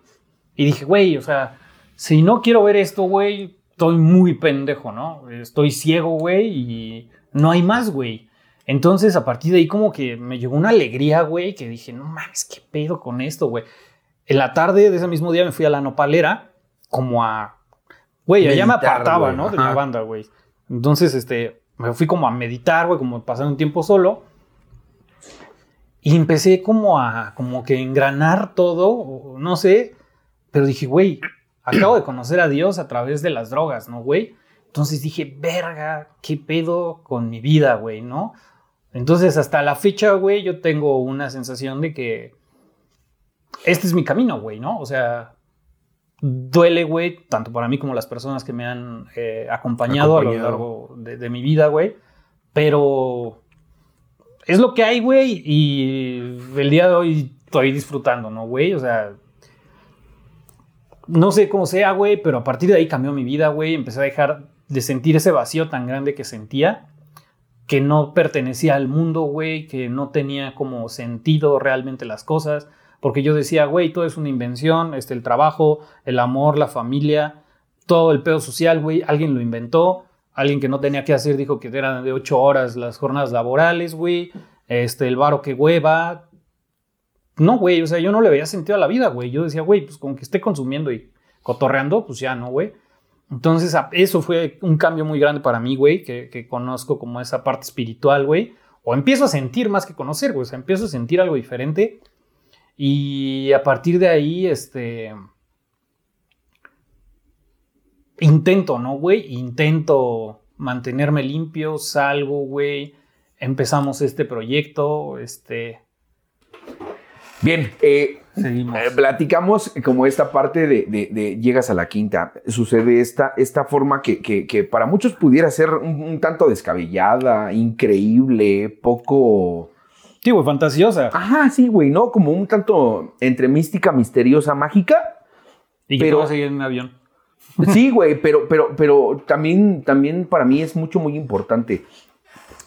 Y dije, güey, o sea, si no quiero ver esto, güey, estoy muy pendejo, ¿no? Estoy ciego, güey, y no hay más, güey. Entonces, a partir de ahí, como que me llegó una alegría, güey, que dije, no mames, qué pedo con esto, güey. En la tarde de ese mismo día me fui a la nopalera, como a Güey, allá me apartaba, ¿no? De la banda, güey. Entonces, este, me fui como a meditar, güey, como pasar un tiempo solo. Y empecé como a, como que engranar todo, no sé. Pero dije, güey, acabo de conocer a Dios a través de las drogas, ¿no, güey? Entonces dije, verga, ¿qué pedo con mi vida, güey, no? Entonces, hasta la fecha, güey, yo tengo una sensación de que este es mi camino, güey, ¿no? O sea, duele, güey, tanto para mí como las personas que me han eh, acompañado, a lo largo de, mi vida, güey. Pero es lo que hay, güey, y el día de hoy estoy disfrutando, ¿no, güey? O sea, no sé cómo sea, güey, pero a partir de ahí cambió mi vida, güey. Empecé a dejar de sentir ese vacío tan grande que sentía, que no pertenecía al mundo, güey, que no tenía como sentido realmente las cosas porque yo decía, güey, todo es una invención, este, el trabajo, el amor, la familia, todo el pedo social, güey, alguien lo inventó, alguien que no tenía que hacer dijo que eran de ocho horas las jornadas laborales, güey, este, el varo que hueva. No, güey, o sea, yo no le veía sentido a la vida, güey. Yo decía, güey, pues con que esté consumiendo y cotorreando, pues ya no, güey. Entonces, eso fue un cambio muy grande para mí, güey, que, que conozco como esa parte espiritual, güey. O empiezo a sentir más que conocer, güey. O sea, empiezo a sentir algo diferente y a partir de ahí, este... Intento, ¿no, güey? Intento mantenerme limpio, salgo, güey. Empezamos este proyecto, este... Bien, eh, eh, platicamos como esta parte de, llegas a la quinta, sucede esta, esta forma que, que, para muchos pudiera ser un, tanto descabellada, increíble, poco Sí, güey, fantasiosa. Ajá, sí, güey, ¿no? Como un tanto entre mística, misteriosa, mágica. Y que pero, vas a ir en un avión. Sí, güey, pero, pero, pero también, también para mí es mucho, muy importante.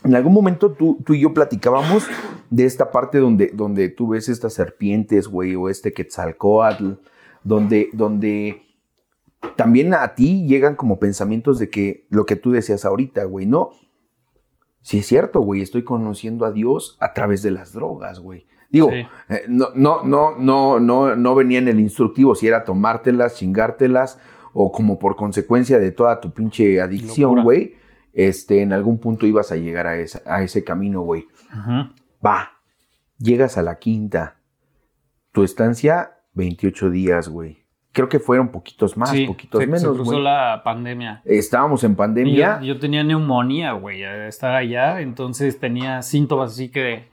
En algún momento tú, tú y yo platicábamos de esta parte donde, donde tú ves estas serpientes, güey, o este Quetzalcoatl, donde, donde también a ti llegan como pensamientos de que lo que tú decías ahorita, güey, ¿no? Sí es cierto, güey, estoy conociendo a Dios a través de las drogas, güey. Digo, eh, no, no, no, no, no, no venía en el instructivo si era tomártelas, chingártelas o como por consecuencia de toda tu pinche adicción, güey. Este, en algún punto ibas a llegar a, esa- a ese camino, güey. Va, llegas a la quinta. Tu estancia, 28 días, güey. Creo que fueron poquitos más, Sí, poquitos se- se menos, cruzó güey. la pandemia. Estábamos en pandemia. Yo, yo tenía neumonía, güey, estar allá, entonces tenía síntomas así que,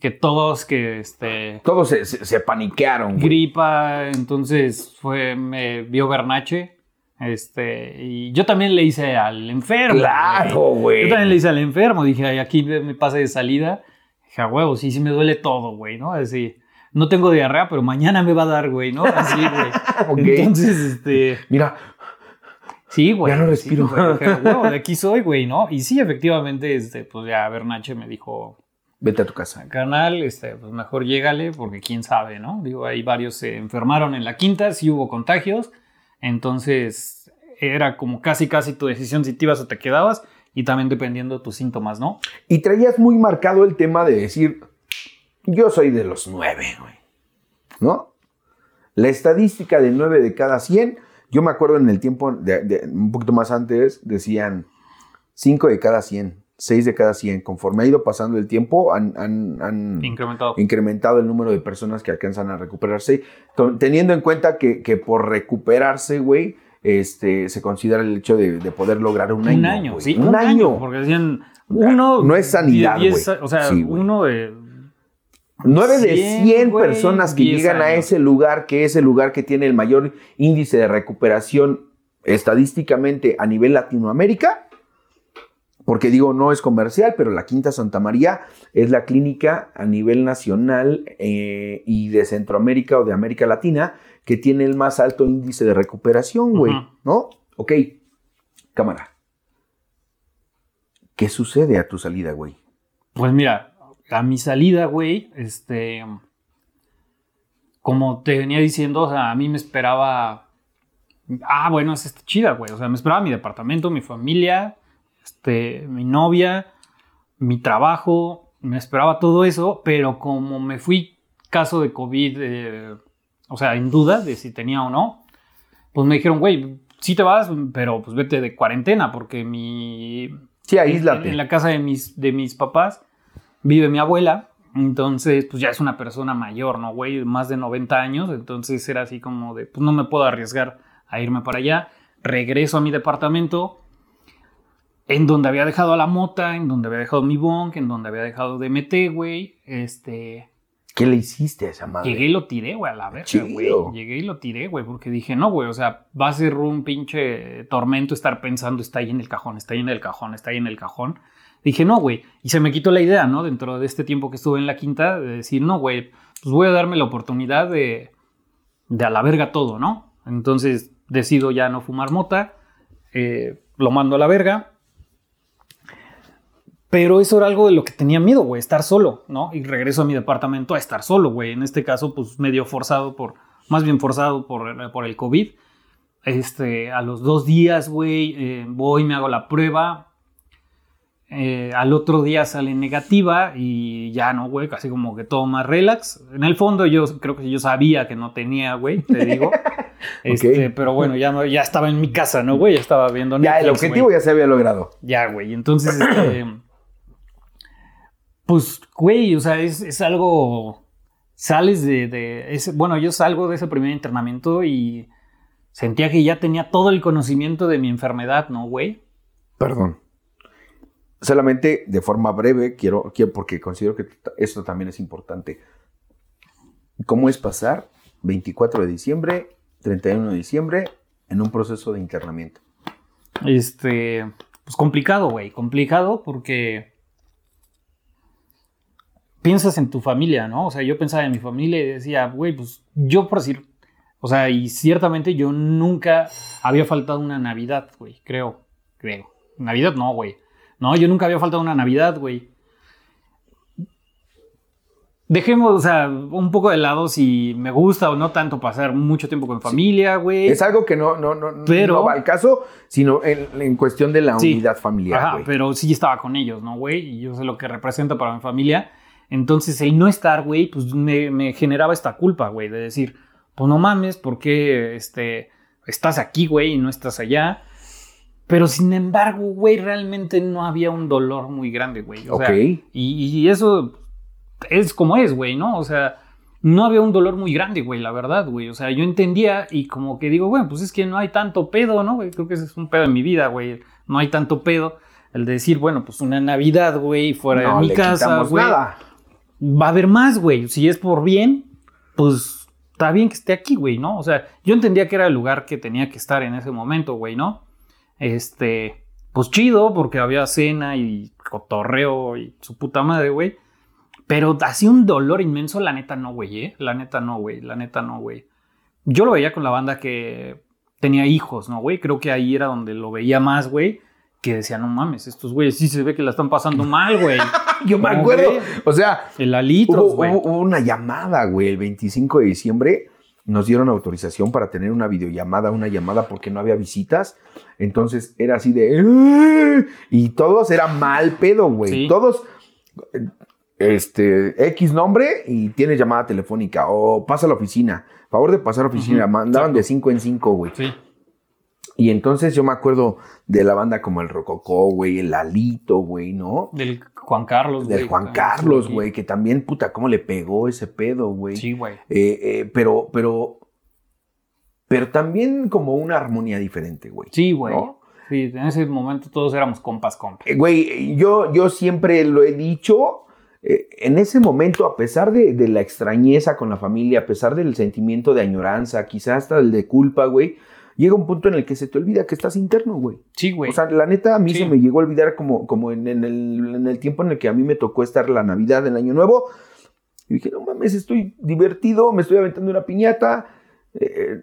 que todos, que este, Todos se, se- se paniquearon, güey. gripa, entonces fue, me vio Bernache, este, y yo también le hice al enfermo. Claro, güey. Yo también le hice al enfermo, dije, "Ay, aquí me pase de salida, dije, a huevo, sí, sí me duele todo, güey, ¿no? Así, no tengo diarrea, pero mañana me va a dar, güey, ¿no? Así, güey. Entonces, este... Mira, Sí, güey. Ya no sí, respiro. güey, dije, "Huevo, de aquí soy, güey, ¿no? Y sí, efectivamente, este, pues ya Bernache me dijo, vete a tu casa. carnal, este, pues mejor llégale, porque quién sabe, ¿no? Digo, ahí varios se enfermaron en la quinta, sí hubo contagios, entonces era como casi, casi tu decisión si te ibas o te quedabas, y también dependiendo de tus síntomas, ¿no? Y traías muy marcado el tema de decir, yo soy de los nueve, güey. ¿No? La estadística de nueve de cada 100, yo me acuerdo en el tiempo, un poquito más antes, decían cinco de cada 100, seis de cada 100. Conforme ha ido pasando el tiempo, han, han- han Incrementado. incrementado el número de personas que alcanzan a recuperarse, teniendo en cuenta que, que por recuperarse, güey, este, se considera el hecho de, de poder lograr un año. un año, sí, un, año. Porque decían, uno... No es sanidad, diez-. O sea, Sí, uno de... 9 de 100, 100 güey, personas que 10 llegan a ese lugar, que es el lugar que tiene el mayor índice de recuperación estadísticamente a nivel Latinoamérica, porque digo, no es comercial, pero la Quinta Santa María es la clínica a nivel nacional eh, y de Centroamérica o de América Latina que tiene el más alto índice de recuperación, güey. ¿no? Ok, cámara. ¿Qué sucede a tu salida, güey? Pues mira, a mi salida, güey, este. Como te venía diciendo, o sea, a mí me esperaba. Ah, bueno, es esta chida, güey. O sea, me esperaba mi departamento, mi familia, este, mi novia, mi trabajo, me esperaba todo eso, pero como me fui caso de COVID, eh, o sea, en duda de si tenía o no, pues me dijeron, güey, sí te vas, pero pues vete de cuarentena, porque mi Sí, en, aíslate. en la casa de mis, de mis papás vive mi abuela. Entonces, pues ya es una persona mayor, ¿no, güey? Más de 90 años. Entonces era así como de, pues no me puedo arriesgar a irme para allá. Regreso a mi departamento, en donde había dejado a la mota, en donde había dejado mi bunk, en donde había dejado DMT, güey. Este. ¿Qué le hiciste a esa madre? Llegué y lo tiré, güey, a la verga, güey. Llegué y lo tiré, güey, porque dije, no, güey, o sea, va a ser un pinche tormento estar pensando, está ahí en el cajón, está ahí en el cajón, está ahí en el cajón. Dije, no, güey. Y se me quitó la idea, ¿no? Dentro de este tiempo que estuve en la quinta, de decir, no, güey, pues voy a darme la oportunidad de, de a la verga todo, ¿no? Entonces decido ya no fumar mota, eh, lo mando a la verga. Pero eso era algo de lo que tenía miedo, güey, estar solo, ¿no? Y regreso a mi departamento a estar solo, güey. En este caso, pues medio forzado por, más bien forzado por, por el COVID. Este, a los dos días, güey, eh, voy, me hago la prueba. Eh, al otro día sale negativa y ya no, güey, casi como que todo más relax. En el fondo yo creo que yo sabía que no tenía, güey, te digo. Este, pero bueno, ya, no- ya estaba en mi casa, ¿no, güey? Ya estaba viendo Ya, el objetivo ya se había logrado. Ya, güey. Entonces, este, pues, güey, o sea, es, es algo. Sales de. de ese- bueno, yo salgo de ese primer internamiento y sentía que ya tenía todo el conocimiento de mi enfermedad, ¿no, güey? Perdón. Solamente de forma breve, quiero, quiero porque considero que esto también es importante. ¿Cómo es pasar 24 de diciembre, 31 de diciembre en un proceso de internamiento? Este. Pues complicado, güey. Complicado porque. Piensas en tu familia, ¿no? O sea, yo pensaba en mi familia y decía, güey, pues yo por decir. O sea, y ciertamente yo nunca había faltado una Navidad, güey. Creo. Creo. Navidad no, güey. No, yo nunca había faltado una Navidad, güey. Dejemos, o sea, un poco de lado si me gusta o no tanto pasar mucho tiempo con familia, güey. Es algo que no, no, no, Pero- no va al caso, sino en, en cuestión de la Sí. unidad familiar. Ajá, pero sí estaba con ellos, ¿no, güey? Y yo sé lo que representa para mi familia. Entonces, el no estar, güey, pues me, me generaba esta culpa, güey, de decir, pues no mames, ¿por qué este, estás aquí, güey, y no estás allá? Pero sin embargo, güey, realmente no había un dolor muy grande, güey. O sea, y, y eso es como es, güey, ¿no? O sea, no había un dolor muy grande, güey, la verdad, güey. O sea, yo entendía y como que digo, bueno, pues es que no hay tanto pedo, ¿no, güey? Creo que ese es un pedo en mi vida, güey. No hay tanto pedo. El de decir, bueno, pues una Navidad, güey, fuera no de mi le casa, güey. nada. Va a haber más, güey. Si es por bien, pues está bien que esté aquí, güey, ¿no? O sea, yo entendía que era el lugar que tenía que estar en ese momento, güey, ¿no? Este, pues chido, porque había cena y cotorreo y su puta madre, güey. Pero así un dolor inmenso, la neta no, güey, ¿eh? La neta no, güey, la neta no, güey. Yo lo veía con la banda que tenía hijos, ¿no, güey? Creo que ahí era donde lo veía más, güey. Que decía, no mames, estos güeyes sí se ve que la están pasando mal, güey. Yo me acuerdo. güey. O sea, El alitros, hubo, güey. hubo- una llamada, güey, el 25 de diciembre. Nos dieron autorización para tener una videollamada, una llamada porque no había visitas. Entonces era así de. "¡Ah!", Y todos era mal pedo, güey. Sí. Todos. eh, Este, X nombre y tienes llamada telefónica. O pasa a la oficina. Favor de pasar a la oficina. Ujú, Mandaban de 5 en 5, güey. Sí. Y entonces yo me acuerdo de la banda como el Rococó, güey, el Alito, güey, ¿no? Del Juan Carlos, güey. Del Juan Carlos, güey, que también, puta, cómo le pegó ese pedo, güey. Sí, güey. Eh, eh, pero, pero, pero también como una armonía diferente, güey. Sí, güey. ¿no? Sí, en ese momento todos éramos compas, compas. Eh, Güey, yo, yo siempre lo he dicho, eh, en ese momento, a pesar de, de la extrañeza con la familia, a pesar del sentimiento de añoranza, quizás hasta el de culpa, güey, llega un punto en el que se te olvida que estás interno, güey. Sí, güey. O sea, la neta, a mí Sí. se me llegó a olvidar como, como en, en el, en el tiempo en el que a mí me tocó estar la Navidad, el Año Nuevo. Y dije, no mames, estoy divertido, me estoy aventando una piñata. eh,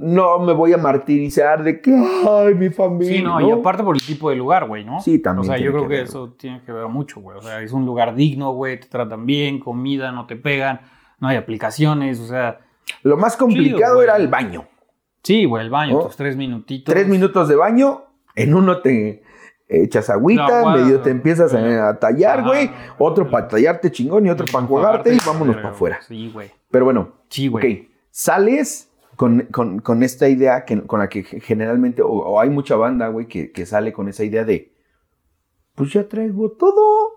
no me voy a martirizar de que, ay, mi familia. sí, no, y aparte por el tipo de lugar, güey, ¿no? Sí, también O sea, yo creo que que, ver, eso tiene que ver mucho, güey. O sea, es un lugar digno, güey, te tratan bien, comida, no te pegan, no hay aplicaciones, o sea, Lo más complicado era el baño. Sí, güey, el baño, ¿No? tus tres minutitos. Tres minutos de baño, en uno te echas agüita, No, medio te empiezas a, güey. a tallar, Ajá, güey. güey. Otro para tallarte chingón y otro para enjuagarte y vámonos para afuera. Sí, güey. Pero bueno, Sí, güey. Ok, sales con, con- con esta idea que, con la que generalmente, o, o hay mucha banda, güey, que, que sale con esa idea de, pues ya traigo todo.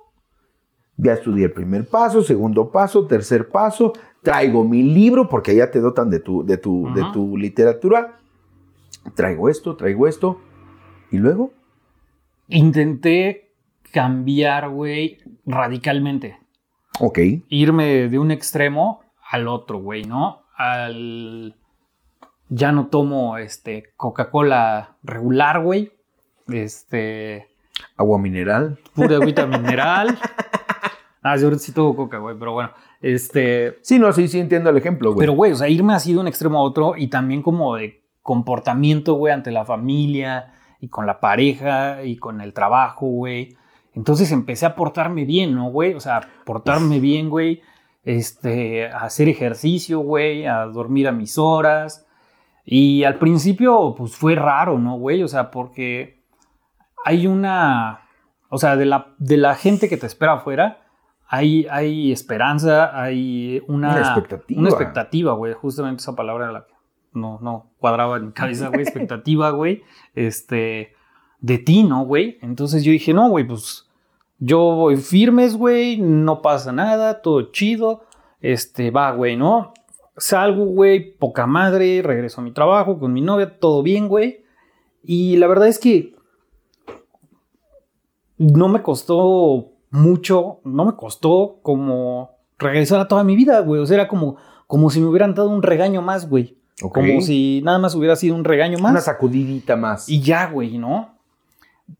Ya estudié el primer paso, segundo paso, tercer paso, traigo mi libro, porque ya te dotan de tu, de tu, de tu literatura. Traigo esto, traigo esto. Y luego, Intenté cambiar, güey, radicalmente. ok, irme de un extremo al otro, güey, ¿no? Al. Ya no tomo este Coca-Cola regular, güey. Este. agua mineral. Pura agüita mineral. Ah, yo ahorita sí tomo coca, güey, pero bueno. Este. Sí, no, sí, sí entiendo el ejemplo, güey. Pero, güey, o sea, irme así de un extremo a otro y también como de comportamiento, güey, ante la familia y con la pareja y con el trabajo, güey. Entonces empecé a portarme bien, ¿no, güey? O sea, portarme bien, güey. Este, a hacer ejercicio, güey, a dormir a mis horas. Y al principio, pues fue raro, ¿no, güey? O sea, porque hay una. O sea, de la, de la gente que te espera afuera, hay, hay esperanza, hay una, Una expectativa. Una expectativa, güey. Justamente esa palabra era la que no, no cuadraba en mi cabeza, güey. expectativa, güey. Este, de ti, ¿no, güey? Entonces yo dije, no, güey, pues yo voy firmes, güey. No pasa nada, todo chido. Este, va, güey, ¿no? Salgo, güey, poca madre, regreso a mi trabajo con mi novia, todo bien, güey. Y la verdad es que no me costó mucho, no me costó como regresar a toda mi vida, güey. O sea, era como, como si me hubieran dado un regaño más, güey. Como si nada más hubiera sido un regaño más. Una sacudidita más. Y ya, güey, ¿no?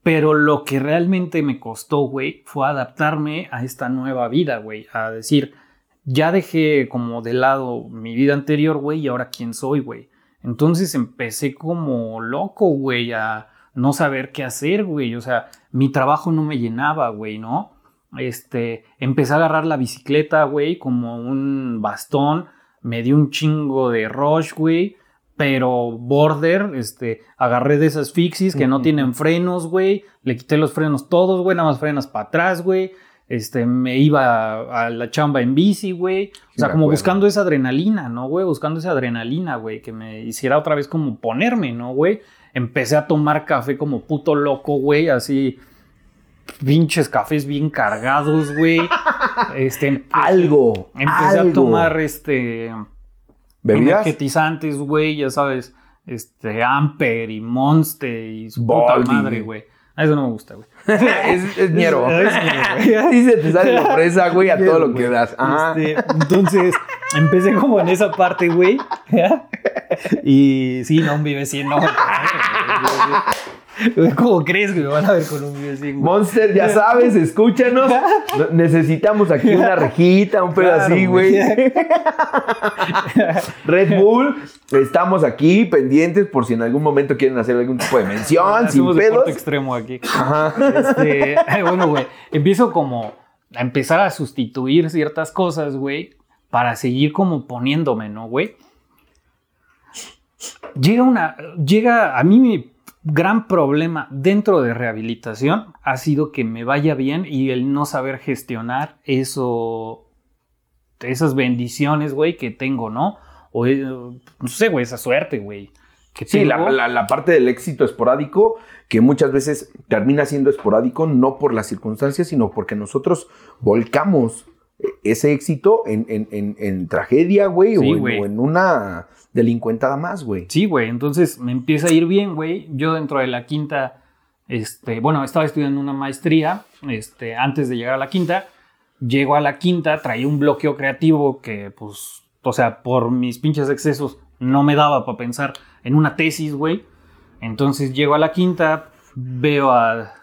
Pero lo que realmente me costó, güey, fue adaptarme a esta nueva vida, güey. A decir, ya dejé como de lado mi vida anterior, güey, y ahora quién soy, güey. Entonces empecé como loco, güey, a no saber qué hacer, güey. O sea, mi trabajo no me llenaba, güey, ¿no? Este, empecé a agarrar la bicicleta, güey, como un bastón. Me dio un chingo de rush, güey pero border, este, agarré de esas fixies que no tienen frenos, güey, le quité los frenos todos, güey, nada más frenas para atrás, güey, este, me iba a, la chamba en bici, güey, o sea, como buscando esa adrenalina, ¿no, güey? Buscando esa adrenalina, güey, que me hiciera otra vez como ponerme, ¿no, güey? empecé a tomar café como puto loco, güey, así pinches cafés bien cargados, güey. Este, Algo. empecé algo. a tomar este ¿Bebidas? energetizantes, güey, ya sabes, este Amper y Monster y su Baldi. puta madre, güey. A eso no me gusta, güey. es, es ñero. Así se te sale la presa, güey, a todo lo que das. Ajá. Este, entonces, empecé como en esa parte, güey. Y sí, no, vive 100, no. güey. ¿Cómo crees que me van a ver con un 100? güey? Monster, ya sabes, escúchanos. No- Necesitamos aquí una rejita, un pedo Claro, así, güey. Red Bull, estamos aquí pendientes por si en algún momento quieren hacer algún tipo de mención, sin pedos. extremo aquí. Ajá. Este, bueno, güey, empiezo como a empezar a sustituir ciertas cosas, güey, para seguir como poniéndome, ¿no, güey? Llega una, llega, a mí mi gran problema dentro de rehabilitación ha sido que me vaya bien y el no saber gestionar eso, esas bendiciones, güey, que tengo, ¿no? O, eh, no sé, güey, esa suerte, güey. Sí, la, tengo. la- la parte del éxito esporádico, que muchas veces termina siendo esporádico, no por las circunstancias, sino porque nosotros volcamos ese éxito en, en- en- en tragedia, güey, Sí, o, en- güey. o en una delincuentada más, güey. Sí, güey, entonces me empieza a ir bien, güey. Yo dentro de la quinta, este, bueno, estaba estudiando una maestría, este, antes de llegar a la quinta, llego a la quinta, traía un bloqueo creativo que, pues, o sea, por mis pinches excesos no me daba para pensar en una tesis, güey. Entonces llego a la quinta, veo a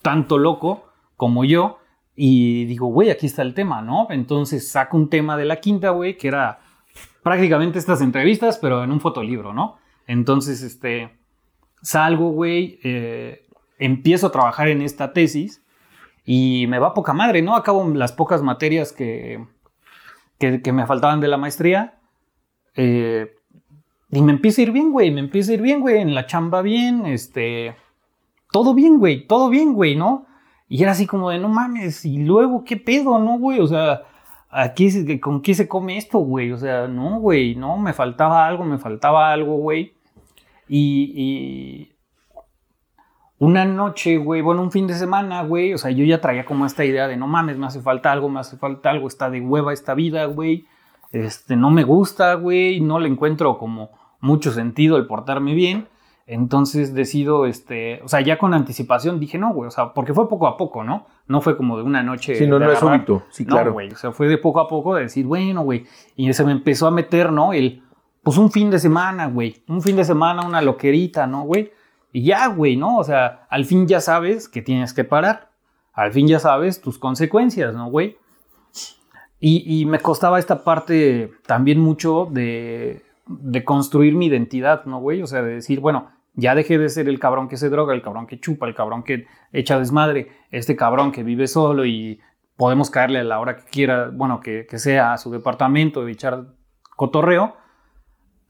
tanto loco como yo y digo, güey, aquí está el tema, ¿no? Entonces saco un tema de la quinta, güey, que era prácticamente estas entrevistas, pero en un fotolibro, ¿no? Entonces, este, salgo, güey, eh, empiezo a trabajar en esta tesis y me va poca madre, ¿no? Acabo las pocas materias que, que, me faltaban de la maestría. eh, y me empieza a ir bien, güey, me empieza a ir bien, güey, en la chamba bien, este, todo bien, güey, todo bien, güey, ¿no? Y era así como de, no mames, y luego, ¿qué pedo, no, güey? O sea, ¿a qué se- ¿con qué se come esto, güey? O sea, no, güey, no, me faltaba algo, me faltaba algo, güey. Y, y una noche, güey, bueno, un fin de semana, güey, o sea, yo ya traía como esta idea de, no mames, me hace falta algo, me hace falta algo, está de hueva esta vida, güey. Este, no me gusta, güey, no le encuentro como mucho sentido el portarme bien. Entonces decido, este, o sea, ya con anticipación dije, no, güey, o sea, porque fue poco a poco, ¿no? No fue como de una noche. Sí, no, no es súbito. Sí, No, claro. güey, o sea, fue de poco a poco de decir, bueno, güey, y se me empezó a meter, ¿no? El, pues un fin de semana, güey, un fin de semana, una loquerita, ¿no, güey? Y ya, güey, ¿no? O sea, al fin ya sabes que tienes que parar. Al fin ya sabes tus consecuencias, ¿no, güey? Y, y me costaba esta parte también mucho de, de construir mi identidad, ¿no, güey? O sea, de decir, bueno, ya dejé de ser el cabrón que se droga, el cabrón que chupa, el cabrón que echa desmadre, este cabrón que vive solo y podemos caerle a la hora que quiera, bueno, que, que sea a su departamento y echar cotorreo.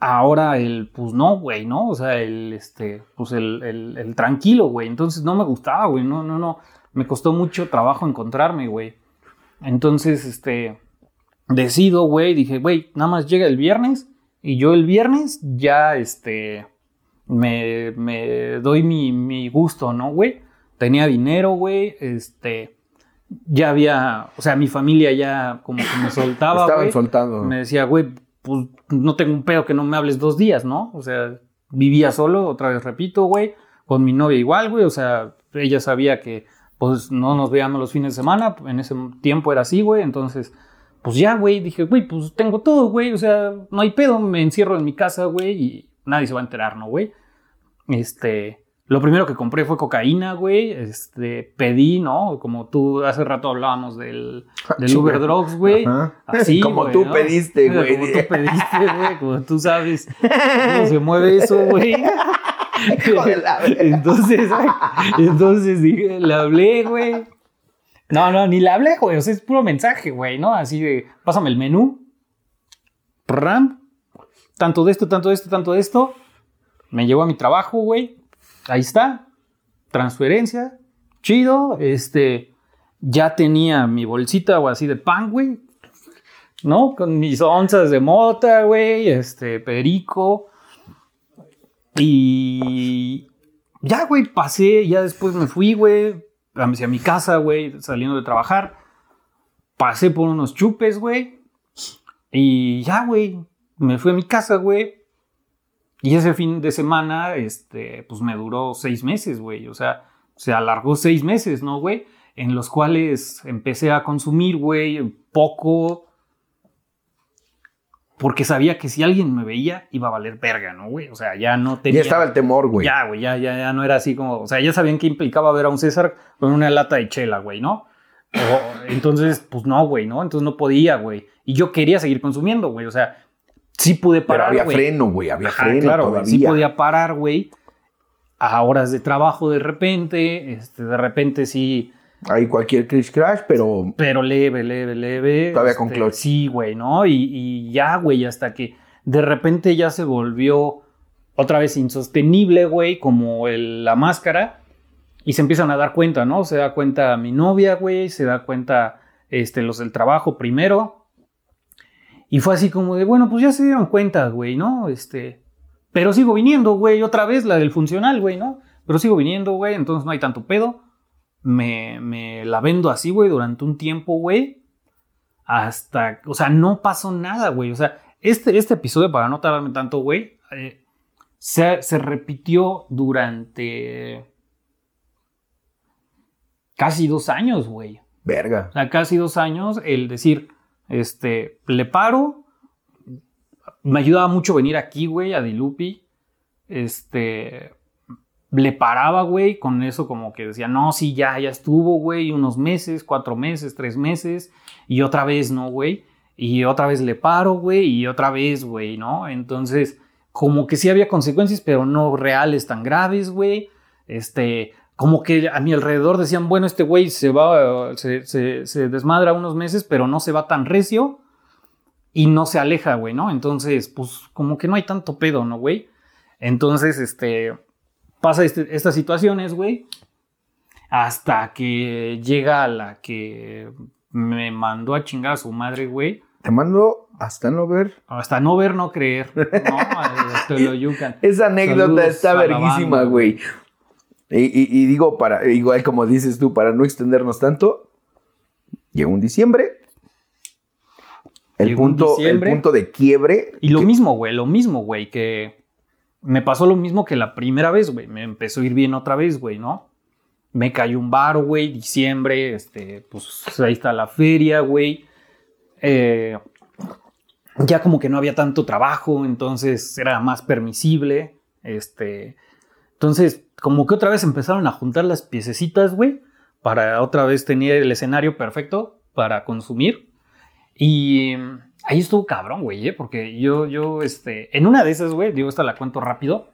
Ahora el, pues no, güey, ¿no? O sea, el, este, pues el, el, el tranquilo, güey. Entonces no me gustaba, güey, no, no, no. Me costó mucho trabajo encontrarme, güey. Entonces, este, decido, güey, dije, güey, nada más llega el viernes y yo el viernes ya, este, me, me doy mi, mi gusto, ¿no, güey? Tenía dinero, güey, este, ya había, o sea, mi familia ya como que me soltaba, Estaban güey. soltando. Me decía, güey, pues no tengo un pedo que no me hables dos días, ¿no? O sea, vivía solo, otra vez repito, güey, con mi novia igual, güey, o sea, ella sabía que pues no nos veíamos los fines de semana, en ese tiempo era así, güey, entonces, pues ya, güey, dije, güey, pues tengo todo, güey, o sea, no hay pedo, me encierro en mi casa, güey, y nadie se va a enterar, ¿no, güey? Este, lo primero que compré fue cocaína, güey, este, pedí, ¿no? Como tú hace rato hablábamos del, del Chinga. Uber Drugs, güey. Así, Como güey, tú ¿no? pediste, Como güey. tú pediste, güey. Como tú sabes cómo se mueve eso, güey. Entonces, entonces dije, le hablé, güey. No, no, ni le hablé, güey. O sea, es puro mensaje, güey, ¿no? Así de, pásame el menú. Ram. Tanto de esto, tanto de esto, tanto de esto. Me llevo a mi trabajo, güey. Ahí está. Transferencia. Chido. Este. Ya tenía mi bolsita o así de pan, güey. ¿No? Con mis onzas de mota, güey. Este, perico. Y ya, güey, pasé, ya después me fui, güey, hacia mi casa, güey, saliendo de trabajar. Pasé por unos chupes, güey. Y ya, güey, me fui a mi casa, güey. Y ese fin de semana, este, pues me duró seis meses, güey. O sea, se alargó seis meses, ¿no, güey? En los cuales empecé a consumir, güey, poco. Porque sabía que si alguien me veía, iba a valer verga, ¿no, güey? O sea, ya no tenía. Ya estaba el temor, güey. Ya, güey, ya, ya, ya no era así como. O sea, ya sabían que implicaba ver a un César con una lata de chela, güey, ¿no? O- entonces, pues no, güey, ¿no? Entonces no podía, güey. Y yo quería seguir consumiendo, güey. O sea, sí pude Pero parar, había güey. freno, güey. Había Ajá, freno claro, todavía. sí podía parar, güey. A horas de trabajo de repente, este, de repente sí, Hay cualquier crash crash, pero pero leve, leve, leve. Todavía con este, clutch. Sí, güey, ¿no? Y, y ya, güey, hasta que de repente ya se volvió otra vez insostenible, güey, como el- la máscara. Y se empiezan a dar cuenta, ¿no? Se da cuenta mi novia, güey, se da cuenta este, los del trabajo primero. Y fue así como de, bueno, pues ya se dieron cuenta, güey, ¿no? Este, pero sigo viniendo, güey, otra vez la del funcional, güey, ¿no? Pero sigo viniendo, güey, entonces no hay tanto pedo. Me, me la vendo así, güey, durante un tiempo, güey. Hasta, o sea, no pasó nada, güey. O sea, este, este episodio, para no tardarme tanto, güey, eh, se, se repitió durante casi dos años, güey. verga. O sea, casi dos años el decir, este, le paro. Me ayudaba mucho venir aquí, güey, a Dilupi. Este, le paraba, güey, con eso como que decía, no, sí, ya, ya estuvo, güey, unos meses, cuatro meses, tres meses, y otra vez, no, güey. Y otra vez le paro, güey, y otra vez, güey, ¿no? Entonces, como que sí había consecuencias, pero no reales tan graves, güey. Este, como que a mi alrededor decían, bueno, este güey se va, se, se, se desmadra unos meses, pero no se va tan recio y no se aleja, güey, ¿no? Entonces, pues como que no hay tanto pedo, ¿no, güey? Entonces, este, pasa este- estas situaciones, güey, hasta que llega la que me mandó a chingar a su madre, güey. Te mando hasta no ver. Hasta no ver, no creer, ¿no? Hasta lo yucan. Esa anécdota Saludos está verguísima, güey. Y, y- y digo, para, igual como dices tú, para no extendernos tanto, llegó un diciembre. El, Llegó punto, diciembre. el punto de quiebre. Y lo que- mismo, güey, lo mismo, güey, que me pasó lo mismo que la primera vez, güey. Me empezó a ir bien otra vez, güey, ¿no? Me cayó un bar, güey, diciembre, este, pues ahí está la feria, güey. Eh, ya como que no había tanto trabajo, entonces era más permisible, este. Entonces, como que otra vez empezaron a juntar las piececitas, güey, para otra vez tener el escenario perfecto para consumir. Y ahí estuvo cabrón, güey, ¿eh? porque yo, yo, este, en una de esas, güey, digo, esta la cuento rápido.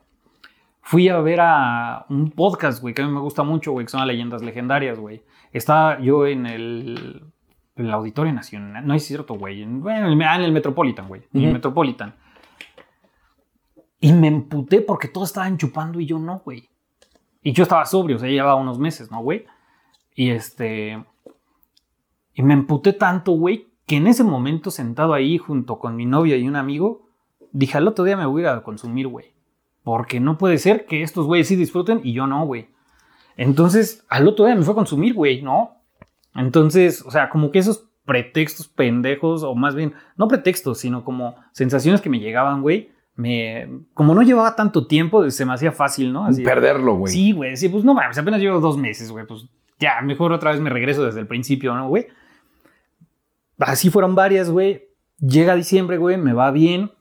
Fui a ver a un podcast, güey, que a mí me gusta mucho, güey, que son leyendas legendarias, güey. Estaba yo en el, en el Auditorio Nacional, no es cierto, güey, en, en el, ah, en el Metropolitan, güey, en el. Metropolitan. Y me emputé porque todos estaban chupando y yo no, güey. Y yo estaba sobrio, o sea, ya llevaba unos meses, ¿no, güey? Y este. Y me emputé tanto, güey, que en ese momento, sentado ahí junto con mi novia y un amigo, dije, al otro día me voy a ir a consumir, güey. Porque no puede ser que estos güeyes sí disfruten y yo no, güey. Entonces, al otro día me fue a consumir, güey, ¿no? Entonces, o sea, como que esos pretextos pendejos, o más bien, no pretextos, sino como sensaciones que me llegaban, güey, me. Como no llevaba tanto tiempo, se me hacía fácil, ¿no? Así, Perderlo, güey. Sí, güey. Sí, pues no mames, apenas llevo dos meses, güey. Pues ya, mejor otra vez me regreso desde el principio, ¿no, güey? Así fueron varias, güey. Llega diciembre, güey, me va bien.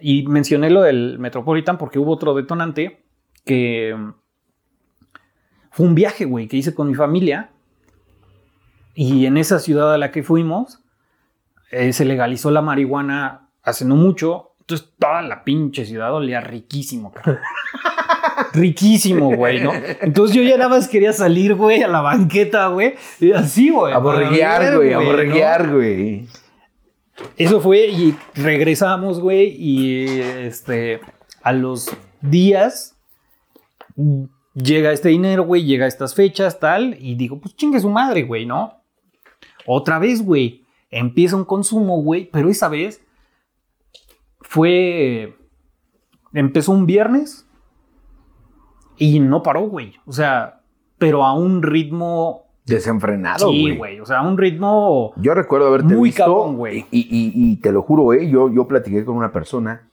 Y mencioné lo del Metropolitan porque hubo otro detonante que mm, fue un viaje, güey, que hice con mi familia. Y en esa ciudad a la que fuimos, eh, se legalizó la marihuana hace no mucho. Entonces toda la pinche ciudad olía riquísimo. riquísimo, güey, ¿no? Entonces yo ya nada más quería salir, güey, a la banqueta, güey. Y así, güey. A borreguear, güey, a güey. Eso fue y regresamos, güey, y este, a los días llega este dinero, güey, llega a estas fechas, tal, y digo, pues chingue su madre, güey, ¿no? Otra vez, güey, empieza un consumo, güey, pero esa vez fue, empezó un viernes Y no paró, güey. O sea, pero a un ritmo Desenfrenado, sí, güey. O sea, a un ritmo Yo recuerdo haberte Muy visto. güey. Y, y- y te lo juro, eh, yo, yo platiqué con una persona.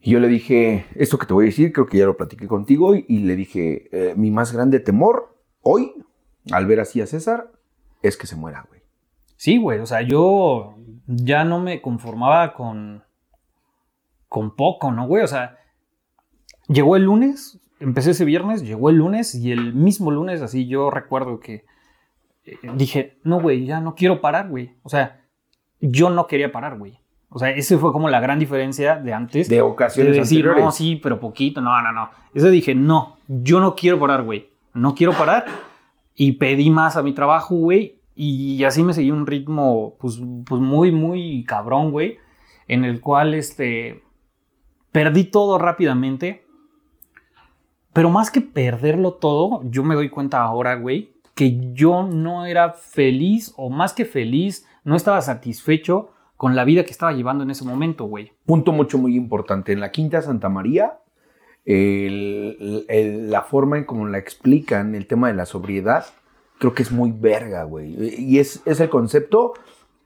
Y yo le dije, esto que te voy a decir, creo que ya lo platiqué contigo. Y, y le dije, eh, mi más grande temor hoy, al ver así a César, es que se muera, güey. Sí, güey. O sea, yo ya no me conformaba con, con poco, ¿no, güey? O sea, llegó el lunes, empecé ese viernes, llegó el lunes y el mismo lunes, así yo recuerdo que eh, dije, no, güey, ya no quiero parar, güey. O sea, yo no quería parar, güey. O sea, ese fue como la gran diferencia de antes. De ocasiones de decir, anteriores. no, sí, pero poquito. No, no, no. Ese dije, no, yo no quiero parar, güey. No quiero parar. Y pedí más a mi trabajo, güey. Y así me seguí un ritmo, pues, pues muy, muy cabrón, güey. En el cual, este, perdí todo rápidamente. Pero más que perderlo todo, yo me doy cuenta ahora, güey, que yo no era feliz, o más que feliz, no estaba satisfecho con la vida que estaba llevando en ese momento, güey. Punto mucho, muy importante. En la Quinta Santa María, el- el- la forma en cómo la explican el tema de la sobriedad, creo que es muy verga, güey. Y es, es el concepto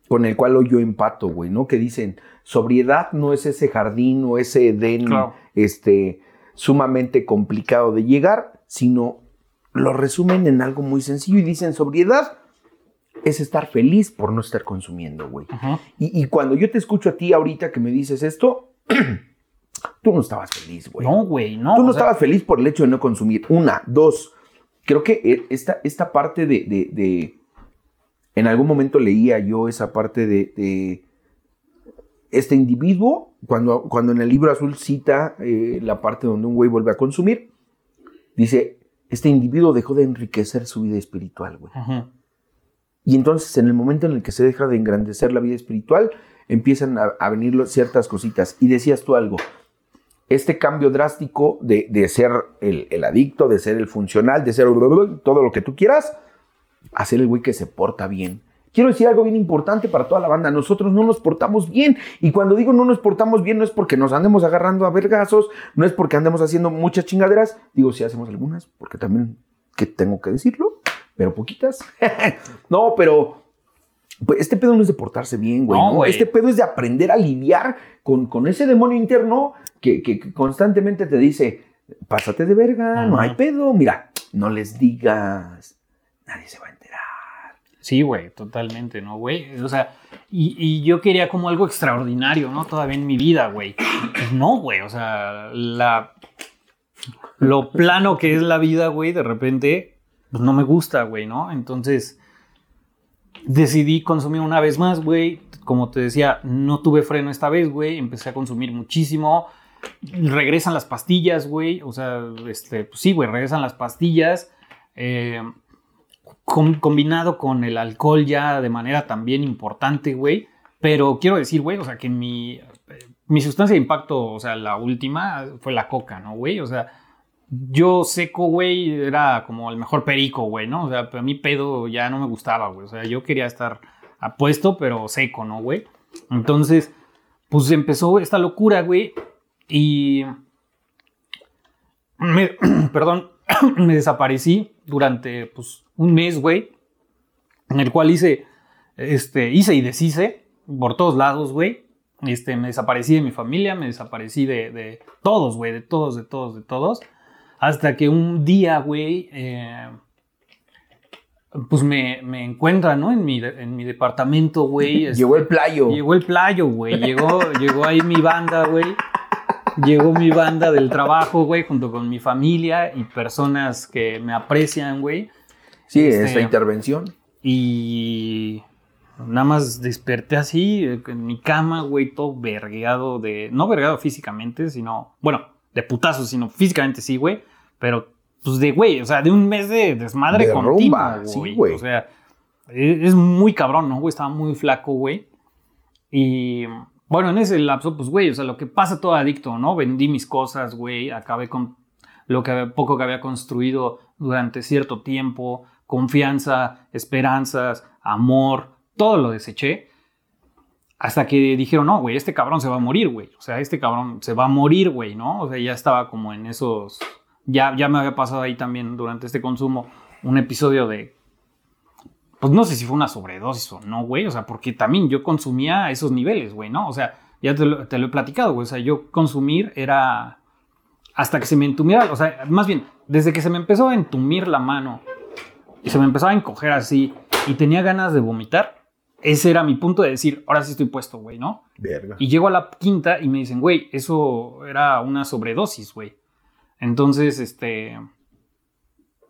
con el cual yo empato, güey, ¿no? Que dicen, sobriedad no es ese jardín o ese Edén Claro. este, sumamente complicado de llegar, sino lo resumen en algo muy sencillo y dicen, sobriedad es estar feliz por no estar consumiendo, güey. Y, y cuando yo te escucho a ti ahorita que me dices esto, tú no estabas feliz, güey. No, güey, no. tú no sea, estabas feliz por el hecho de no consumir. Una, dos. Creo que e- esta, esta parte de, de- de- En algún momento leía yo esa parte de, de este individuo, cuando, cuando en el libro azul cita eh, la parte donde un güey vuelve a consumir, dice, este individuo dejó de enriquecer su vida espiritual, güey. Ajá. Y entonces en el momento en el que se deja de engrandecer la vida espiritual, empiezan a, a venir ciertas cositas. Y decías tú algo, este cambio drástico de, de ser el, el adicto, de ser el funcional, de ser todo lo que tú quieras, a ser el güey que se porta bien. Quiero decir algo bien importante para toda la banda. Nosotros no nos portamos bien. Y cuando digo no nos portamos bien, no es porque nos andemos agarrando a vergazos, no es porque andemos haciendo muchas chingaderas. Digo, sí hacemos algunas, porque también que tengo que decirlo, pero poquitas. no, pero pues, este pedo no es de portarse bien, güey. No. Este pedo es de aprender a lidiar con, con ese demonio interno que, que- que constantemente te dice, pásate de verga, no hay pedo. Mira, no les digas, nadie se va a. Sí, güey, totalmente, ¿no, güey? O sea, y, yo quería como algo extraordinario, ¿no? Todavía en mi vida, güey. Pues no, güey, o sea, la... Lo plano que es la vida, güey, de repente, pues no me gusta, güey, ¿no? Entonces, decidí consumir una vez más, güey. Como te decía, no tuve freno esta vez, güey. Empecé a consumir muchísimo. Regresan las pastillas, güey. O sea, este, pues sí, güey, regresan las pastillas. Eh, com- combinado con el alcohol ya de manera también importante, güey. Pero quiero decir, güey, o sea, que mi, mi sustancia de impacto, o sea, la última fue la coca, ¿no, güey? O sea, yo seco, güey, era como el mejor perico, güey, ¿no? O sea, a mí pedo ya no me gustaba, güey. O sea, yo quería estar apuesto, pero seco, ¿no, güey? Entonces, pues empezó esta locura, güey. Y... Me, perdón, me desaparecí durante, pues, un mes, güey. En el cual hice, este, hice y deshice por todos lados, güey. Este, me desaparecí de mi familia, me desaparecí de, de todos, güey, de todos, de todos, de todos. Hasta que un día, güey, eh, pues me, me encuentran, ¿no? En mi, en mi departamento, güey. este, Llegó el playo. Llegó el playo, güey. Llegó, llegó ahí mi banda, güey. Llegó mi banda del trabajo, güey, junto con mi familia y personas que me aprecian, güey. sí, este- esta intervención. Y nada más desperté así, en mi cama, güey, todo vergueado de... No vergueado físicamente, sino... Bueno, de putazo, sino físicamente sí, güey. Pero, pues de, güey, o sea, de un mes de desmadre De sí, güey. O sea, e- es muy cabrón, ¿no, güey? Estaba muy flaco, güey. Y bueno, en ese lapso, pues, güey, o sea, lo que pasa todo adicto, ¿no? Vendí mis cosas, güey, acabé con lo que poco que había construido durante cierto tiempo, confianza, esperanzas, amor, todo lo deseché. Hasta que dijeron, no, güey, este cabrón se va a morir, güey. O sea, este cabrón se va a morir, güey, ¿no? O sea, ya estaba como en esos ya, ya me había pasado ahí también durante este consumo un episodio de. Pues no sé si fue una sobredosis o no, güey. O sea, porque también yo consumía a esos niveles, güey, ¿no? O sea, ya te lo, te lo he platicado, güey. O sea, yo consumir era. Hasta que se me entumiera. O sea, más bien, desde que se me empezó a entumir la mano y se me empezó a encoger así y tenía ganas de vomitar, ese era mi punto de decir, ahora sí estoy puesto, güey, ¿no? Verga. Y llego a la quinta y me dicen, güey, eso era una sobredosis, güey. Entonces, este.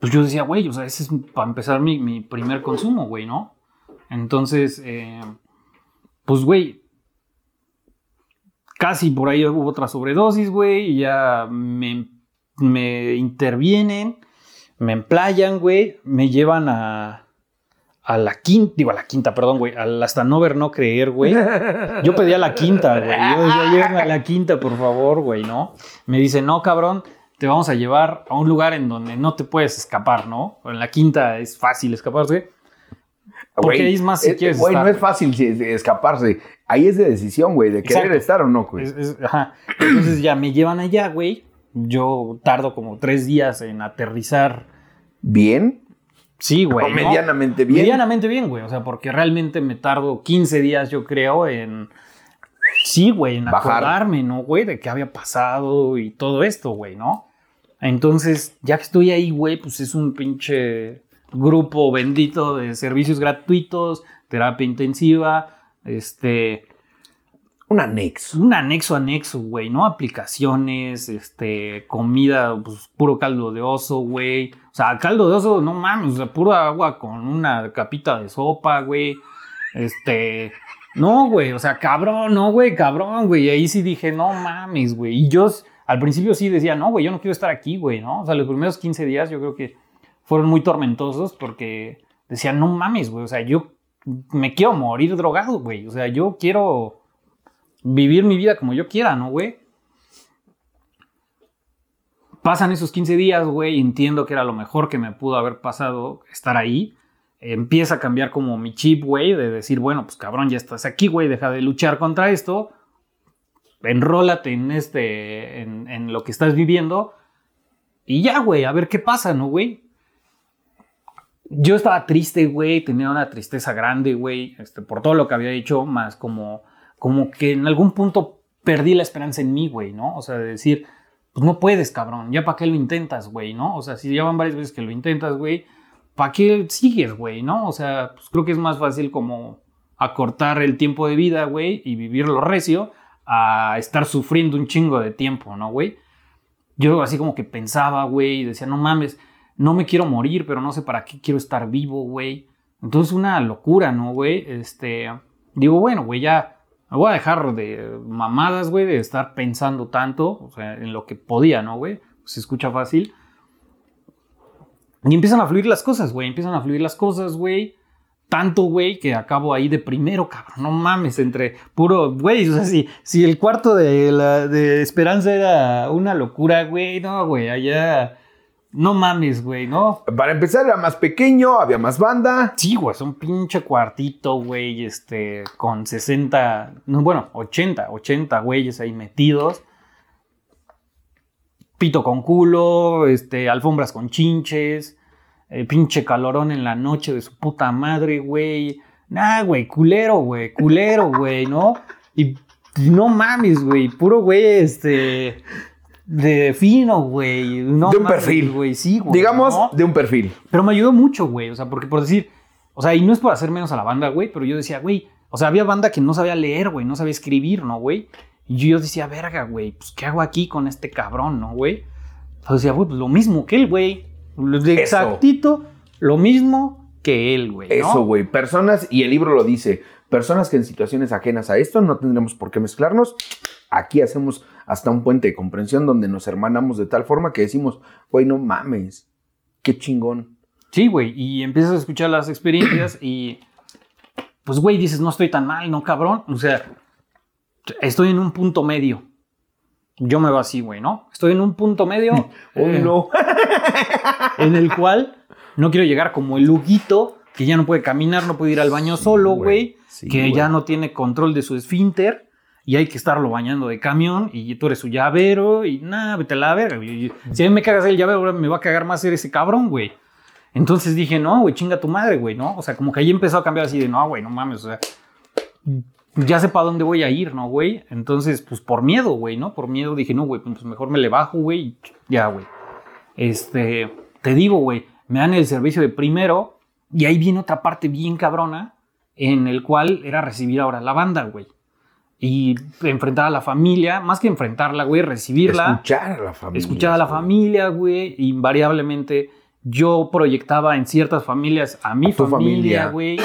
Pues yo decía, güey, o sea, ese es para empezar mi, mi primer consumo, güey, ¿no? Entonces, eh, pues, güey. Casi por ahí hubo otra sobredosis, güey, y ya me, me intervienen, me emplayan, güey, me llevan a, a la quinta, digo a la quinta, perdón, güey, hasta no ver, no creer, güey. Yo pedía la quinta, güey. Yo decía, a la quinta, por favor, güey, ¿no? Me dice, no, cabrón, te vamos a llevar a un lugar en donde no te puedes escapar, ¿no? En la quinta es fácil escaparse. Porque ahí es más si eh, quieres Güey, estar, no es fácil escaparse. Ahí es de decisión, güey, de querer Exacto. estar o no, güey. Es- es- ajá. Entonces ya me llevan allá, güey. Yo tardo como tres días en aterrizar. Bien, Sí, güey. o ¿no? medianamente bien. Medianamente bien, güey. O sea, porque realmente me tardo 15 días, yo creo, en. Sí, güey, en Bajar. acordarme, ¿no, güey? De qué había pasado y todo esto, güey, ¿no? Entonces, ya que estoy ahí, güey, pues es un pinche grupo bendito de servicios gratuitos, terapia intensiva, este. Un anexo. Un anexo anexo, güey, ¿no? Aplicaciones, este, comida, pues puro caldo de oso, güey. O sea, caldo de oso, no mames, o sea, puro agua con una capita de sopa, güey. Este, no, güey, o sea, cabrón, no, güey, cabrón, güey. Y ahí sí dije, no mames, güey. Y yo al principio sí decía, no, güey, yo no quiero estar aquí, güey, ¿no? O sea, los primeros 15 días yo creo que fueron muy tormentosos porque decía, no mames, güey, o sea, yo me quiero morir drogado, güey. O sea, yo quiero vivir mi vida como yo quiera, ¿no, güey? Pasan esos 15 días, güey, entiendo que era lo mejor que me pudo haber pasado estar ahí. Empieza a cambiar como mi chip, güey, de decir, bueno, pues cabrón, ya estás aquí, güey, deja de luchar contra esto. Enrólate en este, en, en lo que estás viviendo. Y ya, güey, a ver qué pasa, ¿no, güey? Yo estaba triste, güey, tenía una tristeza grande, güey, este, por todo lo que había hecho, más como, como que en algún punto perdí la esperanza en mí, güey, ¿no? O sea, de decir, pues no puedes, cabrón, ya para qué lo intentas, güey, ¿no? O sea, si ya van varias veces que lo intentas, güey, ¿para qué sigues, güey, no? O sea, pues creo que es más fácil como acortar el tiempo de vida, güey, y vivirlo recio, a estar sufriendo un chingo de tiempo, ¿no, güey? Yo así como que pensaba, güey, y decía, no mames, no me quiero morir, pero no sé para qué quiero estar vivo, güey. Entonces una locura, ¿no, güey? Este, digo, bueno, güey, ya me voy a dejar de mamadas, güey, de estar pensando tanto, o sea, en lo que podía, ¿no, güey? Se escucha fácil. Y empiezan a fluir las cosas, güey, empiezan a fluir las cosas, güey. Tanto, güey, que acabo ahí de primero, cabrón. No mames, entre puro, güey. O sea, si, si el cuarto de, la, de Esperanza era una locura, güey. No, güey, allá. No mames, güey, ¿no? Para empezar, era más pequeño, había más banda. Sí, güey, es un pinche cuartito, güey, este, con 60, no, bueno, 80, 80 güeyes ahí metidos. Pito con culo, este, alfombras con chinches, eh, pinche calorón en la noche de su puta madre, güey. Nah, güey, culero, güey, culero, güey, ¿no? Y no mames, güey, puro güey, este, de fino, güey. No De un mames, perfil. güey, sí, güey. Digamos, ¿no? de un perfil. Pero me ayudó mucho, güey. O sea, porque por decir, o sea, y no es por hacer menos a la banda, güey, pero yo decía, güey, o sea, había banda que no sabía leer, güey, no sabía escribir, ¿no, güey? Y yo decía, verga, güey, pues, ¿qué hago aquí con este cabrón, no, güey? Entonces decía, güey, pues lo mismo que él, güey. Exactito, lo mismo que él, güey. ¿no? Eso, güey. Personas, y el libro lo dice, personas que en situaciones ajenas a esto no tendremos por qué mezclarnos. Aquí hacemos hasta un puente de comprensión donde nos hermanamos de tal forma que decimos, güey, no mames, qué chingón. Sí, güey, y empiezas a escuchar las experiencias y pues, güey, dices, no estoy tan mal, no, cabrón. O sea, estoy en un punto medio. Yo me veo así, güey, ¿no? Estoy en un punto medio Oh, eh, no. en el cual no quiero llegar como el Luguito, que ya no puede caminar, no puede ir al baño solo, güey. Sí, que ya no tiene control de su esfínter y hay que estarlo bañando de camión y tú eres su llavero y nada, vete a la verga. Si a mí me cagas el llavero, ahora me va a cagar más ser ese cabrón, güey. Entonces dije, no, güey, chinga tu madre, güey, ¿no? O sea, como que ahí empezó a cambiar así de, no, güey, no mames, o sea, ya sé para dónde voy a ir, ¿no, güey? Entonces, pues por miedo, güey, ¿no? Por miedo dije, no, güey, pues mejor me le bajo, güey, ya, güey. Este, te digo, güey, me dan el servicio de primero y ahí viene otra parte bien cabrona en el cual era recibir ahora la banda, güey. Y enfrentar a la familia, más que enfrentarla, güey, recibirla. Escuchar a la familia. Escuchar a la familia, güey, invariablemente yo proyectaba en ciertas familias a mi A familia, güey,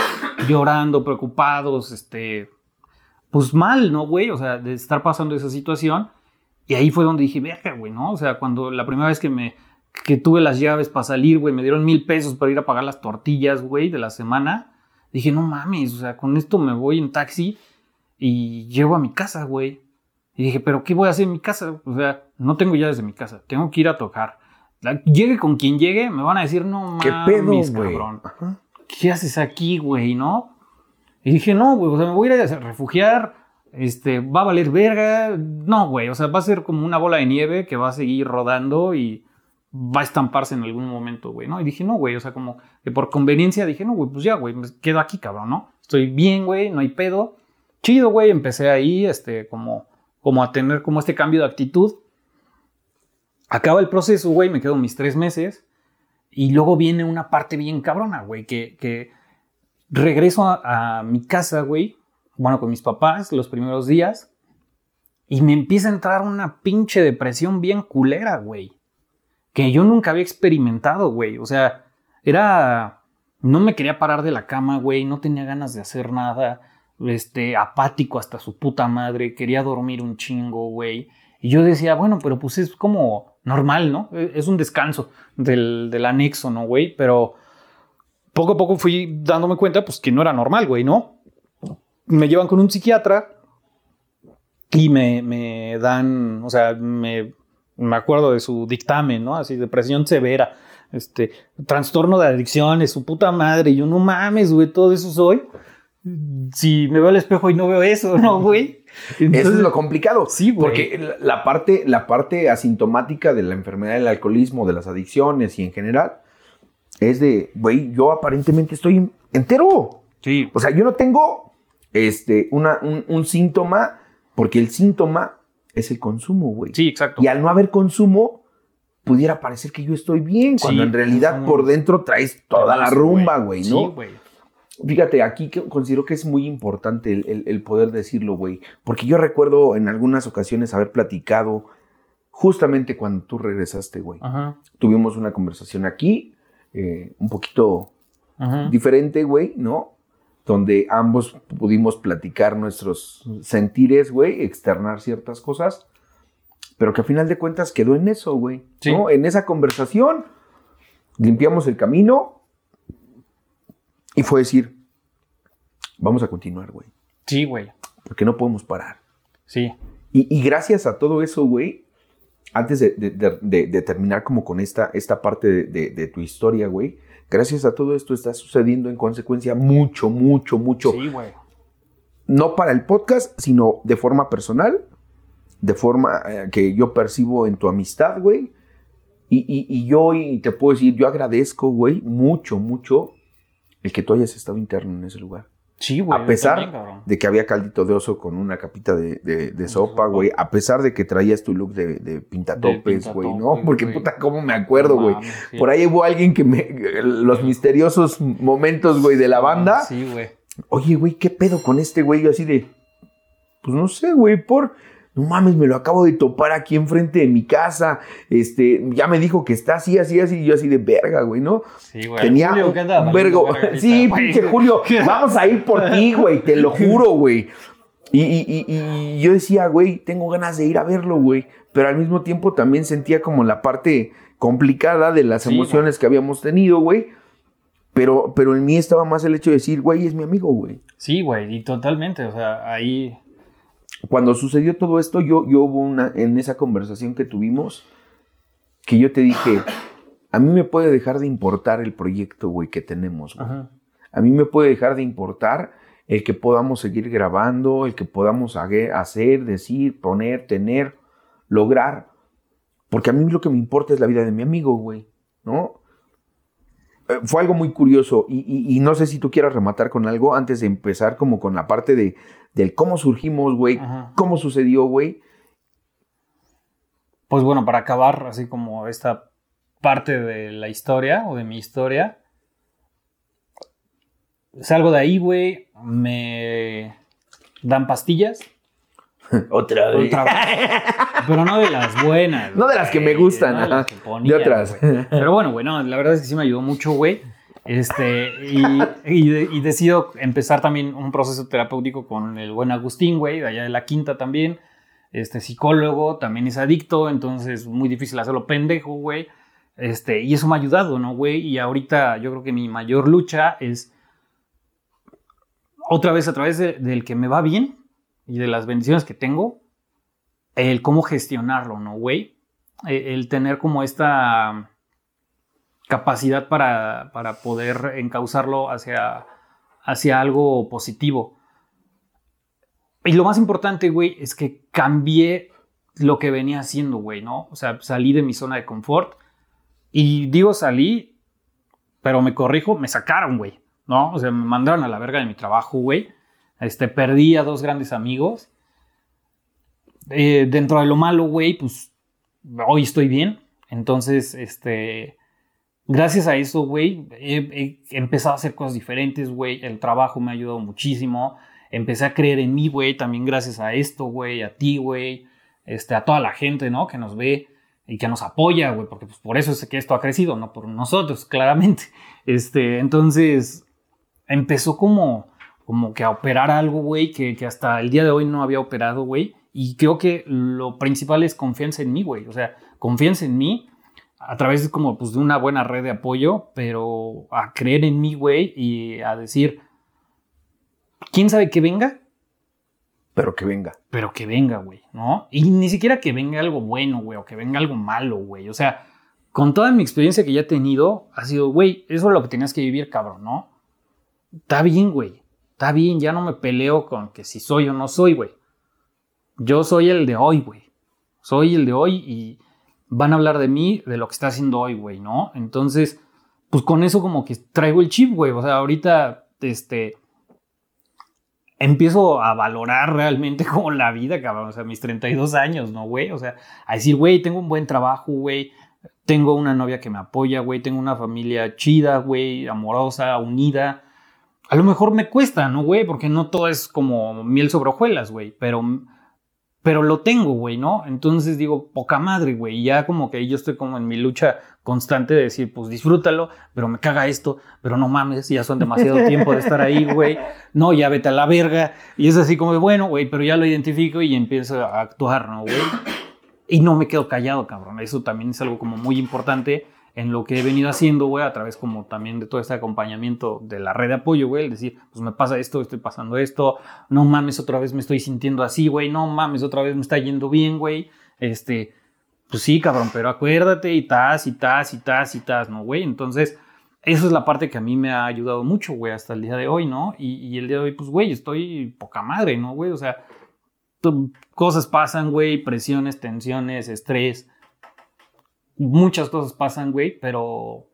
llorando, preocupados, este, pues mal, ¿no, güey? O sea, de estar pasando esa situación. Y ahí fue donde dije, verga, güey, ¿no? O sea, cuando la primera vez que me, que tuve las llaves para salir, güey, me dieron mil pesos para ir a pagar las tortillas, güey, de la semana. Dije, no mames, o sea, con esto me voy en taxi y llego a mi casa, güey. Y dije, pero ¿qué voy a hacer en mi casa? O sea, no tengo llaves de mi casa, tengo que ir a tocar. La- llegue con quien llegue, me van a decir, no ¿Qué mames, pedo, güey? cabrón. Ajá. ¿Qué haces aquí, güey, no? Y dije, no, güey, o sea, me voy a ir a refugiar, este, va a valer verga. No, güey, o sea, va a ser como una bola de nieve que va a seguir rodando y va a estamparse en algún momento, güey, ¿no? Y dije, no, güey, o sea, como que por conveniencia dije, no, güey, pues ya, güey, me quedo aquí, cabrón, ¿no? Estoy bien, güey, no hay pedo. Chido, güey, empecé ahí, este, como, como a tener como este cambio de actitud. Acaba el proceso, güey, me quedo mis tres meses. Y luego viene una parte bien cabrona, güey, que, que regreso a, mi casa, güey, bueno, con mis papás los primeros días. Y me empieza a entrar una pinche depresión bien culera, güey. Que yo nunca había experimentado, güey. O sea, era... No me quería parar de la cama, güey. No tenía ganas de hacer nada. Este, apático hasta su puta madre. Quería dormir un chingo, güey. Y yo decía, bueno, pero pues es como normal, ¿no? E- Es un descanso del, del anexo, ¿no, güey? Pero poco a poco fui dándome cuenta, pues, que no era normal, güey, ¿no? Me llevan con un psiquiatra y me, me dan, o sea, me, me acuerdo de su dictamen, ¿no? Así, depresión severa, este, trastorno de adicciones, su puta madre. Y yo, no mames, güey, todo eso soy. Si me veo al espejo y no veo eso, ¿no, güey? Eso es lo complicado. Sí, güey. Porque la parte, la parte asintomática de la enfermedad del alcoholismo, de las adicciones y en general, es de, güey, yo aparentemente estoy entero. Sí, O sea, yo no tengo este, una, un, un síntoma, porque el síntoma es el consumo, güey. sí, exacto. Y al no haber consumo, pudiera parecer que yo estoy bien, cuando Sí, en realidad por dentro traes toda la rumba, güey, ¿no? Sí, güey. Fíjate, aquí considero que es muy importante el, el- el poder decirlo, güey. Porque yo recuerdo en algunas ocasiones haber platicado justamente cuando tú regresaste, güey. Tuvimos una conversación aquí, eh, un poquito Ajá. diferente, güey, ¿no? Donde ambos pudimos platicar nuestros sentires, güey, externar ciertas cosas, pero que a final de cuentas quedó en eso, güey, Sí. ¿no? En esa conversación limpiamos el camino y fue decir, vamos a continuar, güey, Sí, güey. porque no podemos parar. Sí. Y, y gracias a todo eso, güey, antes de, de- de- de- de terminar como con esta, esta parte de, tu historia, güey, gracias a todo esto está sucediendo en consecuencia mucho, mucho, mucho. Sí, güey. No para el podcast, sino de forma personal, de forma eh, que yo percibo en tu amistad, güey. Y, y- y yo te puedo decir, yo agradezco, güey, mucho, mucho el que tú hayas estado interno en ese lugar. Sí, güey. A pesar también, de que había caldito de oso con una capita de, de- de sopa, güey. A pesar de que traías tu look de, de pintatopes, güey, ¿no? Porque puta, cómo me acuerdo, güey. Por ahí hubo alguien que me. Los misteriosos momentos, güey, de la banda. Sí, güey. Oye, güey, ¿qué pedo con este güey? Yo así de. Pues no sé, güey, por. No mames, me lo acabo de topar aquí enfrente de mi casa. Este, ya me dijo que está así, así, así. Y yo así de verga, güey, ¿no? Sí, güey. Tenía Julio, un, ¿qué andaba un vergo. Sí, güey? pinche Julio, vamos a ir por ti, güey, te lo juro, güey. Y, y- y- y yo decía, güey, tengo ganas de ir a verlo, güey. Pero al mismo tiempo también sentía como la parte complicada de las Sí, emociones que habíamos tenido, güey. Pero, pero en mí estaba más el hecho de decir, güey, es mi amigo, güey. Sí, güey. Y totalmente. O sea, ahí. Cuando sucedió todo esto, yo, yo hubo una, en esa conversación que tuvimos, que yo te dije, a mí me puede dejar de importar el proyecto, güey, que tenemos, güey. A mí me puede dejar de importar el que podamos seguir grabando, el que podamos hacer, decir, poner, tener, lograr. Porque a mí lo que me importa es la vida de mi amigo, güey, ¿no? Eh, fue algo muy curioso y, no sé si tú quieras rematar con algo antes de empezar como con la parte de, del cómo surgimos, güey, cómo sucedió, güey. Pues bueno, para acabar así como esta parte de la historia o de mi historia, salgo de ahí, güey, me dan pastillas. Otra vez. Otra vez. Pero no de las buenas. No de las que me gustan, no de, de otras. Pero bueno, güey, no, la verdad es que sí me ayudó mucho, güey. Este, y, y, decido empezar también un proceso terapéutico con el buen Agustín, güey, de allá de la quinta también. Este, psicólogo, también es adicto, entonces muy difícil hacerlo pendejo, güey. Este, y eso me ha ayudado, ¿no, güey? Y ahorita yo creo que mi mayor lucha es otra vez a través del que me va bien y de las bendiciones que tengo, el cómo gestionarlo, ¿no, güey? E, el, tener como esta capacidad para, para poder encauzarlo hacia, hacia algo positivo. Y lo más importante, güey, es que cambié lo que venía haciendo, güey, ¿no? O sea, salí de mi zona de confort. Y digo salí, pero me corrijo, me sacaron, güey. ¿no? O sea, me mandaron a la verga de mi trabajo, güey. Este, perdí a dos grandes amigos. Eh, dentro de lo malo, güey, pues hoy estoy bien. Entonces, este, gracias a eso, güey, he, empezado a hacer cosas diferentes, güey. El trabajo me ha ayudado muchísimo. Empecé a creer en mí, güey, también gracias a esto, güey, a ti, güey, este, a toda la gente, ¿no? Que nos ve y que nos apoya, güey, porque pues, por eso es que esto ha crecido, no por nosotros, claramente. Este, entonces, empezó como, como que a operar algo, güey, que, que, hasta el día de hoy no había operado, güey. Y creo que lo principal es confianza en mí, güey. O sea, confianza en mí a través como pues, de una buena red de apoyo, pero a creer en mí, güey, y a decir, ¿quién sabe que venga? Pero que venga. Pero que venga, güey, ¿no? Y ni siquiera que venga algo bueno, güey, o que venga algo malo, güey. O sea, con toda mi experiencia que ya he tenido, ha sido, güey, eso es lo que tenías que vivir, cabrón, ¿no? Está bien, güey. Está bien, ya no me peleo con que si soy o no soy, güey. Yo soy el de hoy, güey. Soy el de hoy y van a hablar de mí, de lo que está haciendo hoy, güey, ¿no? Entonces, pues con eso como que traigo el chip, güey. O sea, ahorita, este, empiezo a valorar realmente como la vida, cabrón. O sea, mis 32 años, ¿no, güey? O sea, a decir, güey, tengo un buen trabajo, güey. Tengo una novia que me apoya, güey. Tengo una familia chida, güey, amorosa, unida a lo mejor me cuesta, ¿no, güey? Porque no todo es como miel sobre hojuelas, güey. Pero, pero lo tengo, güey, ¿no? Entonces digo, poca madre, güey. Ya como que yo estoy como en mi lucha constante de decir, pues disfrútalo, pero me caga esto, pero no mames, ya son demasiado tiempo de estar ahí, güey. No, ya vete a la verga. Y es así como, bueno, güey, pero ya lo identifico y empiezo a actuar, ¿no, güey? Y no me quedo callado, cabrón. Eso también es algo como muy importante en lo que he venido haciendo, güey, a través como también de todo este acompañamiento de la red de apoyo, güey, el decir, pues me pasa esto, estoy pasando esto, no mames, otra vez me estoy sintiendo así, güey, no mames, otra vez me está yendo bien, güey, este, pues sí, cabrón, pero acuérdate y tas y tas y tas y tas, ¿no, güey? Entonces, eso es la parte que a mí me ha ayudado mucho, güey, hasta el día de hoy, ¿no? Y, y el día de hoy, pues, güey, estoy poca madre, ¿no, güey? O sea, cosas pasan, güey, presiones, tensiones, estrés, muchas cosas pasan, güey, pero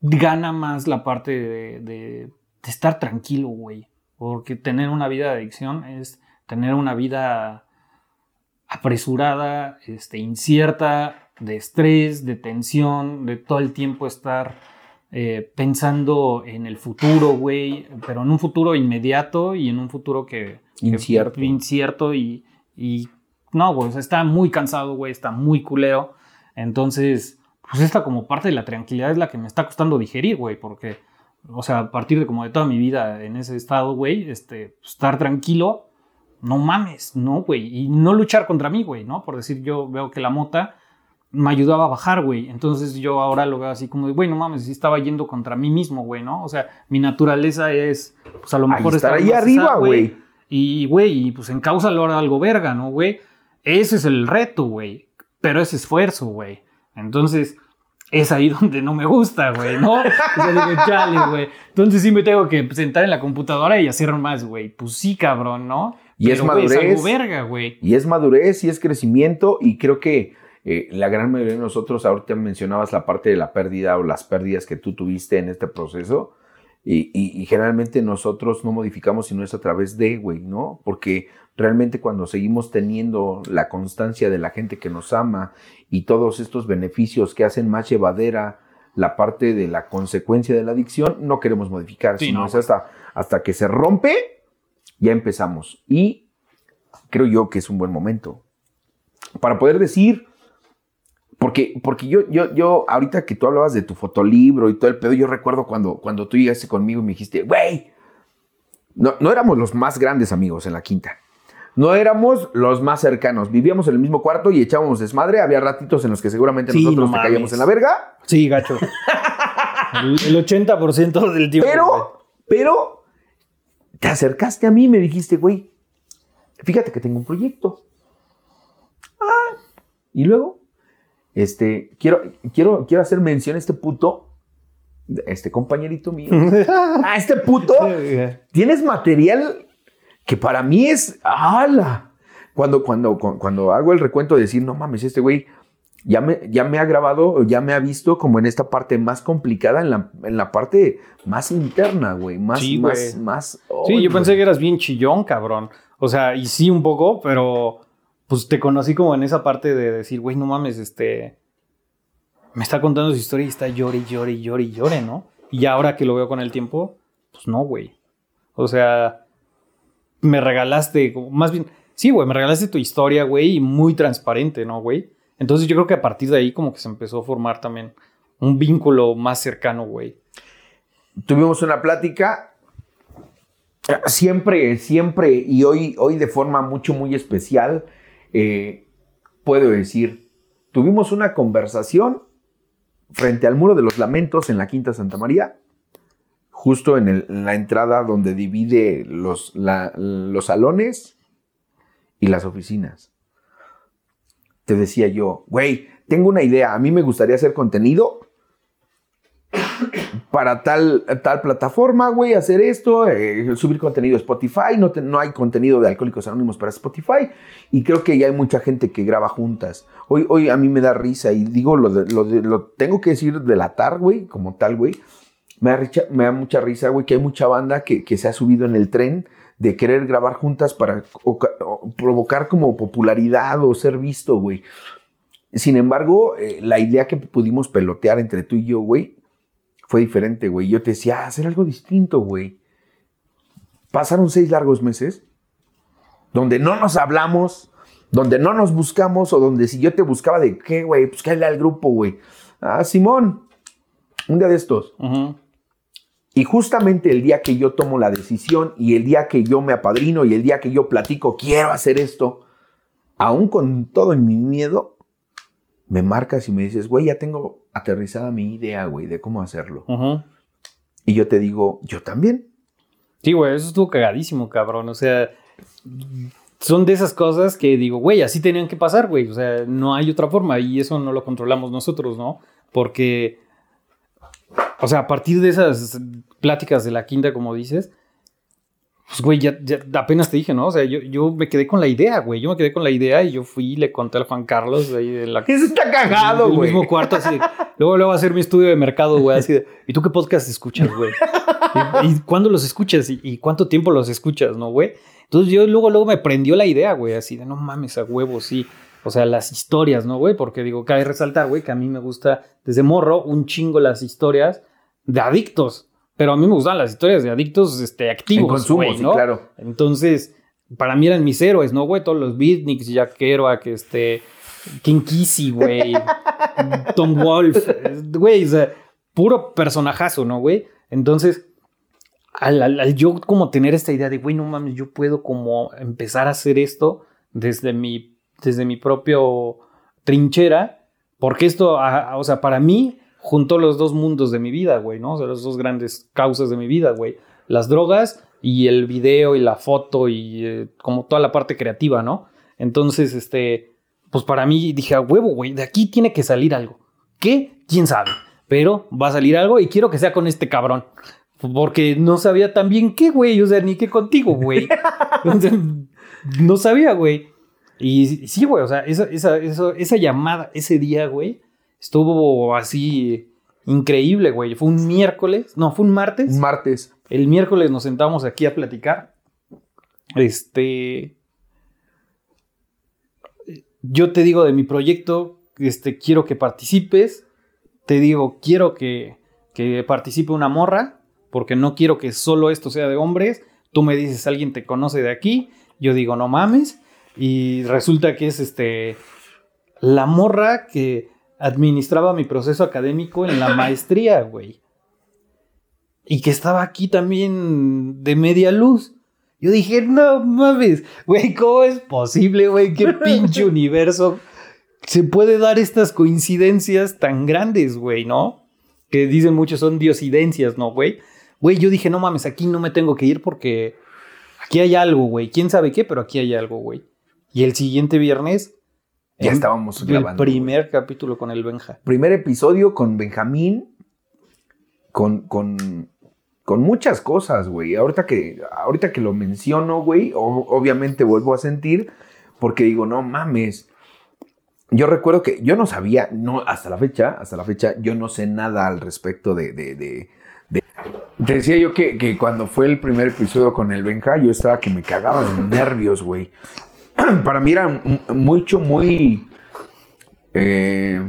gana más la parte de, estar tranquilo, güey. Porque tener una vida de adicción es tener una vida apresurada, este, incierta, de estrés, de tensión, de todo el tiempo estar eh, pensando en el futuro, güey, pero en un futuro inmediato y en un futuro que... Incierto. incierto y, y no, güey, está muy cansado, güey, está muy culeo. Entonces, pues esta como parte de la tranquilidad es la que me está costando digerir, güey, porque, o sea, a partir de como de toda mi vida en ese estado, güey, este, estar tranquilo, no mames, no, güey, y no luchar contra mí, güey, ¿no? Por decir, yo veo que la mota me ayudaba a bajar, güey. Entonces yo ahora lo veo así como güey, no mames, si estaba yendo contra mí mismo, güey, ¿no? O sea, mi naturaleza es, pues a lo mejor estar ahí arriba, güey. Y, güey, y pues ahora algo verga, ¿no, güey? Ese es el reto, güey. Pero es esfuerzo, güey. Entonces, es ahí donde no me gusta, güey, ¿no? O sea, digo, chale, güey. Entonces sí me tengo que sentar en la computadora y hacer más, güey. Pues sí, cabrón, ¿no? Y es madurez. algo verga, güey. Y es madurez y es crecimiento y creo que eh, la gran mayoría de nosotros, ahorita mencionabas la parte de la pérdida o las pérdidas que tú tuviste en este proceso y, y- y generalmente nosotros no modificamos sino es a través de, güey, ¿no? Porque realmente cuando seguimos teniendo la constancia de la gente que nos ama y todos estos beneficios que hacen más llevadera la parte de la consecuencia de la adicción, no queremos modificar, Sí, sino no, es hasta, hasta que se rompe, ya empezamos. Y creo yo que es un buen momento para poder decir, porque, porque yo, yo, yo, ahorita que tú hablabas de tu fotolibro y todo el pedo, yo recuerdo cuando, cuando tú llegaste conmigo y me dijiste, güey, no, no éramos los más grandes amigos en la quinta. No éramos los más cercanos. Vivíamos en el mismo cuarto y echábamos desmadre. Había ratitos en los que seguramente Sí, nosotros no te caíamos en la verga. Sí, gacho. El, el 80% del tiempo. Pero, pero, te acercaste a mí y me dijiste, güey, fíjate que tengo un proyecto. Ah, y luego, este, quiero, quiero, quiero hacer mención a este puto, este compañerito mío. a este puto, tienes material que para mí es, ¡ala! Cuando, cuando, cu- cuando hago el recuento de decir, no mames, este güey ya me, ya me ha grabado, ya me ha visto como en esta parte más complicada, en la, en la parte más interna, güey. Más, Sí, más, güey. más. Sí, yo pensé que eras bien chillón, cabrón. O sea, y sí un poco, pero pues te conocí como en esa parte de decir, güey, no mames, este... Me está contando su historia y está llore, llore, llore, y llore, ¿no? Y ahora que lo veo con el tiempo, pues no, güey. O sea, me regalaste, más bien, sí, güey, me regalaste tu historia, güey, y muy transparente, ¿no, güey? Entonces yo creo que a partir de ahí como que se empezó a formar también un vínculo más cercano, güey. Tuvimos una plática. eh, Siempre, siempre, y hoy, hoy de forma mucho, muy especial, eh, puedo decir, tuvimos una conversación frente al muro de los lamentos en la Quinta Santa María, justo en, el- la entrada donde divide los, los salones y las oficinas. Te decía yo, güey, tengo una idea, a mí me gustaría hacer contenido para tal, tal plataforma, güey, hacer esto, eh, subir contenido a Spotify, no, no hay contenido de Alcohólicos Anónimos para Spotify, y creo que ya hay mucha gente que graba juntas. Hoy, hoy a mí me da risa, y digo, lo, de- lo, de- lo tengo que decir delatar, güey, como tal, güey. Me da, mucha risa, güey, que hay mucha banda que, se ha subido en el tren de querer grabar juntas para provocar como popularidad o ser visto, güey. Sin embargo, eh, la idea que pudimos pelotear entre tú y yo, güey, fue diferente, güey. Yo te decía, "Ah, hacer algo distinto, güey. Pasaron seis largos meses donde no nos hablamos, donde no nos buscamos, o donde si yo te buscaba de qué, güey, pues cállale al grupo, güey. Ah, Simón, un día de estos. Y justamente el día que yo tomo la decisión y el día que yo me apadrino y el día que yo platico, quiero hacer esto, aún con todo mi miedo, me marcas y me dices, güey, ya tengo aterrizada mi idea, güey, de cómo hacerlo. Y yo te digo, yo también. Sí, güey, eso estuvo cagadísimo, cabrón. O sea, son de esas cosas que digo, güey, así tenían que pasar, güey. O sea, no hay otra forma y eso no lo controlamos nosotros, ¿no? Porque, o sea, a partir de esas pláticas de la quinta, como dices, pues, güey, ya, ya apenas te dije, ¿no? O sea, yo, yo me quedé con la idea, güey. Yo me quedé con la idea y yo fui y le conté al Juan Carlos ahí de la Eso está cagado, el güey. mismo cuarto, así. de- luego, luego hacer mi estudio de mercado, güey, así de, ¿y tú qué podcast escuchas, güey? ¿Y, y cuándo los escuchas? ¿Y, y cuánto tiempo los escuchas, no, güey? Entonces yo luego, luego me prendió la idea, güey, así de, no mames, a huevo, sí. O sea, las historias, ¿no, güey? Porque digo, cabe resaltar, güey, que a mí me gusta desde morro un chingo las historias de adictos. Pero a mí me gustan las historias de adictos este, activos, En consumo, güey, sí, ¿no? claro. Entonces, para mí eran mis héroes, ¿no, güey? Todos los beatniks, Jack Kerouac, este, King Kissy, güey, Tom Wolf, güey, o sea, puro personajazo, ¿no, güey? Entonces, al, al- al yo como tener esta idea de, güey, no mames, yo puedo como empezar a hacer esto desde mi, desde mi propio trinchera, porque esto, a- a- o sea, para mí, juntó los dos mundos de mi vida, güey, ¿no? O sea, las dos grandes causas de mi vida, güey. Las drogas y el video y la foto y eh, como toda la parte creativa, ¿no? Entonces, este, pues para mí dije, a huevo, güey, de aquí tiene que salir algo. ¿Qué? ¿Quién sabe? Pero va a salir algo y quiero que sea con este cabrón. Porque no sabía tan bien qué, güey. O sea, ni qué contigo, güey. no sabía, güey. Y sí, güey, o sea, esa, esa, esa llamada ese día, güey, estuvo así increíble, güey. Fue un miércoles, no, fue un martes. Un martes. El miércoles nos sentamos aquí a platicar. Este. Yo te digo de mi proyecto, este, quiero que participes. Te digo, quiero que, que participe una morra, porque no quiero que solo esto sea de hombres. Tú me dices, alguien te conoce de aquí. Yo digo, no mames. Y resulta que es este la morra que administraba mi proceso académico en la maestría, güey. Y que estaba aquí también de media luz. Yo dije, no mames, güey, ¿cómo es posible, güey? ¿Qué pinche universo se puede dar estas coincidencias tan grandes, güey, no? Que dicen muchos son diosidencias, ¿no, güey? Güey, yo dije, no mames, aquí no me tengo que ir porque aquí hay algo, güey. ¿Quién sabe qué? Pero aquí hay algo, güey. Y el siguiente viernes. Ya estábamos grabando. El primer capítulo con el Benja. Primer episodio con Benjamín. Con, con, con muchas cosas, güey. Ahorita que, ahorita que lo menciono, güey, obviamente vuelvo a sentir. Porque digo, no mames. Yo recuerdo que yo no sabía, no, hasta la fecha, hasta la fecha, yo no sé nada al respecto de, de, de te decía yo que, que, cuando fue el primer episodio con el Benja, yo estaba que me cagaba de nervios, güey. para mí era mucho, muy... Eh,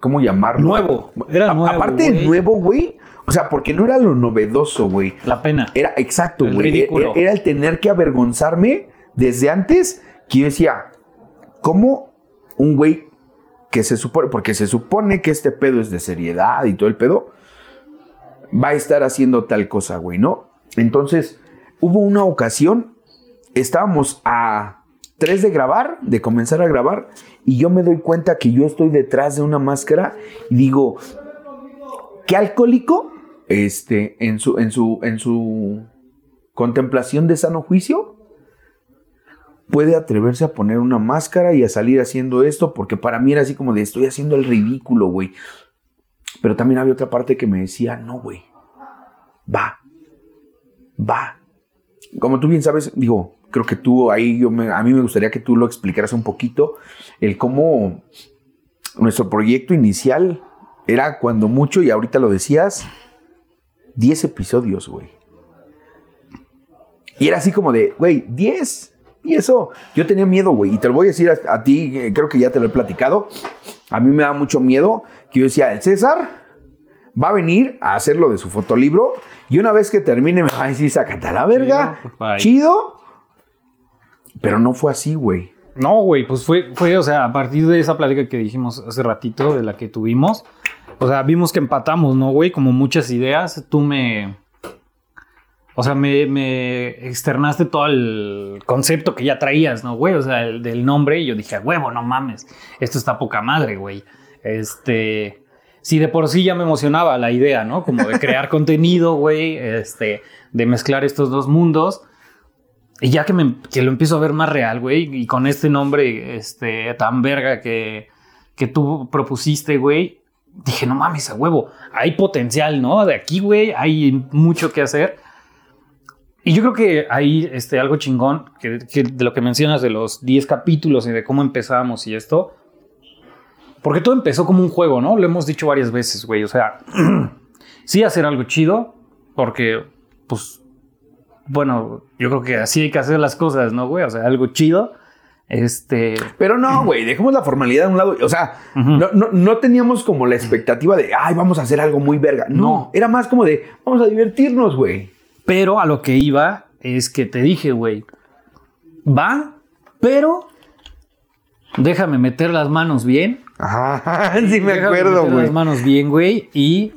¿Cómo llamarlo? Nuevo. Era nuevo. Aparte de nuevo, güey. O sea, porque no era lo novedoso, güey. La pena. Era exacto, güey. E-, era, era, el tener que avergonzarme desde antes que yo decía, ¿cómo un güey que se supone, porque se supone que este pedo es de seriedad y todo el pedo, va a estar haciendo tal cosa, güey, ¿no? Entonces, hubo una ocasión, estábamos a de grabar, de comenzar a grabar, y yo me doy cuenta que yo estoy detrás de una máscara y digo, ¿qué alcohólico? Este, en su, en su, en su contemplación de sano juicio, puede atreverse a poner una máscara y a salir haciendo esto, porque para mí era así como de estoy haciendo el ridículo, güey. Pero también había otra parte que me decía, no, güey, va, va. Como tú bien sabes, digo, creo que tú ahí, yo a mí me gustaría que tú lo explicaras un poquito, el cómo nuestro proyecto inicial era cuando mucho, y ahorita lo decías, 10 episodios, güey. Y era así como de, güey, 10. Y eso, yo tenía miedo, güey. Y te lo voy a decir a, ti, eh, creo que ya te lo he platicado. A mí me da mucho miedo que yo decía, el César va a venir a hacer lo de su fotolibro. Y una vez que termine, me va a decir, sácate a la verga. Chido. Pero no fue así, güey. No, güey, pues fue, fue, o sea, a partir de esa plática que dijimos hace ratito, de la que tuvimos, o sea, vimos que empatamos, ¿no, güey? Como muchas ideas, tú me... O sea, me, externaste todo el concepto que ya traías, ¿no, güey? O sea, el del nombre, y yo dije, huevo, no mames, esto está poca madre, güey. Este... Si de por sí ya me emocionaba la idea, ¿no? Como de crear contenido, güey, este, de mezclar estos dos mundos y ya que, me, que lo empiezo a ver más real, güey, y con este nombre este, tan verga que, que tú propusiste, güey, dije, no mames, a huevo, hay potencial, ¿no? De aquí, güey, hay mucho que hacer. Y yo creo que hay este, algo chingón que, de lo que mencionas de los 10 capítulos y de cómo empezamos y esto. Porque todo empezó como un juego, ¿no? Lo hemos dicho varias veces, güey. O sea, sí hacer algo chido, porque, pues, bueno, yo creo que así hay que hacer las cosas, ¿no, güey? O sea, algo chido. Este. Pero no, güey, dejemos la formalidad a un lado. O sea, no, teníamos como la expectativa de, ay, vamos a hacer algo muy verga. No, era más como de, vamos a divertirnos, güey. Pero a lo que iba es que te dije, güey, va, pero déjame meter las manos bien. Ajá, sí me acuerdo, güey. las manos bien, güey, y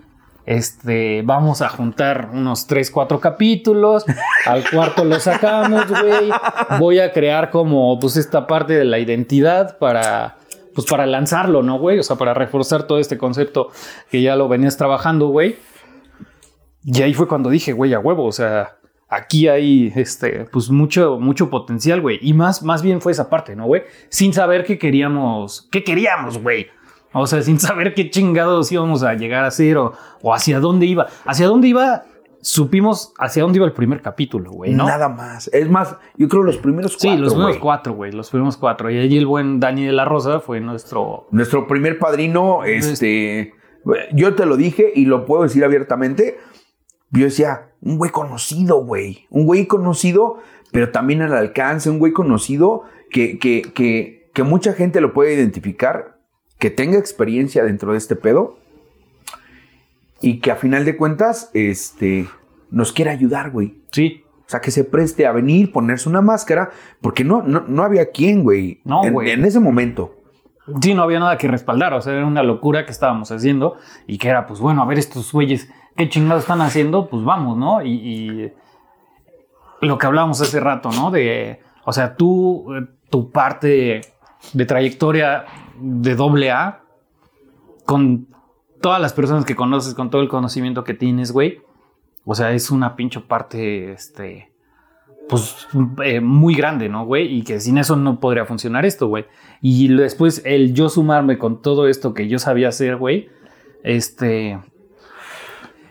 este, vamos a juntar unos 3, 4 capítulos. Al cuarto lo sacamos, güey. Voy a crear como, pues, esta parte de la identidad para, pues, para lanzarlo, ¿no, güey? O sea, para reforzar todo este concepto que ya lo venías trabajando, güey. Y ahí fue cuando dije, güey, a huevo, o sea, aquí hay, este, pues, mucho, mucho potencial, güey. Y más, más bien fue esa parte, ¿no, güey? Sin saber qué queríamos, qué queríamos, güey. O sea, sin saber qué chingados íbamos a llegar a hacer o, o hacia dónde iba. Hacia dónde iba, supimos hacia dónde iba el primer capítulo, güey, ¿no? Nada más. Es más, yo creo los primeros cuatro. Sí, los primeros güey. cuatro, güey, los primeros cuatro. Y allí el buen Dani de la Rosa fue nuestro... Nuestro primer padrino, este. Yo te lo dije y lo puedo decir abiertamente. Yo decía, un güey conocido, güey. Un güey conocido, pero también al alcance, un güey conocido que, que, que, que mucha gente lo puede identificar, que tenga experiencia dentro de este pedo y que a final de cuentas, este, nos quiera ayudar, güey. Sí, O sea, que se preste a venir, ponerse una máscara, porque no, no, no había quien, güey. No, en, güey. en ese momento. Sí, no había nada que respaldar, o sea, era una locura que estábamos haciendo y que era, pues bueno, a ver estos güeyes, qué chingados están haciendo, pues vamos, ¿no? Y, y lo que hablábamos hace rato, ¿no? De, o sea, tú, eh, tu parte de trayectoria de doble A, con todas las personas que conoces, con todo el conocimiento que tienes, güey, o sea, es una pinche parte, este, pues eh, muy grande, ¿no, güey? Y que sin eso no podría funcionar esto, güey. Y después el yo sumarme con todo esto que yo sabía hacer, güey, este...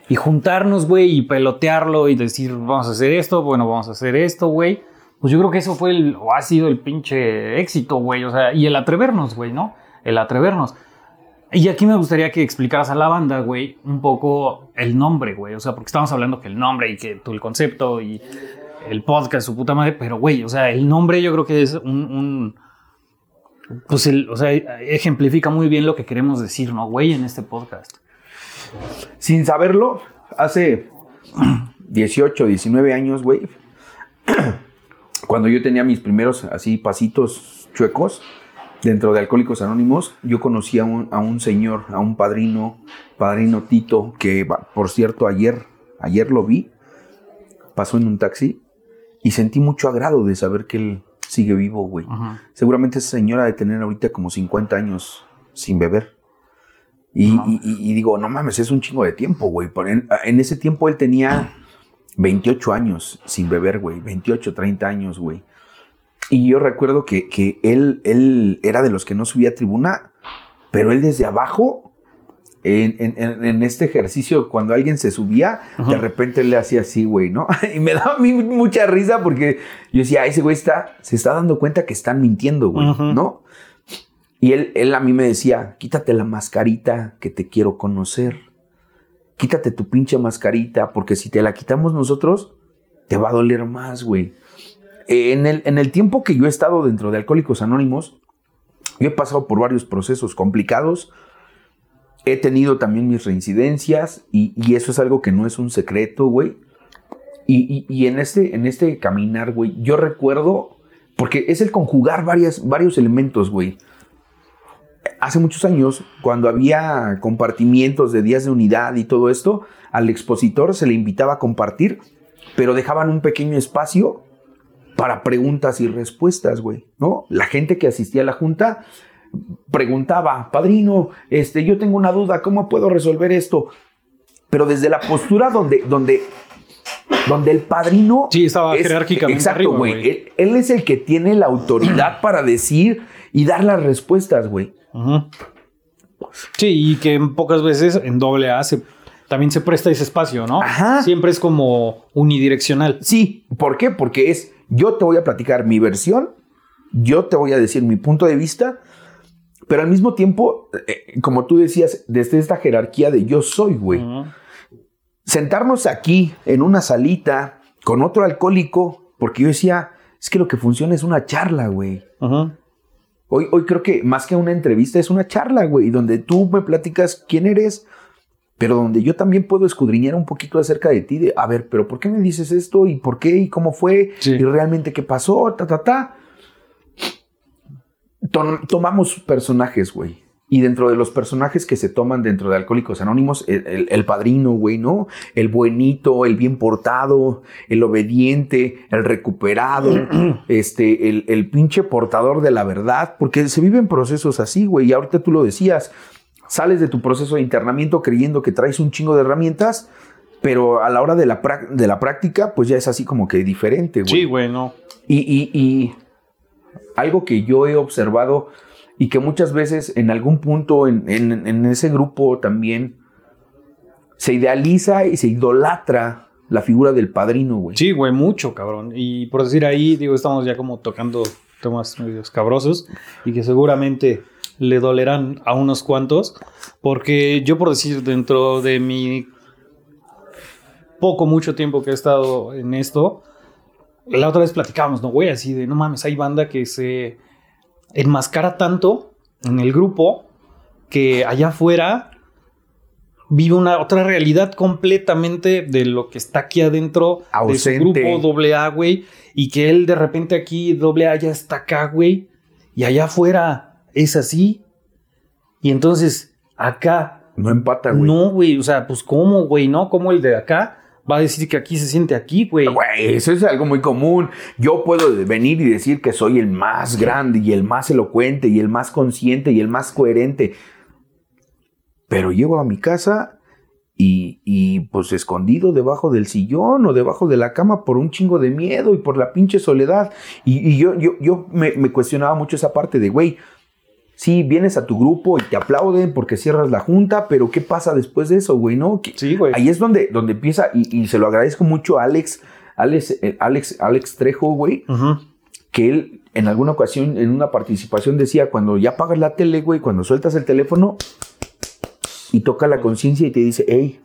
Y juntarnos, güey, y pelotearlo y decir, vamos a hacer esto, bueno, vamos a hacer esto, güey. Pues yo creo que eso fue el, o ha sido el pinche éxito, güey. O sea, y el atrevernos, güey, ¿no? El atrevernos. Y aquí me gustaría que explicaras a la banda, güey, un poco el nombre, güey. O sea, porque estamos hablando que el nombre y que tú el concepto y el podcast, su puta madre, pero güey, o sea, el nombre yo creo que es un, un- pues el, o sea, ejemplifica muy bien lo que queremos decir, ¿no, güey, en este podcast? Sin saberlo, hace 18, 19 años, güey, cuando yo tenía mis primeros así pasitos chuecos dentro de Alcohólicos Anónimos, yo conocí a un, a un señor, a un padrino, padrino Tito, que por cierto ayer, ayer lo vi, pasó en un taxi y sentí mucho agrado de saber que él sigue vivo, güey. Ajá. Seguramente esa señora de tener ahorita como 50 años sin beber. Y, digo, no mames, es un chingo de tiempo, güey. En, en ese tiempo él tenía 28 años sin beber, güey. 28, 30 años, güey. Y yo recuerdo que, que él, él era de los que no subía a tribuna, pero él desde abajo, en, en- este ejercicio, cuando alguien se subía, de repente él le hacía así, güey, ¿no? Y me daba a mí mucha risa porque yo decía, ese güey está, se está dando cuenta que están mintiendo, güey. ¿no? Y él, él a mí me decía, quítate la mascarita que te quiero conocer. Quítate tu pinche mascarita, porque si te la quitamos nosotros, te va a doler más, güey. En el, en el tiempo que yo he estado dentro de Alcohólicos Anónimos, yo he pasado por varios procesos complicados. He tenido también mis reincidencias y, eso es algo que no es un secreto, güey. Y, y- y en, este, en este caminar, güey, yo recuerdo, porque es el conjugar varias, varios elementos, güey. Hace muchos años, cuando había compartimientos de días de unidad y todo esto, al expositor se le invitaba a compartir, pero dejaban un pequeño espacio para preguntas y respuestas, güey, ¿no? La gente que asistía a la junta preguntaba, padrino, este, yo tengo una duda, ¿cómo puedo resolver esto? Pero desde la postura donde, donde, donde el padrino... Sí, estaba jerárquicamente Exacto, arriba, güey. güey. Él, él es el que tiene la autoridad para decir y dar las respuestas, güey. Ajá. Sí, y que pocas veces en doble A se- también se presta ese espacio, ¿no? Ajá. Siempre es como unidireccional. Sí, ¿por qué? Porque es, yo te voy a platicar mi versión, yo te voy a decir mi punto de vista, pero al mismo tiempo, eh, como tú decías, desde esta jerarquía de yo soy, güey. Sentarnos aquí en una salita con otro alcohólico, porque yo decía, es que lo que funciona es una charla, güey. Ajá. Hoy, hoy creo que más que una entrevista es una charla, güey, donde tú me platicas quién eres, pero donde yo también puedo escudriñar un poquito acerca de ti, de, a ver, pero ¿por qué me dices esto? ¿Y por qué? ¿Y cómo fue? Sí. ¿Y realmente qué pasó? Ta, ta, ta. Tom- tomamos personajes, güey. Y dentro de los personajes que se toman dentro de Alcohólicos Anónimos, el, el- el padrino, güey, ¿no? El buenito, el bien portado, el obediente, el recuperado, este, el, el pinche portador de la verdad, porque se viven procesos así, güey. Y ahorita tú lo decías, sales de tu proceso de internamiento creyendo que traes un chingo de herramientas, pero a la hora de la, de la práctica, pues ya es así como que diferente, güey. Sí, güey, no. Y, y- y algo que yo he observado y que muchas veces en algún punto en, en- ese grupo también se idealiza y se idolatra la figura del padrino, güey. Sí, güey, mucho, cabrón. Y por decir ahí, digo, estamos ya como tocando temas medio escabrosos y que seguramente le dolerán a unos cuantos. Porque yo, por decir, dentro de mi poco, mucho tiempo que he estado en esto, la otra vez platicábamos, ¿no, güey? Así de, no mames, hay banda que se enmascara tanto en el grupo que allá afuera vive una otra realidad completamente de lo que está aquí adentro de Ausente. su grupo doble A, güey, y que él de repente aquí doble A ya está acá, güey, y allá afuera es así. Y entonces acá No empata, güey. no, güey, o sea, pues cómo, güey, ¿no? ¿Cómo el de acá va a decir que aquí se siente aquí, güey? Güey, eso es algo muy común. Yo puedo venir y decir que soy el más grande y el más elocuente y el más consciente y el más coherente. Pero llego a mi casa y, y, pues escondido debajo del sillón o debajo de la cama por un chingo de miedo y por la pinche soledad. Y, y yo, yo, yo me, me cuestionaba mucho esa parte de, güey, sí, vienes a tu grupo y te aplauden porque cierras la junta, pero ¿qué pasa después de eso, güey? ¿No? ¿Qué- Sí, güey. Ahí es donde, donde empieza, y, y se lo agradezco mucho a Alex, Alex, eh, Alex, Alex Trejo, güey, que él en alguna ocasión, en una participación, decía, cuando ya apagas la tele, güey, cuando sueltas el teléfono y toca la conciencia y te dice, hey,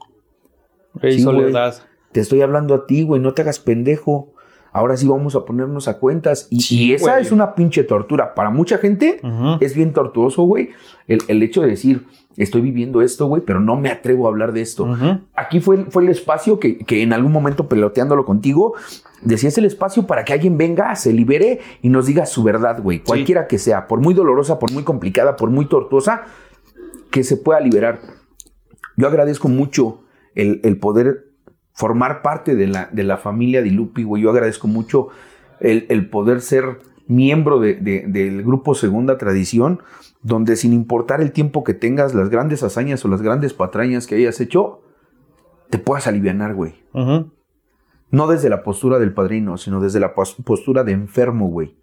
Ey, Sí, güey. soledad. te estoy hablando a ti, güey, no te hagas pendejo. Ahora sí vamos a ponernos a cuentas. Y, Sí, y esa güey. es una pinche tortura. Para mucha gente es bien tortuoso, güey, el, el hecho de decir, estoy viviendo esto, güey, pero no me atrevo a hablar de esto. Aquí fue, fue el espacio que, que en algún momento peloteándolo contigo, decías el espacio para que alguien venga, se libere y nos diga su verdad, güey. Cualquiera que sea, por muy dolorosa, por muy complicada, por muy tortuosa, que se pueda liberar. Yo agradezco mucho el, el poder formar parte de la, de la familia de Lupi, güey. Yo agradezco mucho el, el poder ser miembro de- de- del grupo Segunda Tradición, donde sin importar el tiempo que tengas, las grandes hazañas o las grandes patrañas que hayas hecho, te puedas alivianar, güey. No desde la postura del padrino, sino desde la pos- postura de enfermo, güey.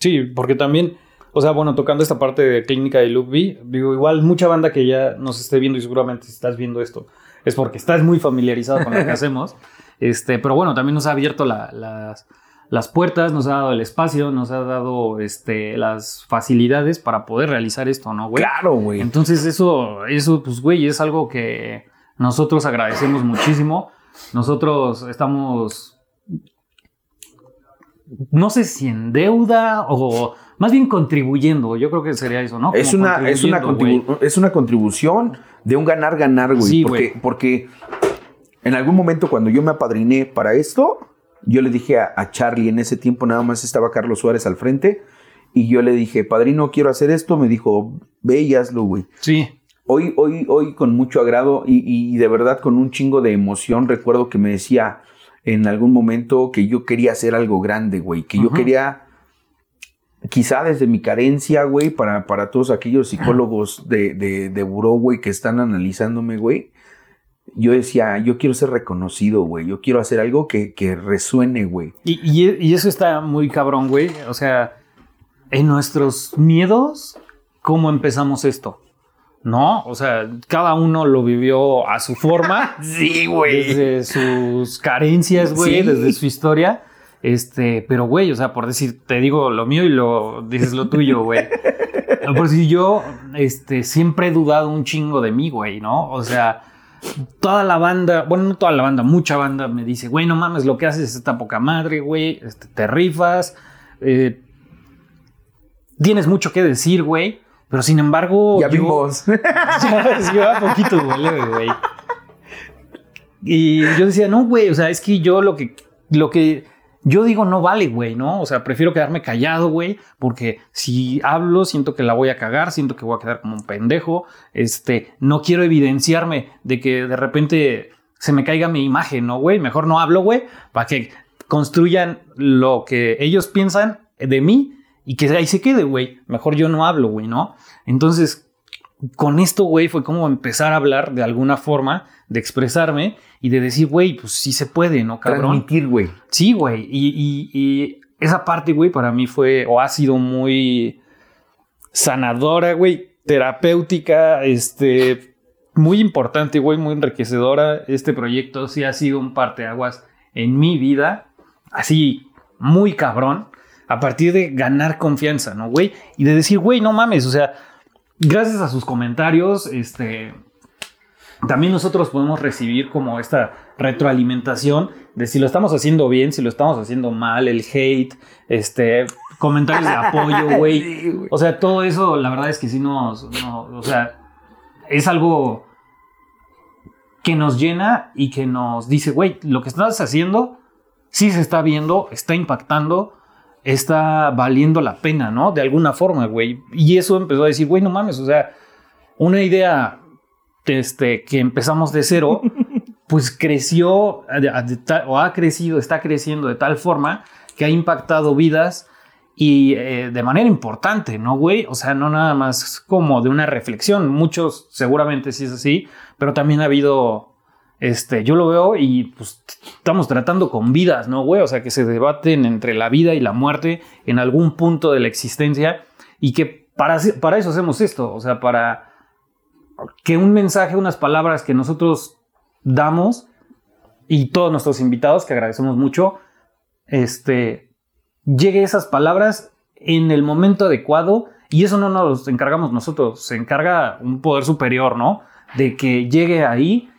Sí, porque también, o sea, bueno, tocando esta parte de clínica de Lupi, digo, igual mucha banda que ya nos esté viendo y seguramente estás viendo esto, es porque estás muy familiarizado con lo que hacemos. Este, pero bueno, también nos ha abierto la- las, las puertas, nos ha dado el espacio, nos ha dado este, las facilidades para poder realizar esto, ¿no, güey? Claro, güey. Entonces eso, eso, pues, güey, es algo que nosotros agradecemos muchísimo. Nosotros estamos, no sé si en deuda o más bien contribuyendo. Yo creo que sería eso, ¿no? Es una, es, una es una contribución de un ganar-ganar, güey. Sí, porque, güey. porque en algún momento cuando yo me apadriné para esto, yo le dije a, a Charlie, en ese tiempo nada más estaba Carlos Suárez al frente, y yo le dije, padrino, quiero hacer esto. Me dijo, ve y hazlo, güey. Sí, Hoy, hoy, hoy con mucho agrado y, y de verdad con un chingo de emoción recuerdo que me decía en algún momento que yo quería hacer algo grande, güey, que yo quería, quizá desde mi carencia, güey, para, para todos aquellos psicólogos de, de, de buró, güey, que están analizándome, güey, yo decía, yo quiero ser reconocido, güey, yo quiero hacer algo que, que resuene, güey. Y, y- y eso está muy cabrón, güey. O sea, en nuestros miedos, ¿cómo empezamos esto? ¿No? O sea, cada uno lo vivió a su forma. Sí, güey. desde sus carencias, güey, Sí. desde su historia. Este, pero güey, o sea, por decir, te digo lo mío y lo dices lo tuyo, güey. Por si yo, este, siempre he dudado un chingo de mí, güey, ¿no? O sea, toda la banda, bueno, no toda la banda, mucha banda me dice, güey, no mames, lo que haces está poca madre, güey, este, te rifas, eh, tienes mucho que decir, güey, pero sin embargo, Ya yo- vimos. ya, sí, va poquito, güey. Y yo decía, no, güey, o sea, es que yo lo que, lo que yo digo no vale, güey, ¿no? O sea, prefiero quedarme callado, güey, porque si hablo siento que la voy a cagar, siento que voy a quedar como un pendejo, este, no quiero evidenciarme de que de repente se me caiga mi imagen, ¿no, güey? Mejor no hablo, güey, para que construyan lo que ellos piensan de mí y que ahí se quede, güey. Mejor yo no hablo, güey, ¿no? Entonces, con esto, güey, fue como empezar a hablar de alguna forma, de expresarme y de decir, güey, pues sí se puede, ¿no, cabrón? Transmitir, güey. Sí, güey. Y, y- y esa parte, güey, para mí fue o ha sido muy sanadora, güey, terapéutica, este, muy importante, güey, muy enriquecedora. Este proyecto sí ha sido un parteaguas en mi vida, así muy cabrón, a partir de ganar confianza, ¿no, güey? Y de decir, güey, no mames, o sea, gracias a sus comentarios, este, también nosotros podemos recibir como esta retroalimentación de si lo estamos haciendo bien, si lo estamos haciendo mal, el hate, este, comentarios de apoyo, güey. o sea, todo eso, la verdad es que sí nos, no, o sea, es algo que nos llena y que nos dice, güey, lo que estás haciendo sí se está viendo, está impactando, está valiendo la pena, ¿no? De alguna forma, güey. Y eso empezó a decir, güey, no mames, o sea, una idea este, que empezamos de cero, pues creció o ha crecido, está creciendo de tal forma que ha impactado vidas y eh, de manera importante, ¿no, güey? O sea, no nada más como de una reflexión. Muchos seguramente sí es así, pero también ha habido, este, yo lo veo y pues estamos tratando con vidas, ¿no, güey? O sea, que se debaten entre la vida y la muerte en algún punto de la existencia y que para, para eso hacemos esto, o sea, para que un mensaje, unas palabras que nosotros damos y todos nuestros invitados, que agradecemos mucho, este, llegue esas palabras en el momento adecuado y eso no nos encargamos nosotros, se encarga un poder superior, ¿no? De que llegue ahí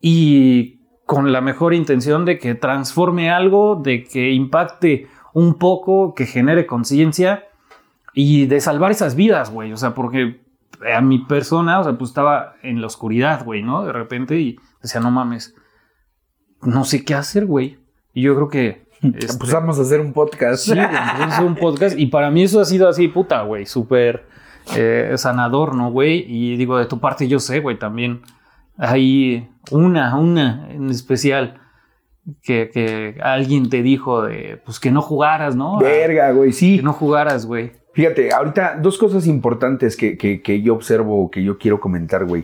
y con la mejor intención de que transforme algo, de que impacte un poco, que genere conciencia y de salvar esas vidas, güey. O sea, porque a mi persona, o sea, pues estaba en la oscuridad, güey, ¿no? De repente y decía, no mames, no sé qué hacer, güey. Y yo creo que... Este, pues vamos a hacer un podcast. Sí, vamos a hacer un podcast. Y para mí eso ha sido así, puta, güey, súper eh, sanador, ¿no, güey? Y digo, de tu parte yo sé, güey, también hay una, una en especial. Que, que, alguien te dijo de, pues que no jugaras, ¿no? Verga, güey, sí. Que no jugaras, güey. Fíjate, ahorita dos cosas importantes que, que, yo observo, que yo quiero comentar, güey.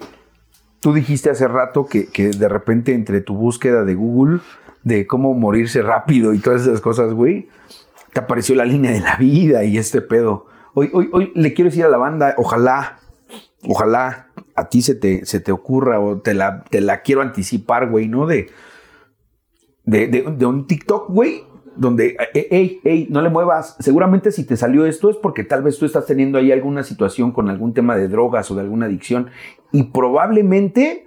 Tú dijiste hace rato que, que, de repente entre tu búsqueda de Google de cómo morirse rápido y todas esas cosas, güey, te apareció la línea de la vida y este pedo. Hoy, hoy, hoy le quiero decir a la banda, ojalá, ojalá a ti se te, se te ocurra o te la, te la quiero anticipar, güey, ¿no? De, de, de un TikTok, güey, donde, hey, hey, no le muevas. Seguramente si te salió esto es porque tal vez tú estás teniendo ahí alguna situación con algún tema de drogas o de alguna adicción y probablemente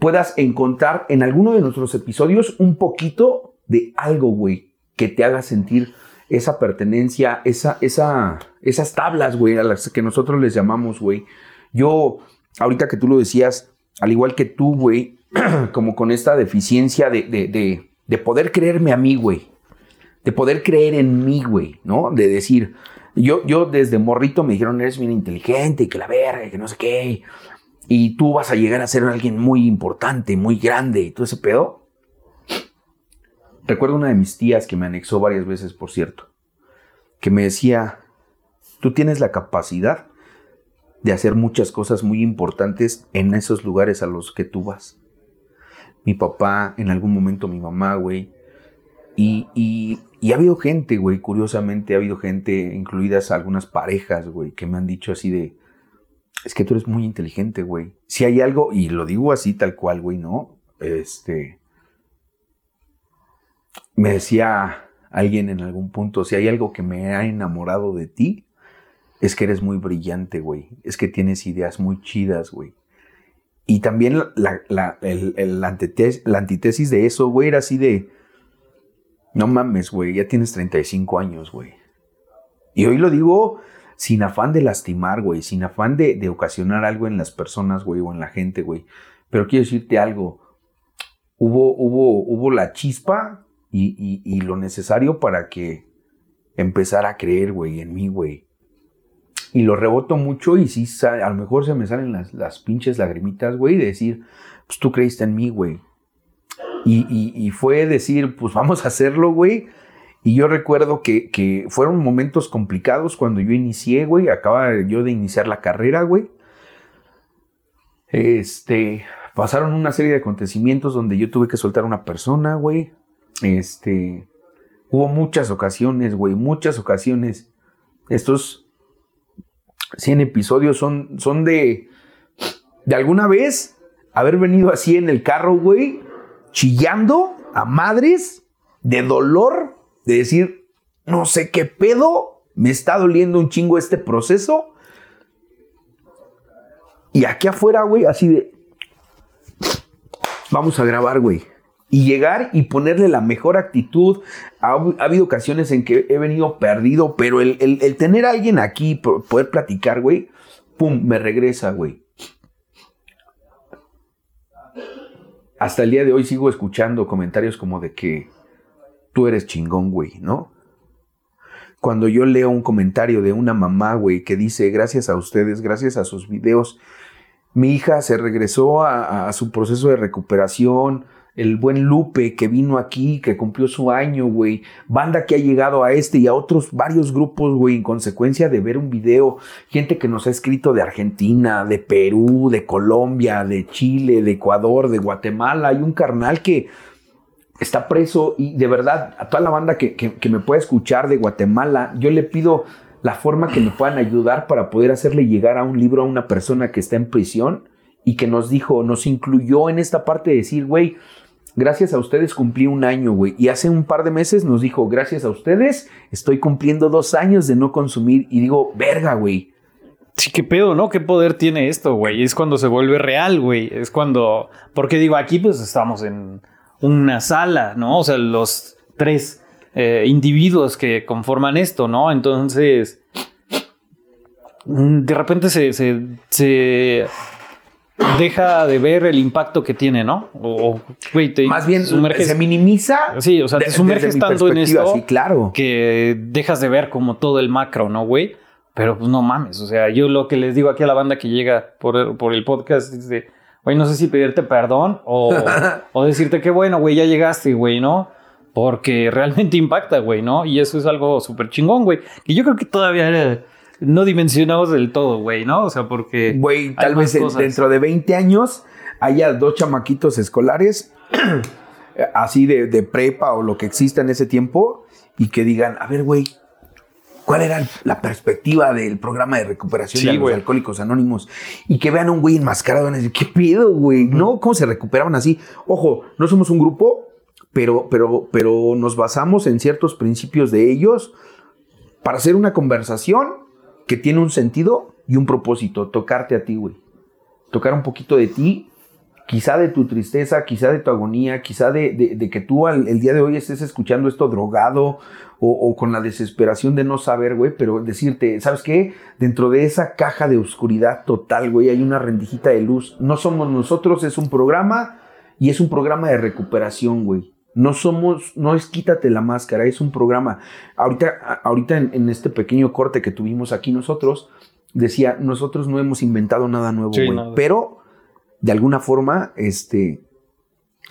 puedas encontrar en alguno de nuestros episodios un poquito de algo, güey, que te haga sentir esa pertenencia, esa, esa, esas tablas, güey, a las que nosotros les llamamos, güey. Yo, ahorita que tú lo decías, al igual que tú, güey, como con esta deficiencia de, de, de, de poder creerme a mí, güey de poder creer en mí, güey, ¿no? De decir, yo, yo desde morrito me dijeron, eres bien inteligente y que la verga, y que no sé qué, y tú vas a llegar a ser alguien muy importante, muy grande y todo ese pedo. Recuerdo una de mis tías que me anexó varias veces, por cierto, que me decía, tú tienes la capacidad de hacer muchas cosas muy importantes en esos lugares a los que tú vas. Mi papá, en algún momento mi mamá, güey, y, ha habido gente, güey, curiosamente, ha habido gente, incluidas algunas parejas, güey, que me han dicho así de, es que tú eres muy inteligente, güey. Si hay algo, y lo digo así tal cual, güey, ¿no? Este, me decía alguien en algún punto, si hay algo que me ha enamorado de ti, es que eres muy brillante, güey. Es que tienes ideas muy chidas, güey. Y también la, la antítesis de eso, güey, era así de, no mames, güey, ya tienes 35 años, güey. Y hoy lo digo sin afán de lastimar, güey, sin afán de, ocasionar algo en las personas, güey, o en la gente, güey. Pero quiero decirte algo. Hubo, hubo, hubo la chispa y, y, lo necesario para que empezara a creer, güey, en mí, güey. Y lo reboto mucho y sí, a lo mejor se me salen las, las pinches lagrimitas, güey, de decir, pues tú creíste en mí, güey. Y, fue decir, pues vamos a hacerlo, güey. Y yo recuerdo que, fueron momentos complicados cuando yo inicié, güey. Acaba yo de iniciar la carrera, güey. Este, pasaron una serie de acontecimientos donde yo tuve que soltar a una persona, güey. Este, hubo muchas ocasiones, güey, muchas ocasiones. Estos, 100 episodios son, son de, de alguna vez haber venido así en el carro, güey, chillando a madres de dolor, de decir, no sé qué pedo, me está doliendo un chingo este proceso. Y aquí afuera, güey, así de, vamos a grabar, güey. Y llegar y ponerle la mejor actitud. Ha, ha habido ocasiones en que he venido perdido, pero el, el- tener a alguien aquí, po- poder platicar, güey, pum, me regresa, güey. Hasta el día de hoy sigo escuchando comentarios como de que tú eres chingón, güey, ¿no? Cuando yo leo un comentario de una mamá, güey, que dice, gracias a ustedes, gracias a sus videos, mi hija se regresó a, a su proceso de recuperación. El buen Lupe que vino aquí, que cumplió su año, güey. Banda que ha llegado a este y a otros varios grupos, güey, en consecuencia de ver un video. Gente que nos ha escrito de Argentina, de Perú, de Colombia, de Chile, de Ecuador, de Guatemala. Hay un carnal que está preso y de verdad a toda la banda que, que, me pueda escuchar de Guatemala, yo le pido la forma que me puedan ayudar para poder hacerle llegar a un libro a una persona que está en prisión y que nos dijo, nos incluyó en esta parte de decir, güey, gracias a ustedes cumplí un año, güey. Y hace un par de meses nos dijo, gracias a ustedes estoy cumpliendo dos años de no consumir. Y digo, verga, güey. Sí, qué pedo, ¿no? ¿Qué poder tiene esto, güey? Es cuando se vuelve real, güey. Es cuando. Porque digo, aquí pues estamos en una sala, ¿no? O sea, los tres eh, individuos que conforman esto, ¿no? Entonces. mm, De repente se, se, se deja de ver el impacto que tiene, ¿no? O, güey, te Más bien sumerges- se minimiza. Sí, o sea, te sumerges tanto en esto Sí, claro. que dejas de ver como todo el macro, ¿no, güey? Pero pues no mames, o sea, yo lo que les digo aquí a la banda que llega por el, por el podcast es de, güey, no sé si pedirte perdón o, o decirte que bueno, güey, ya llegaste, güey, ¿no? Porque realmente impacta, güey, ¿no? Y eso es algo súper chingón, güey. Que yo creo que todavía eh, no dimensionamos del todo, güey, ¿no? O sea, porque... Güey, tal vez en- cosas. dentro de 20 años haya dos chamaquitos escolares, así de, de prepa o lo que exista en ese tiempo, y que digan, a ver, güey, ¿cuál era el- la perspectiva del programa de recuperación Sí, de los alcohólicos anónimos? Y que vean a un güey enmascarado a decir, ¿qué pido, güey? ¿No? ¿Cómo se recuperaban así? Ojo, no somos un grupo, pero, pero, pero nos basamos en ciertos principios de ellos para hacer una conversación que tiene un sentido y un propósito, tocarte a ti, güey. Tocar un poquito de ti, quizá de tu tristeza, quizá de tu agonía, quizá de, de- que tú al, el día de hoy estés escuchando esto drogado o, o con la desesperación de no saber, güey, pero decirte, ¿sabes qué? Dentro de esa caja de oscuridad total, güey, hay una rendijita de luz. No somos nosotros, es un programa y es un programa de recuperación, güey. No somos, no es quítate la máscara, es un programa. Ahorita, ahorita en, en este pequeño corte que tuvimos aquí nosotros, decía, nosotros no hemos inventado nada nuevo, Sí, nada. Pero, de alguna forma, este,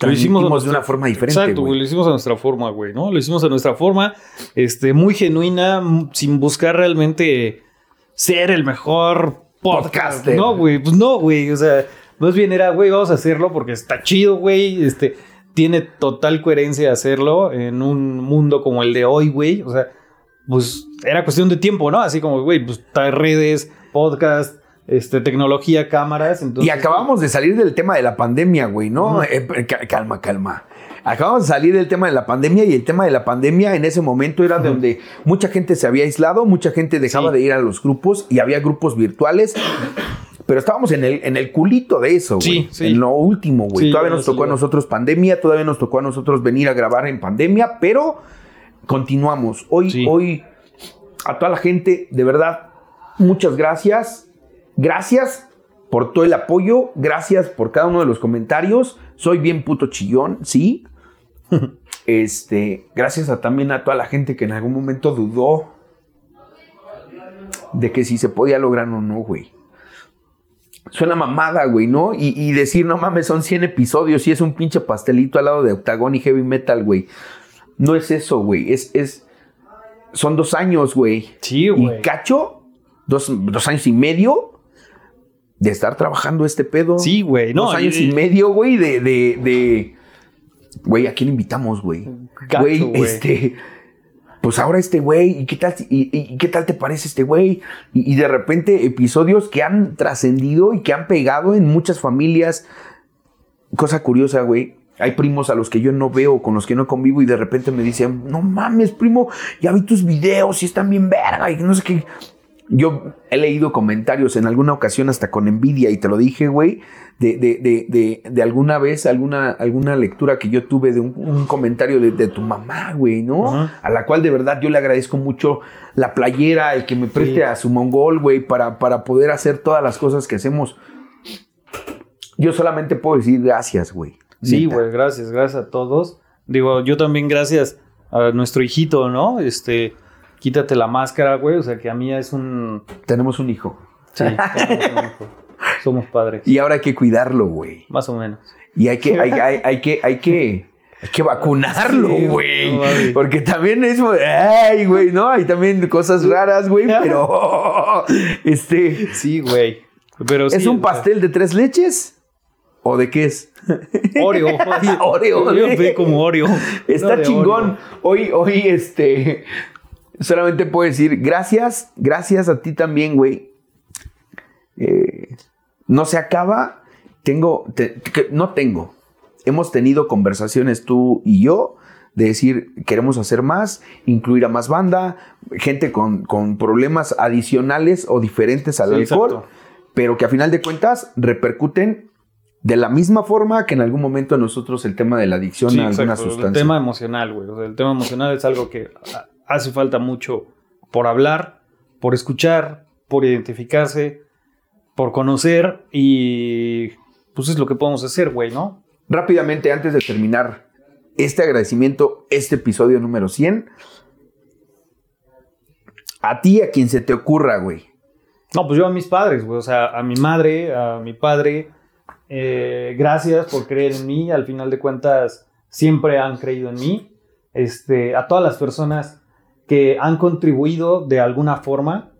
Lo hicimos de una forma diferente, Exacto, güey. Lo hicimos a nuestra forma, güey, ¿no? Lo hicimos a nuestra forma, este, muy genuina, sin buscar realmente ser el mejor podcast. No, güey, pues no, güey. O sea, más bien era, güey, vamos a hacerlo porque está chido, güey. Este, tiene total coherencia hacerlo en un mundo como el de hoy, güey. O sea, pues era cuestión de tiempo, ¿no? Así como, güey, pues redes, podcast, este, tecnología, cámaras. Entonces, y acabamos de salir del tema de la pandemia, güey, ¿no? Eh, ca- calma, calma. Acabamos de salir del tema de la pandemia y el tema de la pandemia en ese momento era donde mucha gente se había aislado, mucha gente dejaba Sí. de ir a los grupos y había grupos virtuales. Pero estábamos en el, en el culito de eso, güey. Sí, sí. En lo último, güey. Sí, todavía nos tocó a nosotros pandemia, todavía nos tocó a nosotros venir a grabar en pandemia, pero continuamos. Hoy, hoy, a toda la gente, de verdad, muchas gracias. Gracias por todo el apoyo. Gracias por cada uno de los comentarios. Soy bien puto chillón, sí. Este, gracias a, también a toda la gente que en algún momento dudó de que si se podía lograr o no, güey. Suena mamada, güey, ¿no? Y, y decir, no mames, son 100 episodios y es un pinche pastelito al lado de Octagon y Heavy Metal, güey. No es eso, güey. Es, es, son dos años, güey. Sí, Y güey. cacho, dos, dos años y medio de estar trabajando este pedo. Sí, güey. No, dos años y- y medio, güey, de, de, de- Güey, ¿a quién invitamos, Güey, güey. este... pues ahora este güey, ¿y qué tal, y, qué tal te parece este güey? Y, y de repente episodios que han trascendido y que han pegado en muchas familias. Cosa curiosa, güey. Hay primos a los que yo no veo, con los que no convivo y de repente me dicen, no mames, primo, ya vi tus videos y están bien verga y no sé qué. Yo he leído comentarios en alguna ocasión hasta con envidia y te lo dije, güey, de, de, de, de, alguna vez, alguna, alguna lectura que yo tuve de un, un comentario de, tu mamá, güey, ¿no? A la cual de verdad yo le agradezco mucho la playera, el que me preste Sí. a su mongol, güey, para, para poder hacer todas las cosas que hacemos. Yo solamente puedo decir gracias, güey. Sí, güey, gracias, gracias a todos. Digo, yo también gracias a nuestro hijito, ¿no? Este, quítate la máscara, güey. O sea, que a mí es un... Tenemos un hijo. Sí, tenemos un hijo. somos padres. Y ahora hay que cuidarlo, güey. Más o menos. Y hay que, hay, hay- hay que, hay que, hay que vacunarlo, Sí, güey. no. Porque también es, ay, güey, ¿no? Hay también cosas raras, güey, pero, este, Sí, güey. Pero ¿es un pastel de tres leches? ¿O de qué es? Oreo. Oreo, Yo pedí como Oreo. Está No, chingón. Hoy, hoy, este, solamente puedo decir gracias, gracias a ti también, güey. Eh, no se acaba. Tengo, te- que- no tengo. Hemos tenido conversaciones tú y yo de decir queremos hacer más, incluir a más banda, gente con, con problemas adicionales o diferentes al Sí, alcohol, exacto. pero que a final de cuentas repercuten de la misma forma que en algún momento nosotros el tema de la adicción Sí, a alguna exacto. sustancia. El tema emocional, güey. O sea, el tema emocional es algo que hace falta mucho por hablar, por escuchar, por identificarse, por conocer y pues es lo que podemos hacer, güey, ¿no? Rápidamente, antes de terminar este agradecimiento, este episodio número 100, a ti, a quien se te ocurra, güey. No, pues yo a mis padres, güey. O sea, a mi madre, a mi padre. eh, gracias por creer en mí. Al final de cuentas, siempre han creído en mí. Este, a todas las personas que han contribuido de alguna forma.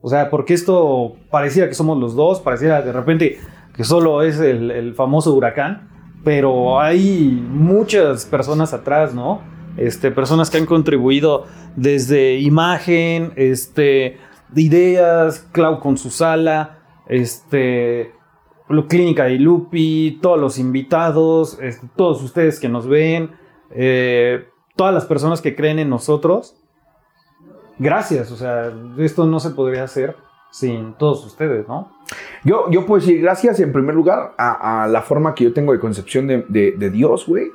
O sea, porque esto pareciera que somos los dos, pareciera de repente que solo es el, el famoso huracán, pero hay muchas personas atrás, ¿no? Este, personas que han contribuido desde imagen, este, ideas, Clau con su sala, este, Clínica de Lupi, todos los invitados, este, todos ustedes que nos ven, eh, todas las personas que creen en nosotros. Gracias, o sea, esto no se podría hacer sin todos ustedes, ¿no? Yo, yo puedo decir gracias en primer lugar a, a la forma que yo tengo de concepción de, de- de Dios, güey.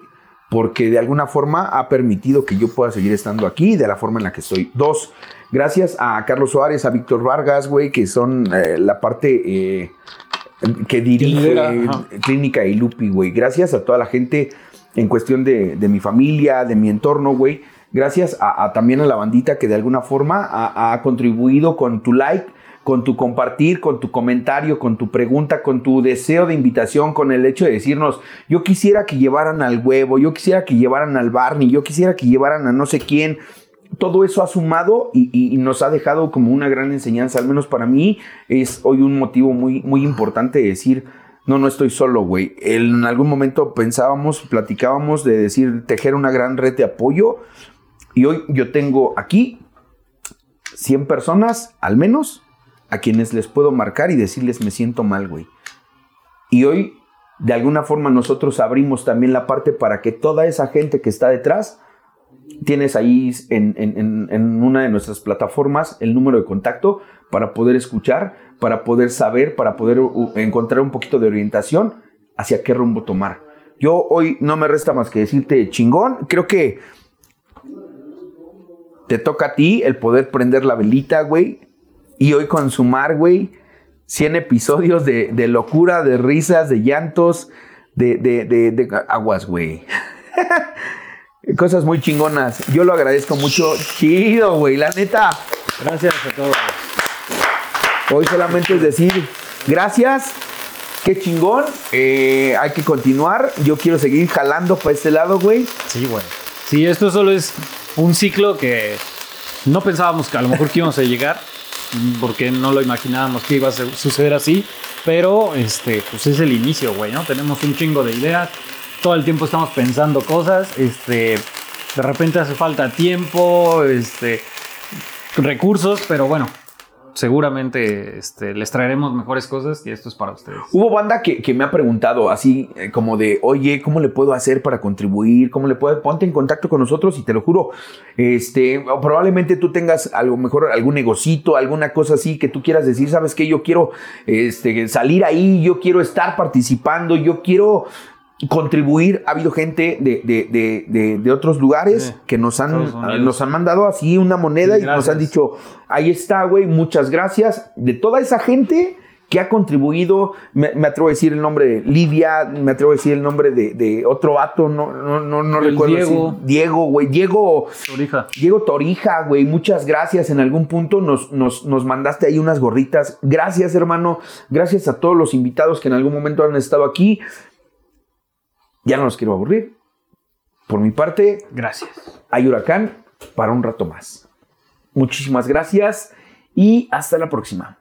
Porque de alguna forma ha permitido que yo pueda seguir estando aquí de la forma en la que estoy. Dos, gracias a Carlos Suárez, a Víctor Vargas, güey, que son eh, la parte eh, que dirige. Clínica y Lupi, güey. Gracias a toda la gente en cuestión de, de mi familia, de mi entorno, güey. Gracias a, también a la bandita que de alguna forma ha, contribuido con tu like, con tu compartir, con tu comentario, con tu pregunta, con tu deseo de invitación, con el hecho de decirnos, yo quisiera que llevaran al huevo, yo quisiera que llevaran al Barney, yo quisiera que llevaran a no sé quién. Todo eso ha sumado y nos ha dejado como una gran enseñanza, al menos para mí es hoy un motivo muy, muy importante de decir, no, no estoy solo, güey. En algún momento pensábamos, platicábamos de decir, tejer una gran red de apoyo y hoy yo tengo aquí 100 personas, al menos, a quienes les puedo marcar y decirles me siento mal, güey. Y hoy, de alguna forma, nosotros abrimos también la parte para que toda esa gente que está detrás, tienes ahí en, en- en- una de nuestras plataformas el número de contacto para poder escuchar, para poder saber, para poder uh, encontrar un poquito de orientación hacia qué rumbo tomar. Yo hoy no me resta más que decirte chingón. Creo que te toca a ti el poder prender la velita, güey. Y hoy consumar, güey, 100 episodios de, de locura, de risas, de llantos, de, de, de- de aguas, güey. Cosas muy chingonas. Yo lo agradezco mucho. Chido, güey. La neta, Gracias a todos. hoy solamente es decir gracias. Qué chingón. Eh, hay que continuar. Yo quiero seguir jalando para este lado, güey. Sí, güey. Sí, esto solo es un ciclo que no pensábamos que a lo mejor que íbamos a llegar, porque no lo imaginábamos que iba a su- suceder así, pero este, pues es el inicio, güey, ¿no? Tenemos un chingo de ideas, todo el tiempo estamos pensando cosas, este, De repente hace falta tiempo, este, recursos, pero bueno, seguramente este, les traeremos mejores cosas y esto es para ustedes. Hubo banda que, me ha preguntado así eh, como de, oye, ¿cómo le puedo hacer para contribuir? ¿Cómo le puedo? Ponte en contacto con nosotros y te lo juro, este, probablemente tú tengas a lo mejor algún negocito, alguna cosa así que tú quieras decir, sabes que yo quiero este, salir ahí, yo quiero estar participando, yo quiero contribuir. Ha habido gente de, de, de, de, otros lugares Sí. que nos han, nos han mandado así una moneda Sí, y nos han dicho, ahí está, güey, muchas gracias. De toda esa gente que ha contribuido, me, me atrevo a decir el nombre de Livia, me atrevo a decir el nombre de, de otro vato, no, no, no, no recuerdo. Diego. si- Diego, güey, Diego. Torija. Diego Torija, güey, muchas gracias. En algún punto nos, nos, nos mandaste ahí unas gorritas. Gracias, hermano. Gracias a todos los invitados que en algún momento han estado aquí. Ya no los quiero aburrir. Por mi parte, Gracias. hay huracán para un rato más. Muchísimas gracias y hasta la próxima.